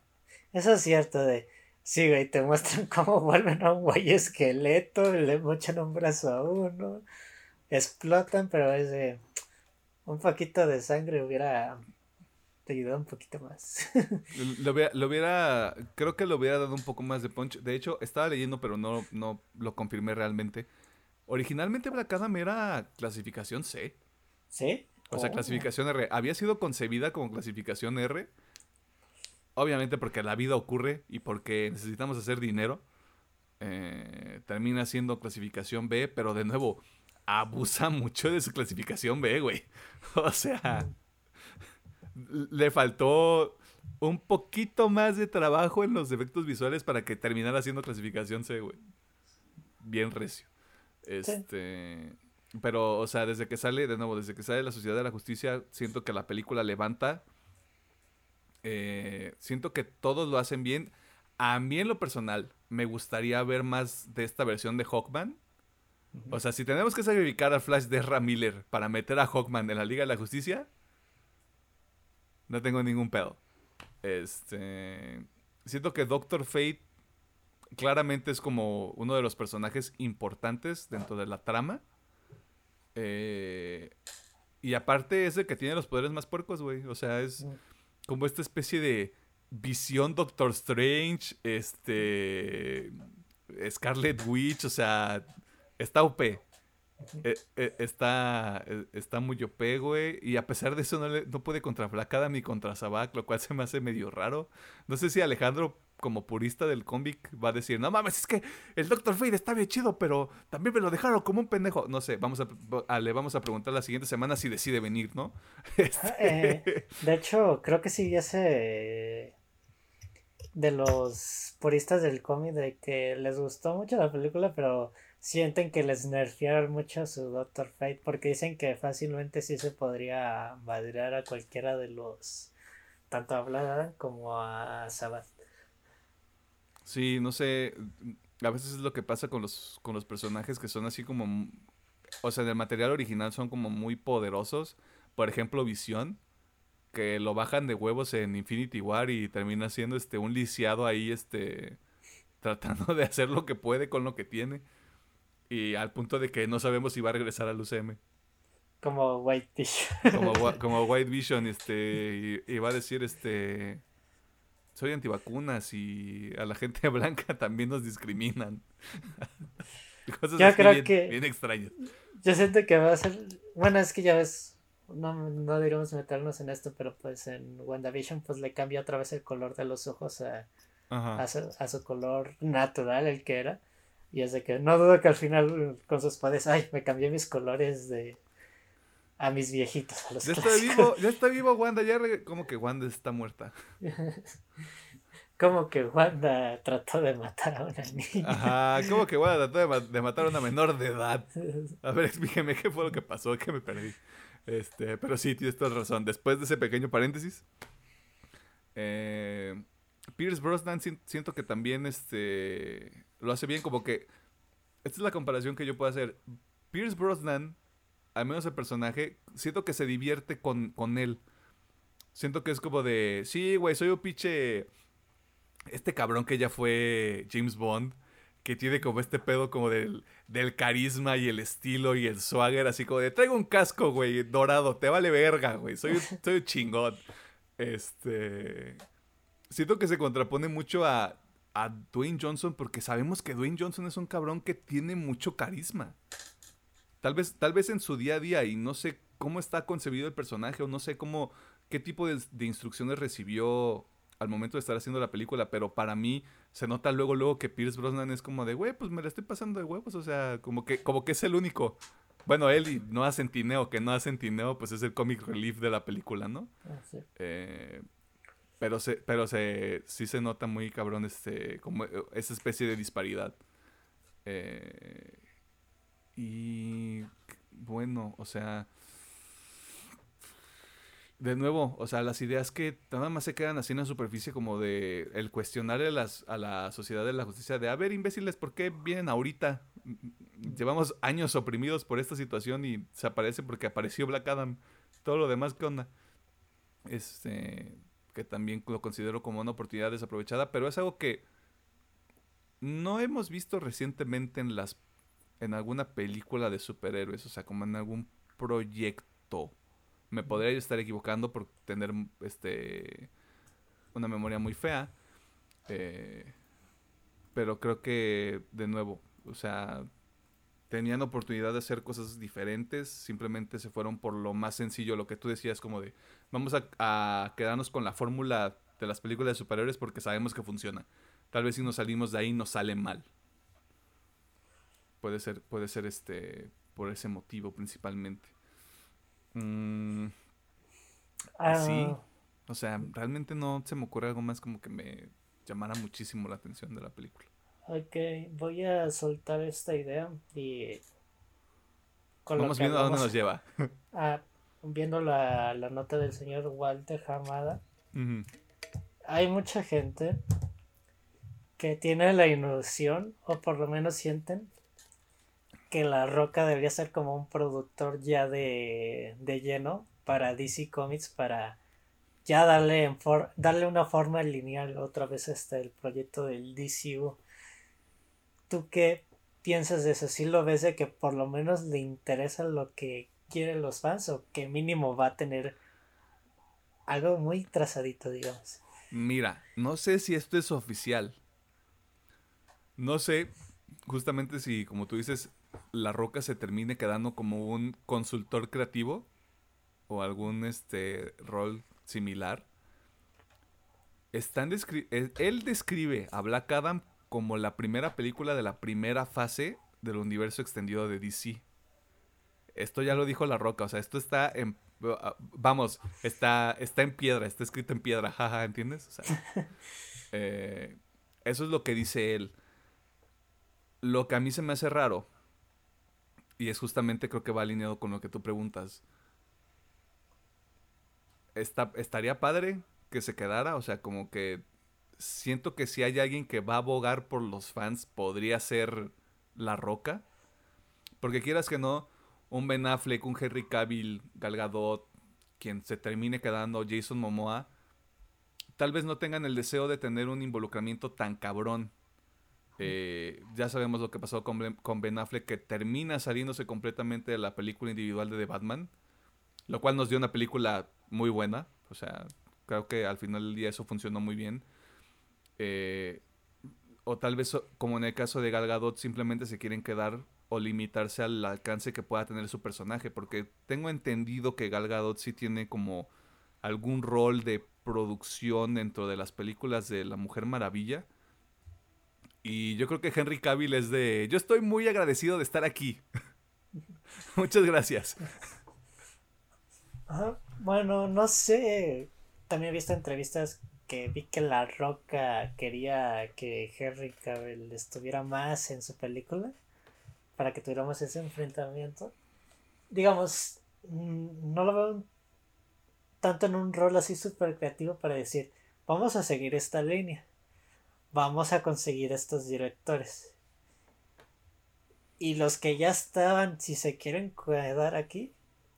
Speaker 2: Eso es cierto de. Sí, güey, te muestran cómo vuelven a un güey esqueleto, le mochan un brazo a uno, explotan, pero es de. Un poquito de sangre hubiera te ayudado un poquito más.
Speaker 1: lo, hubiera, creo que lo hubiera dado un poco más de punch. De hecho, estaba leyendo, pero no, no lo confirmé realmente. Originalmente Black Adam era clasificación C.
Speaker 2: ¿Sí?
Speaker 1: O sea, oh. clasificación R. Había sido concebida como clasificación R. Obviamente porque la vida ocurre y porque necesitamos hacer dinero. Eh, termina siendo clasificación B, pero de nuevo, abusa mucho de su clasificación B, güey. O sea, le faltó un poquito más de trabajo en los efectos visuales para que terminara haciendo clasificación C, güey. Bien recio. Este. Pero, o sea, desde que sale, de nuevo, desde que sale la Sociedad de la Justicia, siento que la película levanta. Eh, siento que todos lo hacen bien. A mí, en lo personal, me gustaría ver más de esta versión de Hawkman. O sea, si tenemos que sacrificar a Flash de Ezra Miller para meter a Hawkman en la Liga de la Justicia, no tengo ningún pedo. Este. Siento que Doctor Fate claramente es como uno de los personajes importantes dentro de la trama. Eh, y aparte es el que tiene los poderes más puercos, güey. O sea, es como esta especie de visión Doctor Strange, este... Scarlet Witch, o sea, está OP. Eh, eh, está, está muy OP, güey. Y a pesar de eso, no, no puede contra Black ni contra Sabak, lo cual se me hace medio raro. No sé si Alejandro, como purista del cómic, va a decir: No mames, es que el Doctor Fate está bien chido, pero también me lo dejaron como un pendejo. No sé, vamos a, le vamos a preguntar la siguiente semana si decide venir, ¿no?
Speaker 2: Este de hecho, creo que sí, ya se. De los puristas del cómic, de que les gustó mucho la película, pero sienten que les nerfearon mucho a su Doctor Fate porque dicen que fácilmente sí se podría madrear a cualquiera de los tanto a Vlad como a Sabbath.
Speaker 1: Sí, no sé, a veces es lo que pasa con los con los personajes que son así como o sea, en el material original son como muy poderosos, por ejemplo, Visión que lo bajan de huevos en Infinity War y termina siendo este un lisiado ahí este tratando de hacer lo que puede con lo que tiene. Y al punto de que no sabemos si va a regresar al UCM.
Speaker 2: Como White Vision.
Speaker 1: Como, White Vision, este, y, va a decir, este, soy antivacunas y a la gente blanca también nos discriminan. Cosas
Speaker 2: Yo creo
Speaker 1: bien,
Speaker 2: que-
Speaker 1: bien extrañas.
Speaker 2: Yo siento que va a ser. Bueno, es que ya ves. No, no deberíamos meternos en esto, pero pues en WandaVision pues le cambia otra vez el color de los ojos a, a, su, a su color natural, el que era. Y es de que no dudo que al final con sus padres, ay, me cambié mis colores de a mis viejitos, a los
Speaker 1: Ya está
Speaker 2: clásicos".
Speaker 1: vivo, ya está vivo Wanda, ya re- como que Wanda está muerta.
Speaker 2: Como que Wanda trató de matar a una niña.
Speaker 1: Ajá, como que Wanda trató de, ma- de matar a una menor de edad. A ver, explíqueme qué fue lo que pasó, que me perdí. Este, pero sí, tienes toda razón. Después de ese pequeño paréntesis, eh, Pierce Brosnan si- siento que también este, lo hace bien, como que esta es la comparación que yo puedo hacer. Pierce Brosnan, al menos el personaje, siento que se divierte con, con él. Siento que es como de, sí, güey, soy un pinche... Este cabrón que ya fue James Bond, que tiene como este pedo como del, del carisma y el estilo y el swagger, así como de, traigo un casco, güey, dorado, te vale verga, güey, soy, soy un chingón. Este... Siento que se contrapone mucho a, a Dwayne Johnson porque sabemos que Dwayne Johnson es un cabrón que tiene mucho carisma. Tal vez, tal vez en su día a día y no sé cómo está concebido el personaje o no sé cómo, qué tipo de, de instrucciones recibió al momento de estar haciendo la película, pero para mí se nota luego luego que Pierce Brosnan es como de, güey, pues me la estoy pasando de huevos, o sea, como que como que es el único. Bueno, él y no hace Centineo, que no hace Centineo, pues es el comic relief de la película, ¿no?
Speaker 2: Ah, sí.
Speaker 1: Eh, pero se, pero se, sí se nota muy cabrón este, como esa especie de disparidad. Eh, y bueno, o sea, de nuevo, o sea, las ideas que nada más se quedan así en la superficie como de el cuestionar a, las, a la sociedad de la justicia de, a ver, imbéciles, ¿por qué vienen ahorita? Llevamos años oprimidos por esta situación y se aparece porque apareció Black Adam. Todo lo demás, ¿qué onda? Este, que también lo considero como una oportunidad desaprovechada, pero es algo que no hemos visto recientemente en las en alguna película de superhéroes, o sea, como en algún proyecto. Me podría estar equivocando por tener este una memoria muy fea. eh, pero creo que, de nuevo, o sea, tenían oportunidad de hacer cosas diferentes, simplemente se fueron por lo más sencillo, lo que tú decías, como de, vamos a, a quedarnos con la fórmula de las películas de superhéroes porque sabemos que funciona. Tal vez si nos salimos de ahí nos sale mal. Puede ser, puede ser este, por ese motivo principalmente. Mm,
Speaker 2: Ah,
Speaker 1: sí. O sea, realmente no se me ocurre algo más como que me llamara muchísimo la atención de la película.
Speaker 2: Ok, voy a soltar esta idea y con
Speaker 1: Vamos viendo a dónde nos lleva.
Speaker 2: ah, viendo la, la nota del señor Walter Hamada, hay mucha gente que tiene la ilusión, o por lo menos sienten, que La Roca debería ser como un productor ya de, de lleno para DC Comics, para ya darle, darle una forma lineal otra vez este el proyecto del DCU. ¿Tú qué piensas de eso? ¿Sí lo ves de que por lo menos le interesa lo que quieren los fans o que mínimo va a tener algo muy trazadito, digamos?
Speaker 1: Mira, no sé si esto es oficial. No sé, justamente si, como tú dices, La Roca se termine quedando como un consultor creativo o algún este rol similar. Están descri- eh, él describe a Black Adam como la primera película de la primera fase del universo extendido de DC. Esto ya lo dijo La Roca, o sea, esto está en... Vamos, está, está en piedra, está escrito en piedra, jaja, ¿entiendes? O sea, eh, eso es lo que dice él. Lo que a mí se me hace raro, y es justamente creo que va alineado con lo que tú preguntas, está, estaría padre que se quedara, o sea, como que siento que si hay alguien que va a abogar por los fans, podría ser La Roca. Porque quieras que no, un Ben Affleck, un Henry Cavill, Gal Gadot, quien se termine quedando, Jason Momoa, tal vez no tengan el deseo de tener un involucramiento tan cabrón. Eh, ya sabemos lo que pasó con Ben, Affleck, que termina saliéndose completamente de la película individual de The Batman, lo cual nos dio una película muy buena. O sea, creo que al final del día eso funcionó muy bien. Eh, o tal vez, como en el caso de Gal Gadot, simplemente se quieren quedar o limitarse al alcance que pueda tener su personaje. Porque tengo entendido que Gal Gadot sí tiene como algún rol de producción dentro de las películas de La Mujer Maravilla. Y yo creo que Henry Cavill es de... Yo estoy muy agradecido de estar aquí. Muchas gracias.
Speaker 2: Bueno, no sé. También he visto entrevistas que vi que La Roca quería que Henry Cavill estuviera más en su película para que tuviéramos ese enfrentamiento. Digamos, mm, no lo veo tanto en un rol así súper creativo para decir, vamos a seguir esta línea, vamos a conseguir estos directores. Y los que ya estaban, si se quieren quedar aquí,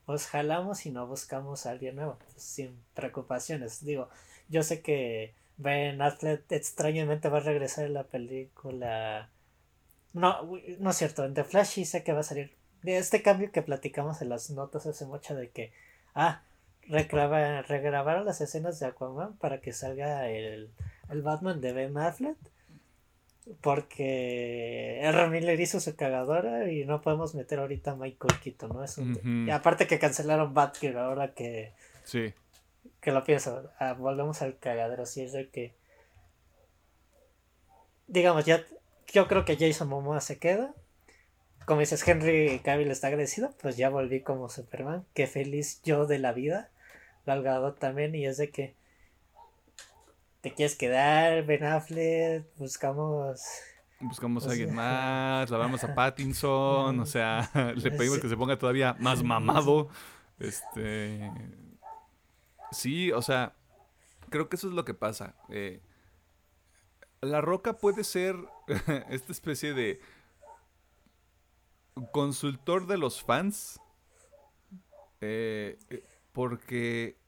Speaker 2: pues jalamos y no buscamos a alguien nuevo, pues, sin preocupaciones. Digo, yo sé que Ben Affleck extrañamente va a regresar en la película. No, no es cierto, en The Flash sí sé que va a salir. De este cambio que platicamos en las notas hace mucho de que, ah, regrabaron las escenas de Aquaman para que salga el, el Batman de Ben Affleck porque R. Miller hizo su cagadora y no podemos meter ahorita a Michael Keaton, ¿no? Es un... y aparte que cancelaron Batgirl ahora que... Sí. Que lo pienso, ah, volvemos al cagadero, si es de que... Digamos, ya yo creo que Jason Momoa se queda. Como dices, Henry Cavill está agradecido, pues ya volví como Superman. Qué feliz yo de la vida. Galgado también, y es de que te quieres quedar, Ben Affleck, buscamos...
Speaker 1: Buscamos a alguien más, la vamos a Pattinson, o sea, le pedimos que se ponga todavía más mamado. Este... Sí, o sea, creo que eso es lo que pasa. Eh, la Roca puede ser esta especie de consultor de los fans. Eh, eh, porque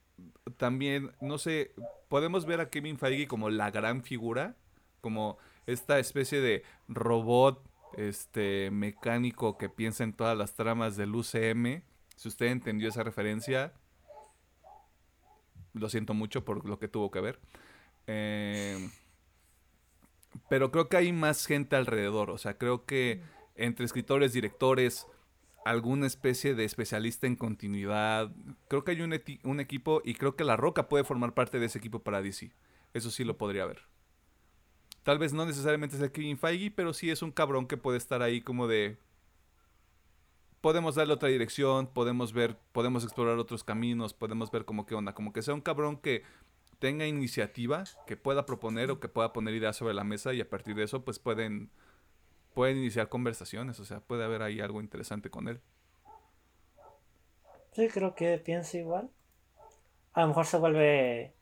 Speaker 1: también, no sé, podemos ver a Kevin Feige como la gran figura, como esta especie de robot este mecánico que piensa en todas las tramas del UCM. Si usted entendió esa referencia, lo siento mucho por lo que tuvo que ver. Eh, pero creo que hay más gente alrededor. O sea, creo que entre escritores, directores, alguna especie de especialista en continuidad. Creo que hay un, equipo y creo que La Roca puede formar parte de ese equipo para DC. Eso sí lo podría ver. Tal vez no necesariamente sea Kevin Feige, pero sí es un cabrón que puede estar ahí como de... Podemos darle otra dirección, podemos ver, podemos explorar otros caminos, podemos ver como qué onda. Como que sea un cabrón que tenga iniciativa, que pueda proponer o que pueda poner ideas sobre la mesa y a partir de eso pues pueden pueden iniciar conversaciones, o sea, puede haber ahí algo interesante con él.
Speaker 2: Sí, creo que piensa igual. A lo mejor se vuelve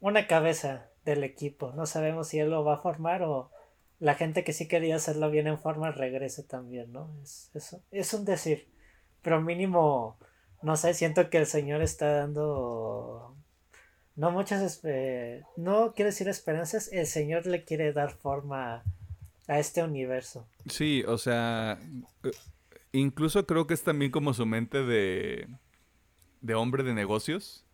Speaker 2: una cabeza del equipo. No sabemos si él lo va a formar o la gente que sí quería hacerlo bien en forma regrese también, ¿no? Es, eso, es un decir. Pero mínimo, no sé, siento que el Señor está dando no muchas, no quiero decir esperanzas, el Señor le quiere dar forma a este universo.
Speaker 1: Sí, o sea, eh, incluso creo que es también como su mente de, de hombre de negocios.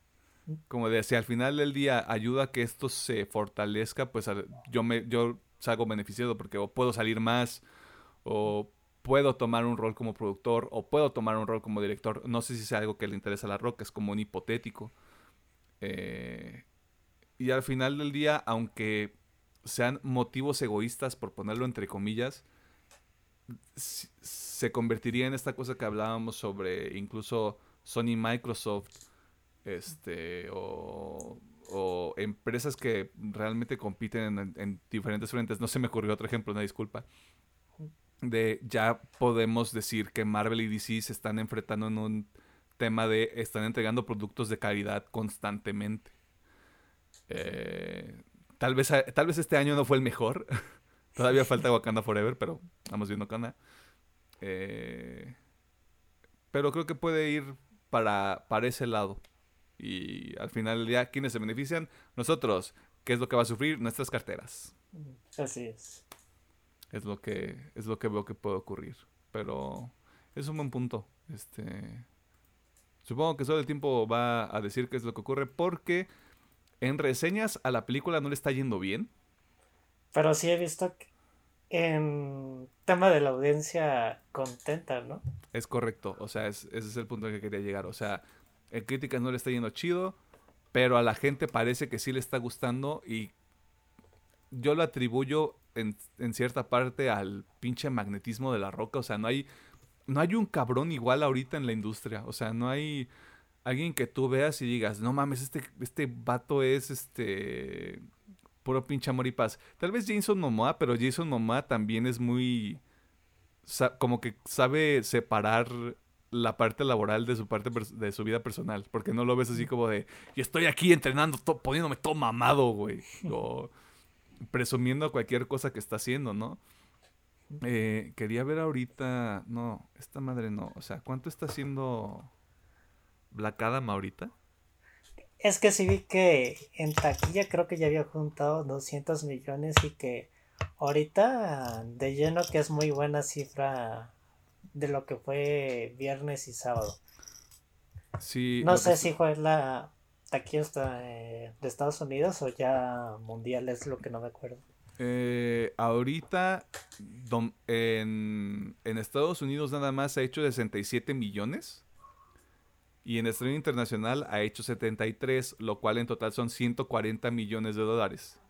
Speaker 1: Como de si al final del día ayuda a que esto se fortalezca, pues yo me yo salgo beneficiado porque o puedo salir más o puedo tomar un rol como productor o puedo tomar un rol como director. No sé si es algo que le interesa a la roca, es como un hipotético. Eh, y al final del día, aunque sean motivos egoístas, por ponerlo entre comillas, se convertiría en esta cosa que hablábamos sobre incluso Sony Microsoft, este, o, empresas que realmente compiten en, diferentes frentes. No se me ocurrió otro ejemplo, una disculpa. De ya podemos decir que Marvel y DC se están enfrentando en un tema de están entregando productos de calidad constantemente. Eh, Tal vez, tal vez este año no fue el mejor. Todavía falta Wakanda Forever, pero vamos viendo Wakanda. Eh, pero creo que puede ir para, para ese lado. Y al final del día, ¿quiénes se benefician? Nosotros. ¿Qué es lo que va a sufrir? Nuestras carteras.
Speaker 2: Así es.
Speaker 1: Es lo que, es lo que veo que puede ocurrir. Pero es un buen punto. Este. Supongo que solo el tiempo va a decir qué es lo que ocurre. Porque en reseñas a la película no le está yendo bien.
Speaker 2: Pero sí he visto en tema de la audiencia contenta, ¿no?
Speaker 1: Es correcto, o sea, ese es el punto al que quería llegar. O sea, en críticas no le está yendo chido, pero a la gente parece que sí le está gustando y yo lo atribuyo en, en, cierta parte al pinche magnetismo de la roca. O sea, no hay, no hay un cabrón igual ahorita en la industria. O sea, no hay alguien que tú veas y digas, no mames, este, este vato es este puro pinche amor y paz. Tal vez Jason Momoa, pero Jason Momoa también es muy como que sabe separar la parte laboral de su parte de su vida personal, porque no lo ves así como de, y estoy aquí entrenando, poniéndome todo mamado, güey, o presumiendo cualquier cosa que está haciendo, ¿no? Eh, quería ver ahorita, no, esta madre no, o sea, ¿cuánto está haciendo Black Adam ahorita?
Speaker 2: Es que sí vi que en taquilla creo que ya había juntado 200 millones y que ahorita de lleno que es muy buena cifra de lo que fue viernes y sábado.
Speaker 1: Sí.
Speaker 2: No sé si fue la taquilla eh, de Estados Unidos o ya mundial, es lo que no me acuerdo.
Speaker 1: Eh, ahorita en, en Estados Unidos nada más ha hecho 67 millones. Y en estreno internacional ha hecho 73, lo cual en total son 140 millones de dólares.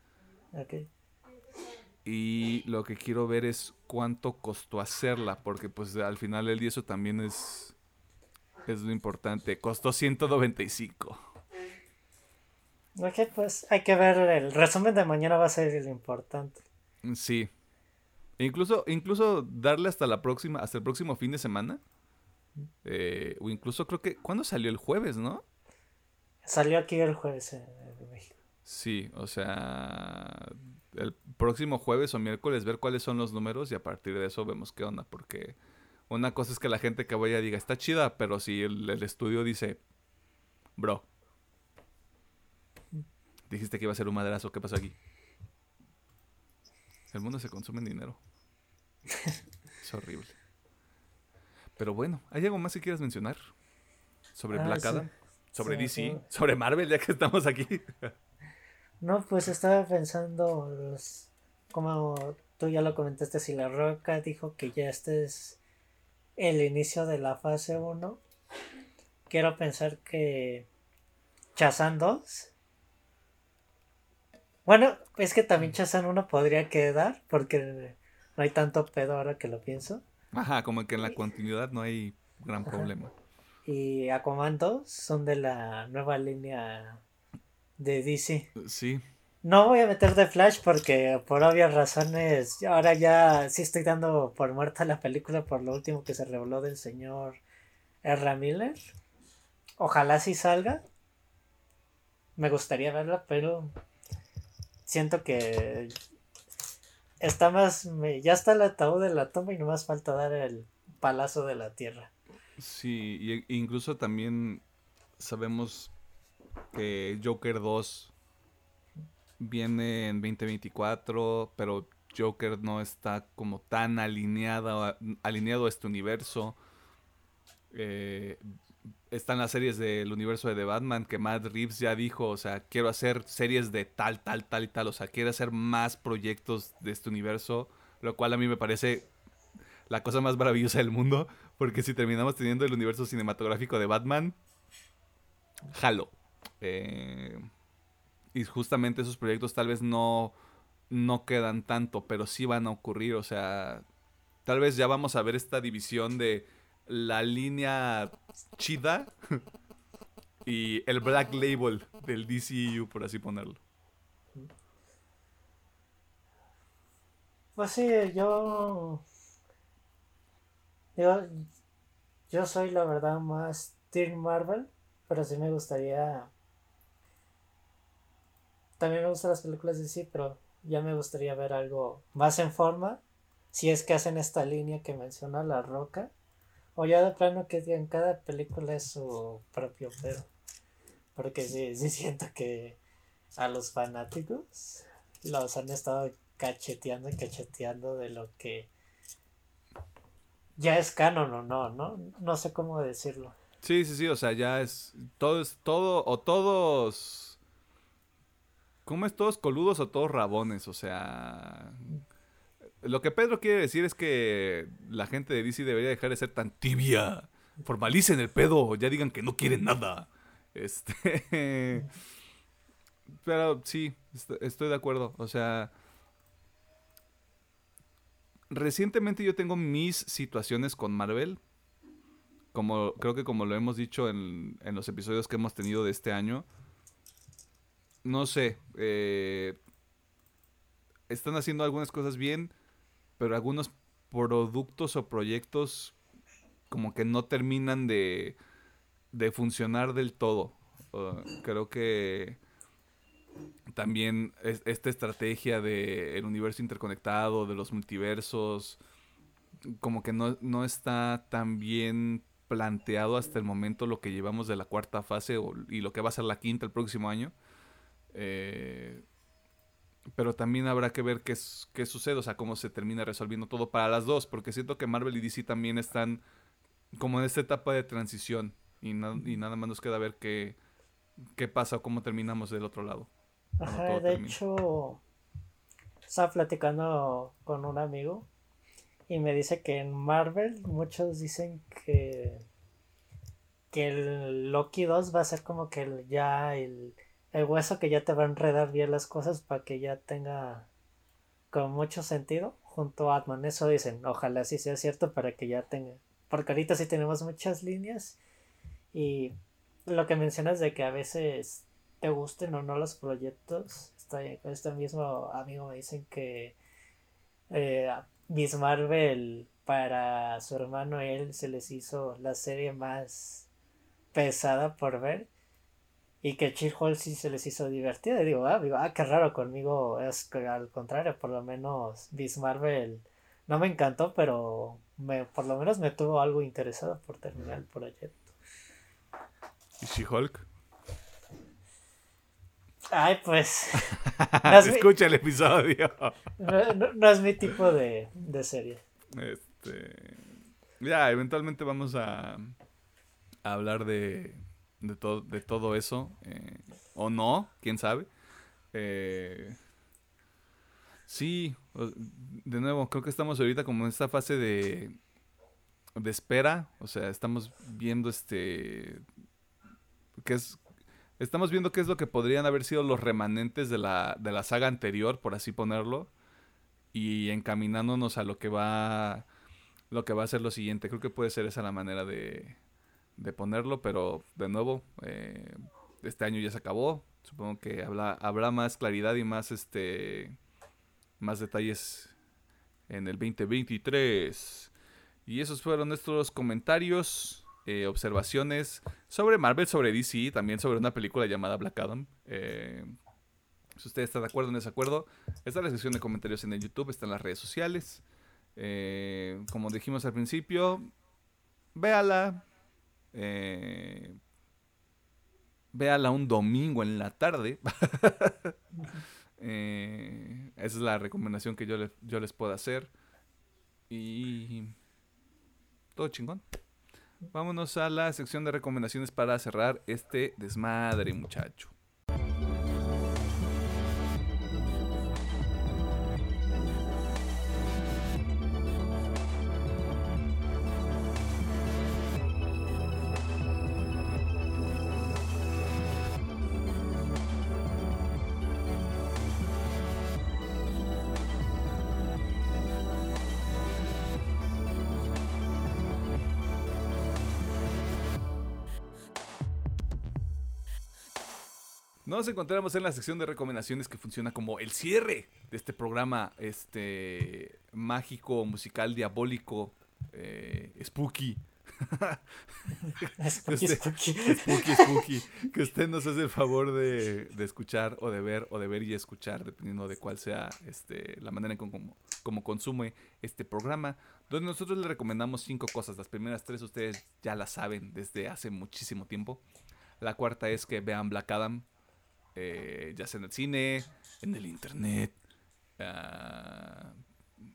Speaker 1: Y lo que quiero ver es cuánto costó hacerla, porque pues al final el día eso también es, es lo importante. Costó 195.
Speaker 2: Ok, pues hay que ver, el resumen de mañana va a ser el importante.
Speaker 1: Sí. incluso, incluso darle hasta la próxima, hasta el próximo fin de semana eh, o incluso creo que. ¿Cuándo salió el jueves, no?
Speaker 2: Salió aquí el jueves en México.
Speaker 1: Sí, o sea. El próximo jueves o miércoles ver cuáles son los números y a partir de eso vemos qué onda. Porque una cosa es que la gente que vaya diga está chida, pero si el, estudio dice, bro, dijiste que iba a ser un madrazo, ¿qué pasó aquí? El mundo se consume en dinero. es horrible. Pero bueno, ¿hay algo más que quieras mencionar? Sobre ah, Black Adam, sobre DC, sobre Marvel, ya que estamos aquí.
Speaker 2: no, pues estaba pensando, como tú ya lo comentaste, si La Roca dijo que ya este es el inicio de la fase 1, quiero pensar que Chazan 2. Bueno, es que también Chazan 1 podría quedar, porque no hay tanto pedo ahora que lo pienso.
Speaker 1: Ajá, como que en la continuidad no hay gran problema.
Speaker 2: Y Aquaman 2 son de la nueva línea de DC.
Speaker 1: Sí.
Speaker 2: No voy a meter de Flash porque por obvias razones ahora ya sí estoy dando por muerta la película por lo último que se reveló del señor R. Miller. Ojalá sí salga. Me gustaría verla, pero siento que está más. ya está el ataúd de la tumba y no más falta dar el palazo de la tierra.
Speaker 1: Sí, y e, incluso también sabemos que Joker 2 viene en 2024, pero Joker no está como tan alineado a este universo. Eh, están las series del universo de Batman que Matt Reeves ya dijo, o sea, quiero hacer series de tal, tal, tal y tal, o sea, quiero hacer más proyectos de este universo, lo cual a mí me parece la cosa más maravillosa del mundo, porque si terminamos teniendo el universo cinematográfico de Batman, jalo. Eh, y justamente esos proyectos tal vez no, no quedan tanto, pero sí van a ocurrir, o sea, tal vez ya vamos a ver esta división de la línea chida y el black label del DCU, por así ponerlo.
Speaker 2: Pues sí, yo. Yo, yo soy la verdad más Team Marvel, pero sí me gustaría. También me gustan las películas de DC, pero ya me gustaría ver algo más en forma. Si es que hacen esta línea que menciona La Roca. O ya de plano que en cada película es su propio pedo. Porque sí, sí siento que a los fanáticos los han estado cacheteando y cacheteando de lo que ya es canon o no, ¿no? No sé cómo decirlo.
Speaker 1: Sí, sí, sí, o sea, ya es todo es todo o todos ¿Cómo es todos coludos o todos rabones? O sea, Lo que Pedro quiere decir es que la gente de DC debería dejar de ser tan tibia. Formalicen el pedo, ya digan que no quieren nada. Este. Pero sí, estoy de acuerdo. O sea. Recientemente yo tengo mis situaciones con Marvel. Como, creo que como lo hemos dicho en, en los episodios que hemos tenido de este año. No sé. Eh, están haciendo algunas cosas bien, pero algunos productos o proyectos como que no terminan de, de funcionar del todo. creo que también esta estrategia del universo interconectado, de los multiversos, como que no, no, está tan bien planteado hasta el momento lo que llevamos de la cuarta fase y lo que va a ser la quinta el próximo año. Eh, pero también habrá que ver qué, qué sucede, o sea, cómo se termina resolviendo todo para las dos, porque siento que Marvel y DC también están como en esta etapa de transición y, y nada más nos queda ver qué, qué pasa o cómo terminamos del otro lado.
Speaker 2: Ajá, de hecho, estaba platicando con un amigo y me dice que en Marvel muchos dicen que que el Loki 2 va a ser como que ya el el hueso que ya te va a enredar bien las cosas para que ya tenga con mucho sentido junto a Atman. Eso dicen, ojalá sí sea cierto para que ya tenga. Porque ahorita sí tenemos muchas líneas y lo que mencionas de que a veces te gusten o no los proyectos. Con este mismo amigo me dicen que eh, Miss Marvel para su hermano él se les hizo la serie más pesada por ver y que Chill Hall sí se les hizo divertida. Y digo, ah, digo, ah, qué raro conmigo. Es que al contrario, por lo menos Miss Marvel no me encantó, pero me, por lo menos me tuvo algo interesado por terminar el proyecto.
Speaker 1: ¿Y She-Hulk?
Speaker 2: Ay, pues.
Speaker 1: Escucha el episodio.
Speaker 2: no, es mi tipo de, de serie.
Speaker 1: Este. Ya, eventualmente vamos a, a hablar de de, todo de todo eso. Eh, o no, quién sabe. Eh, sí, de nuevo, creo que estamos ahorita como en esta fase de, de espera. O sea, estamos viendo este. que es. Estamos viendo qué es lo que podrían haber sido los remanentes de la, de la saga anterior, por así ponerlo. Y encaminándonos a lo que va. Lo que va a ser lo siguiente. Creo que puede ser esa la manera de, de ponerlo, pero de nuevo, eh, este año ya se acabó. Supongo que habrá, habrá más claridad y más este más detalles en el 2023. Y esos fueron nuestros comentarios, eh, observaciones sobre Marvel, sobre DC, también sobre una película llamada Black Adam. Eh, si usted está de acuerdo o en desacuerdo, está en la sección de comentarios en el YouTube, está en las redes sociales. como dijimos al principio, véala, eh, véala un domingo en la tarde. Eh, esa es la recomendación que yo, yo les puedo hacer. Y todo chingón. Vámonos a la sección de recomendaciones para cerrar este desmadre, muchacho. Nos encontramos en la sección de recomendaciones que funciona como el cierre de este programa este mágico, musical, diabólico, eh, spooky. spooky, spooky. spooky, spooky. Que usted nos hace el favor de, escuchar o de ver o de ver y escuchar, dependiendo de cuál sea este, la manera en cómo como consume este programa, donde nosotros le recomendamos cinco cosas. Las primeras tres ustedes ya las saben desde hace muchísimo tiempo. La cuarta es que vean Black Adam, eh, ya sea en el cine, en el internet, ah,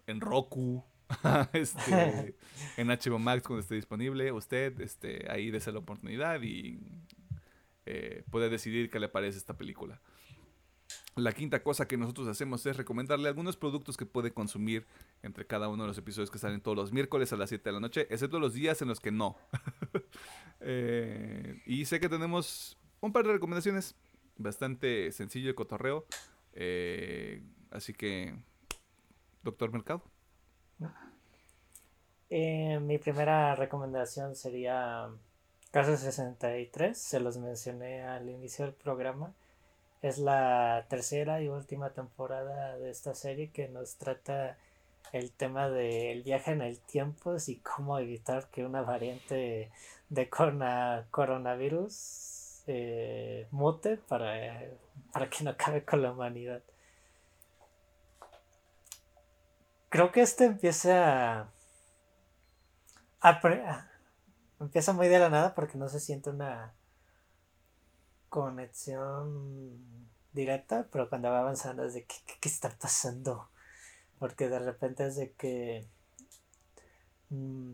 Speaker 1: en Roku, este, en HBO Max cuando esté disponible. Usted este, ahí dése la oportunidad y eh, puede decidir qué le parece esta película. La quinta cosa que nosotros hacemos es recomendarle algunos productos que puede consumir entre cada uno de los episodios que salen todos los miércoles a las 7 de la noche, excepto los días en los que no. Eh, y sé que tenemos un par de recomendaciones bastante sencillo de cotorreo. Eh, así que, doctor Mercado.
Speaker 2: Eh, mi primera recomendación sería Caso 63, se los mencioné al inicio del programa. Es la tercera y última temporada de esta serie que nos trata el tema del viaje en el tiempo y cómo evitar que una variante de coronavirus eh, mute para, para que no acabe con la humanidad. Creo que este empieza a, empieza muy de la nada porque no se siente una conexión directa, pero cuando va avanzando es de qué, qué, está pasando. Porque de repente es de que mm,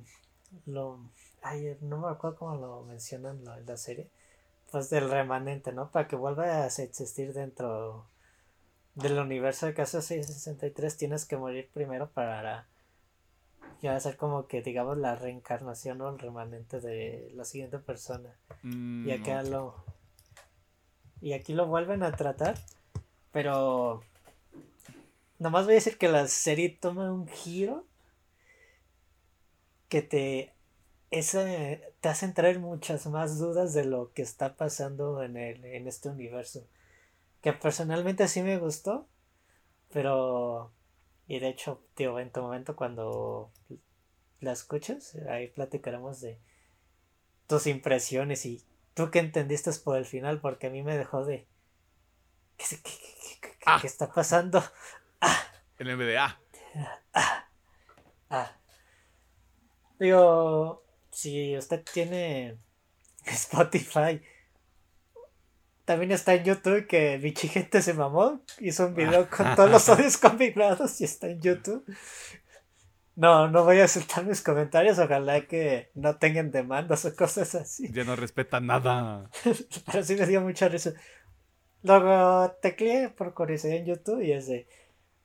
Speaker 2: lo ay, no me acuerdo cómo lo mencionan en la serie. Pues del remanente, ¿no? Para que vuelva a existir dentro del universo de Caso 663 tienes que morir primero para ya va a ser como que digamos la reencarnación o el remanente de la siguiente persona. Mm, y acá lo y aquí lo vuelven a tratar, pero nomás voy a decir que la serie toma un giro que te ese te hace entrar muchas más dudas de lo que está pasando en el en este universo que personalmente sí me gustó pero y de hecho tío en tu momento cuando la escuchas ahí platicaremos de tus impresiones y tú que entendiste por el final porque a mí me dejó de qué, qué, ah. está pasando
Speaker 1: ah. el MDA
Speaker 2: ah. ah. digo si usted tiene Spotify, también está en YouTube que Bichi Gente se mamó. Hizo un video con todos los audios combinados y está en YouTube. No, no voy a soltar mis comentarios. Ojalá que no tengan demandas o cosas así.
Speaker 1: Ya no respeta nada.
Speaker 2: Pero sí me dio mucha risa. Luego tecleé por curiosidad en YouTube y es de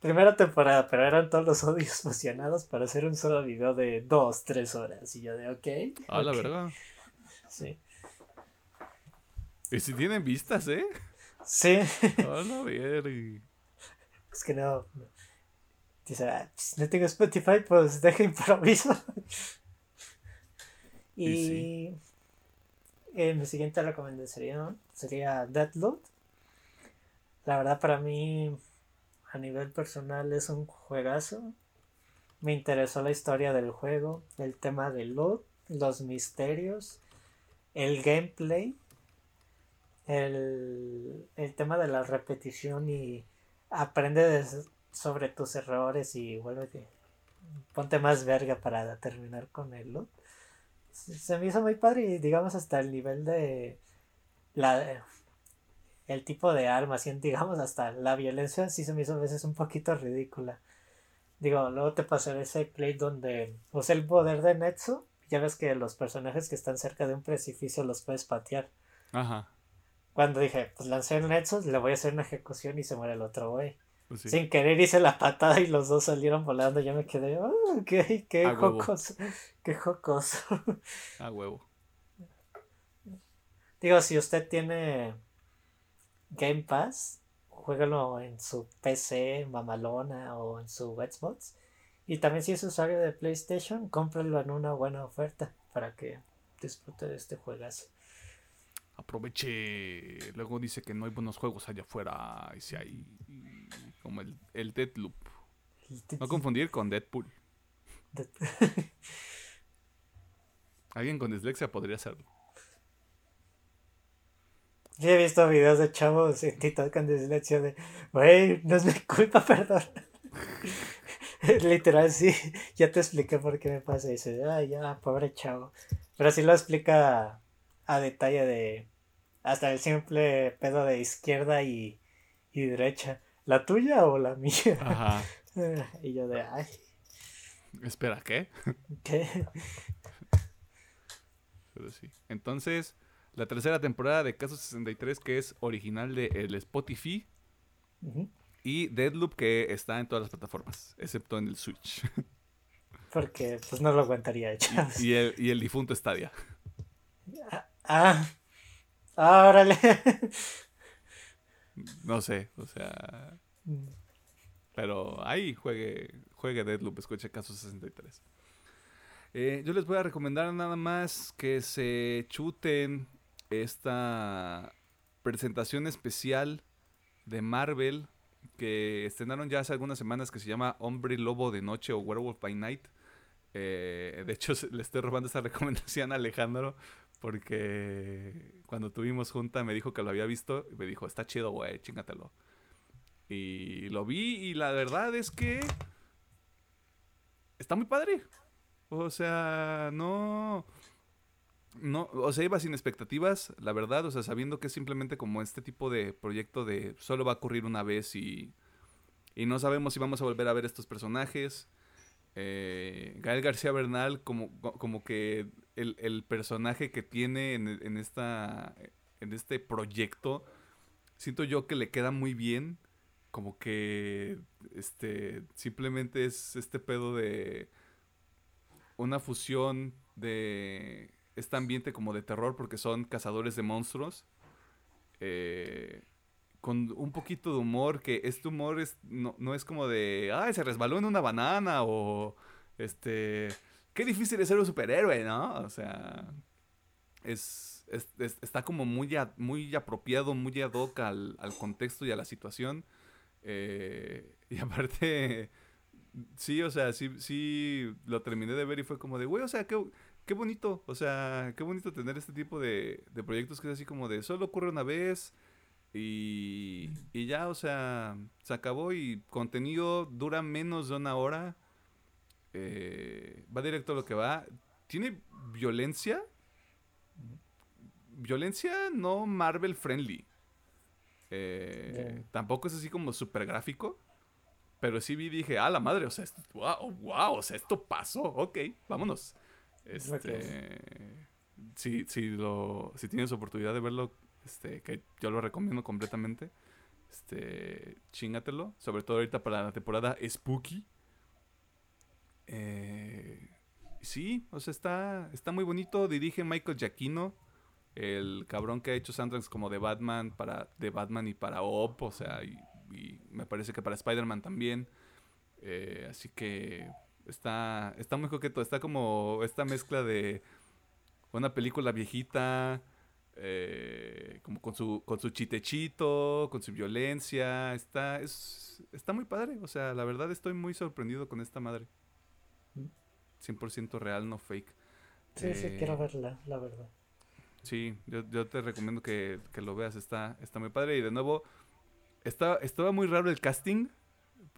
Speaker 2: primera temporada, pero eran todos los audios fusionados para hacer un solo video de dos, tres horas. Y yo de, ok.
Speaker 1: Ah, la verdad. Sí. Y si tienen vistas, ¿eh?
Speaker 2: Sí.
Speaker 1: La verga.
Speaker 2: Es que no. Dice, ah, pues, no tengo Spotify, pues deja improviso. y. Eh, mi siguiente recomendación sería Deadloop. La verdad, para mí a nivel personal es un juegazo. Me interesó la historia del juego, el tema del loot, los misterios, el gameplay, el, tema de la repetición y aprende sobre tus errores y vuelve ponte más verga para terminar con el loot. Se me hizo muy padre y digamos hasta el nivel de la el tipo de armas y digamos hasta la violencia sí se me hizo a veces un poquito ridícula. Digo, luego te pasaré ese play donde usé el poder de Netsu. Ya ves que los personajes que están cerca de un precipicio los puedes patear. Ajá. Cuando dije, pues lancé el Netsu, le voy a hacer una ejecución y se muere el otro güey. Pues Sin querer hice la patada y los dos salieron volando. Ya me quedé, oh, qué, qué jocoso. Qué jocoso.
Speaker 1: A huevo.
Speaker 2: Digo, si usted tiene Game Pass, juégalo en su PC mamalona o en su Xbox. Y también si es usuario de PlayStation, cómpralo en una buena oferta para que disfrute de este juegazo.
Speaker 1: Aproveche. Luego dice que no hay buenos juegos allá afuera. Y si hay. Como el, el Deadloop. No confundir con Deadpool. Alguien con dislexia podría hacerlo.
Speaker 2: Yo he visto videos de chavos en TikTok con dislexia de, güey, no es mi culpa, perdón. Literal, sí, ya te expliqué por qué me pasa. Y dice, ay, ya, pobre chavo. Pero sí lo explica a detalle de hasta el simple pedo de izquierda y, y derecha. ¿La tuya o la mía? Ajá. y yo de, ay.
Speaker 1: Espera, ¿qué?
Speaker 2: ¿Qué?
Speaker 1: Pero sí. Entonces, la tercera temporada de Caso 63, que es original de el Spotify, Y Deadloop que está en todas las plataformas, excepto en el Switch.
Speaker 2: Porque pues no lo aguantaría echar.
Speaker 1: Y, el, y el difunto Stadia.
Speaker 2: Ah, ah, ah órale.
Speaker 1: No sé, o sea. Mm. Pero ahí juegue, juegue Deadloop, escuche caso 63. Eh, yo les voy a recomendar nada más que se chuten esta presentación especial de Marvel que estrenaron ya hace algunas semanas que se llama Hombre Lobo de Noche o Werewolf by Night. Eh, de hecho, le estoy robando esta recomendación a Alejandro porque cuando tuvimos junta me dijo que lo había visto y me dijo, está chido, güey, chingatelo. Y lo vi y la verdad es que está muy padre. O sea, no... No, o sea, iba sin expectativas, la verdad, o sea, sabiendo que es simplemente como este tipo de proyecto de solo va a ocurrir una vez y, y no sabemos si vamos a volver a ver estos personajes. Eh, Gael García Bernal, como, como que el, personaje que tiene en, en, esta, en este proyecto, siento yo que le queda muy bien como que este simplemente es este pedo de una fusión de este ambiente como de terror porque son cazadores de monstruos eh, con un poquito de humor que este humor es no, no, es como de ay se resbaló en una banana o este qué difícil es ser un superhéroe no o sea es, está como muy muy apropiado muy ad hoc al, al contexto y a la situación eh, y aparte, sí, o sea, sí, sí lo terminé de ver y fue como de, güey, o sea, qué, qué bonito, o sea, qué bonito tener este tipo de, de proyectos que es así como de, solo ocurre una vez y, y ya, o sea, se acabó y contenido dura menos de una hora. Eh, va directo a lo que va. Tiene violencia. Violencia no Marvel friendly. Eh, tampoco es así como súper gráfico. Pero sí vi y dije, ah, la madre, o sea, esto, wow, wow, o sea, esto pasó, ok, vámonos. Este, si, si, lo, si tienes oportunidad de verlo, este, que yo lo recomiendo completamente, este, chingatelo, sobre todo ahorita para la temporada Spooky. Eh, sí, o sea, está, está muy bonito, dirige Michael Giacchino, el cabrón que ha hecho soundtracks como de Batman para de Batman y para Op, o sea, y, me parece que para Spider-Man también. Eh, así que está está muy coqueto, está como esta mezcla de una película viejita eh, como con su con su chitechito, con su violencia, está es está muy padre, o sea, la verdad estoy muy sorprendido con esta madre. 100% real, no fake.
Speaker 2: Sí, sí, quiero eh, verla, la verdad.
Speaker 1: Sí, yo, te recomiendo que, lo veas, está, está muy padre. Y de nuevo, está, estaba muy raro el casting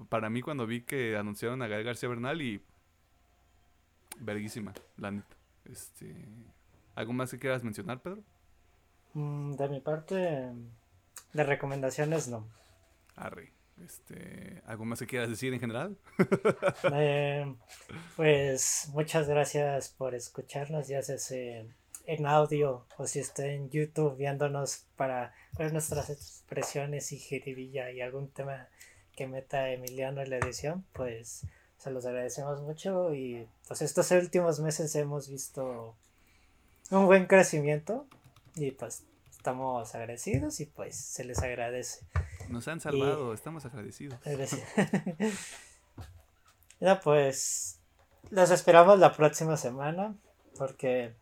Speaker 1: para mí cuando vi que anunciaron a Gael García Bernal y... Verguísima, la neta. Este, ¿Algo más que quieras mencionar, Pedro?
Speaker 2: Mm, de mi parte, de recomendaciones no.
Speaker 1: Arre. Este, ¿Algo más que quieras decir en general?
Speaker 2: Eh, pues muchas gracias por escucharnos. Ya se en audio o si está en YouTube viéndonos para ver nuestras expresiones y jiribilla y algún tema que meta Emiliano en la edición, pues se los agradecemos mucho y pues estos últimos meses hemos visto un buen crecimiento y pues estamos agradecidos y pues se les agradece.
Speaker 1: Nos han salvado, estamos agradecidos.
Speaker 2: ya pues los esperamos la próxima semana porque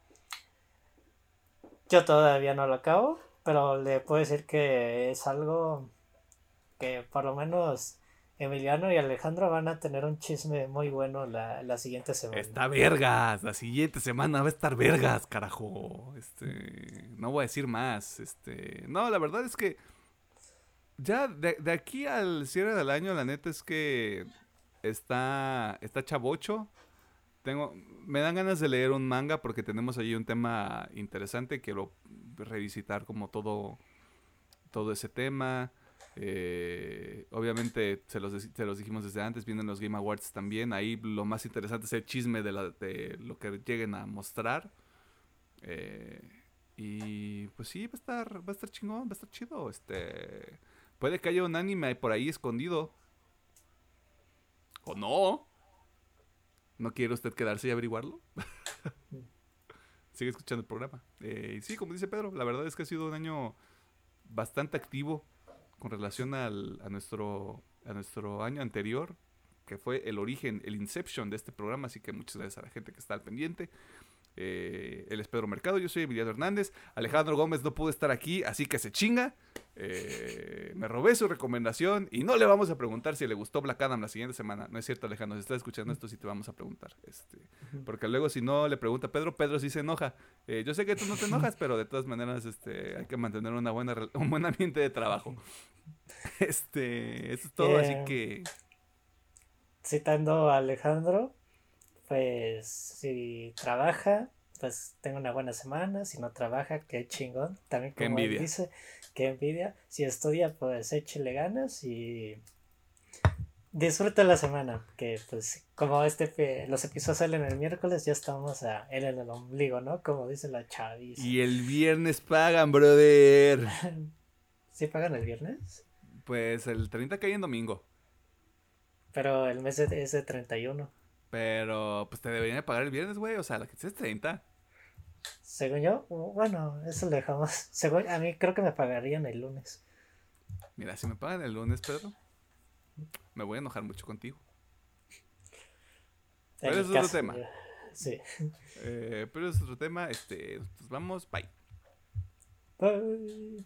Speaker 2: yo todavía no lo acabo, pero le puedo decir que es algo que por lo menos Emiliano y Alejandro van a tener un chisme muy bueno la, la, siguiente semana.
Speaker 1: Está vergas, la siguiente semana va a estar vergas, carajo. Este, no voy a decir más. Este, no, la verdad es que ya de, de aquí al cierre del año, la neta es que está, está chavocho. Tengo, me dan ganas de leer un manga porque tenemos allí un tema interesante. Quiero revisitar como todo, todo ese tema. Eh, obviamente se los, se los dijimos desde antes, vienen los Game Awards también. Ahí lo más interesante es el chisme de, la, lo que lleguen a mostrar. Eh, y pues sí, va a estar, va a estar chingón, va a estar chido. Este, Puede que haya un anime por ahí escondido. ¿O no? ¿No quiere usted quedarse y averiguarlo? Sigue escuchando el programa. Eh, sí, como dice Pedro, la verdad es que ha sido un año bastante activo con relación al, a, nuestro, a nuestro año anterior, que fue el origen, el inception de este programa. Así que muchas gracias a la gente que está al pendiente. Eh, él es Pedro Mercado, yo soy Emiliano Hernández. Alejandro Gómez no pudo estar aquí, así que se chinga. Eh, me robé su recomendación y no le vamos a preguntar si le gustó Black Adam la siguiente semana. No es cierto, Alejandro, si estás escuchando esto, sí te vamos a preguntar. Este, porque luego, si no le pregunta a Pedro, Pedro sí se enoja. Eh, yo sé que tú no te enojas, pero de todas maneras este, hay que mantener una buena, un buen ambiente de trabajo. Este, eso es todo, así que.
Speaker 2: Citando a Alejandro, pues si trabaja, pues tengo una buena semana. Si no trabaja, qué chingón. También como él dice, qué envidia. Si estudia, pues échele ganas y disfruta la semana. Que pues como este los episodios salen el miércoles, ya estamos a él en el ombligo, ¿no? Como dice la chaviza.
Speaker 1: Y el viernes pagan, brother.
Speaker 2: ¿Sí pagan el viernes?
Speaker 1: Pues el 30 cae en domingo.
Speaker 2: Pero el mes es de 31.
Speaker 1: Pero pues te deberían de pagar el viernes, güey. O sea, la que es 30.
Speaker 2: Según yo, bueno, eso lo dejamos. Según, a mí creo que me pagarían el lunes.
Speaker 1: Mira, si me pagan el lunes, Pedro, me voy a enojar mucho contigo. Pero es otro tema. Sí. Eh, pero es otro tema. Este, nos vamos. Bye.
Speaker 2: Bye.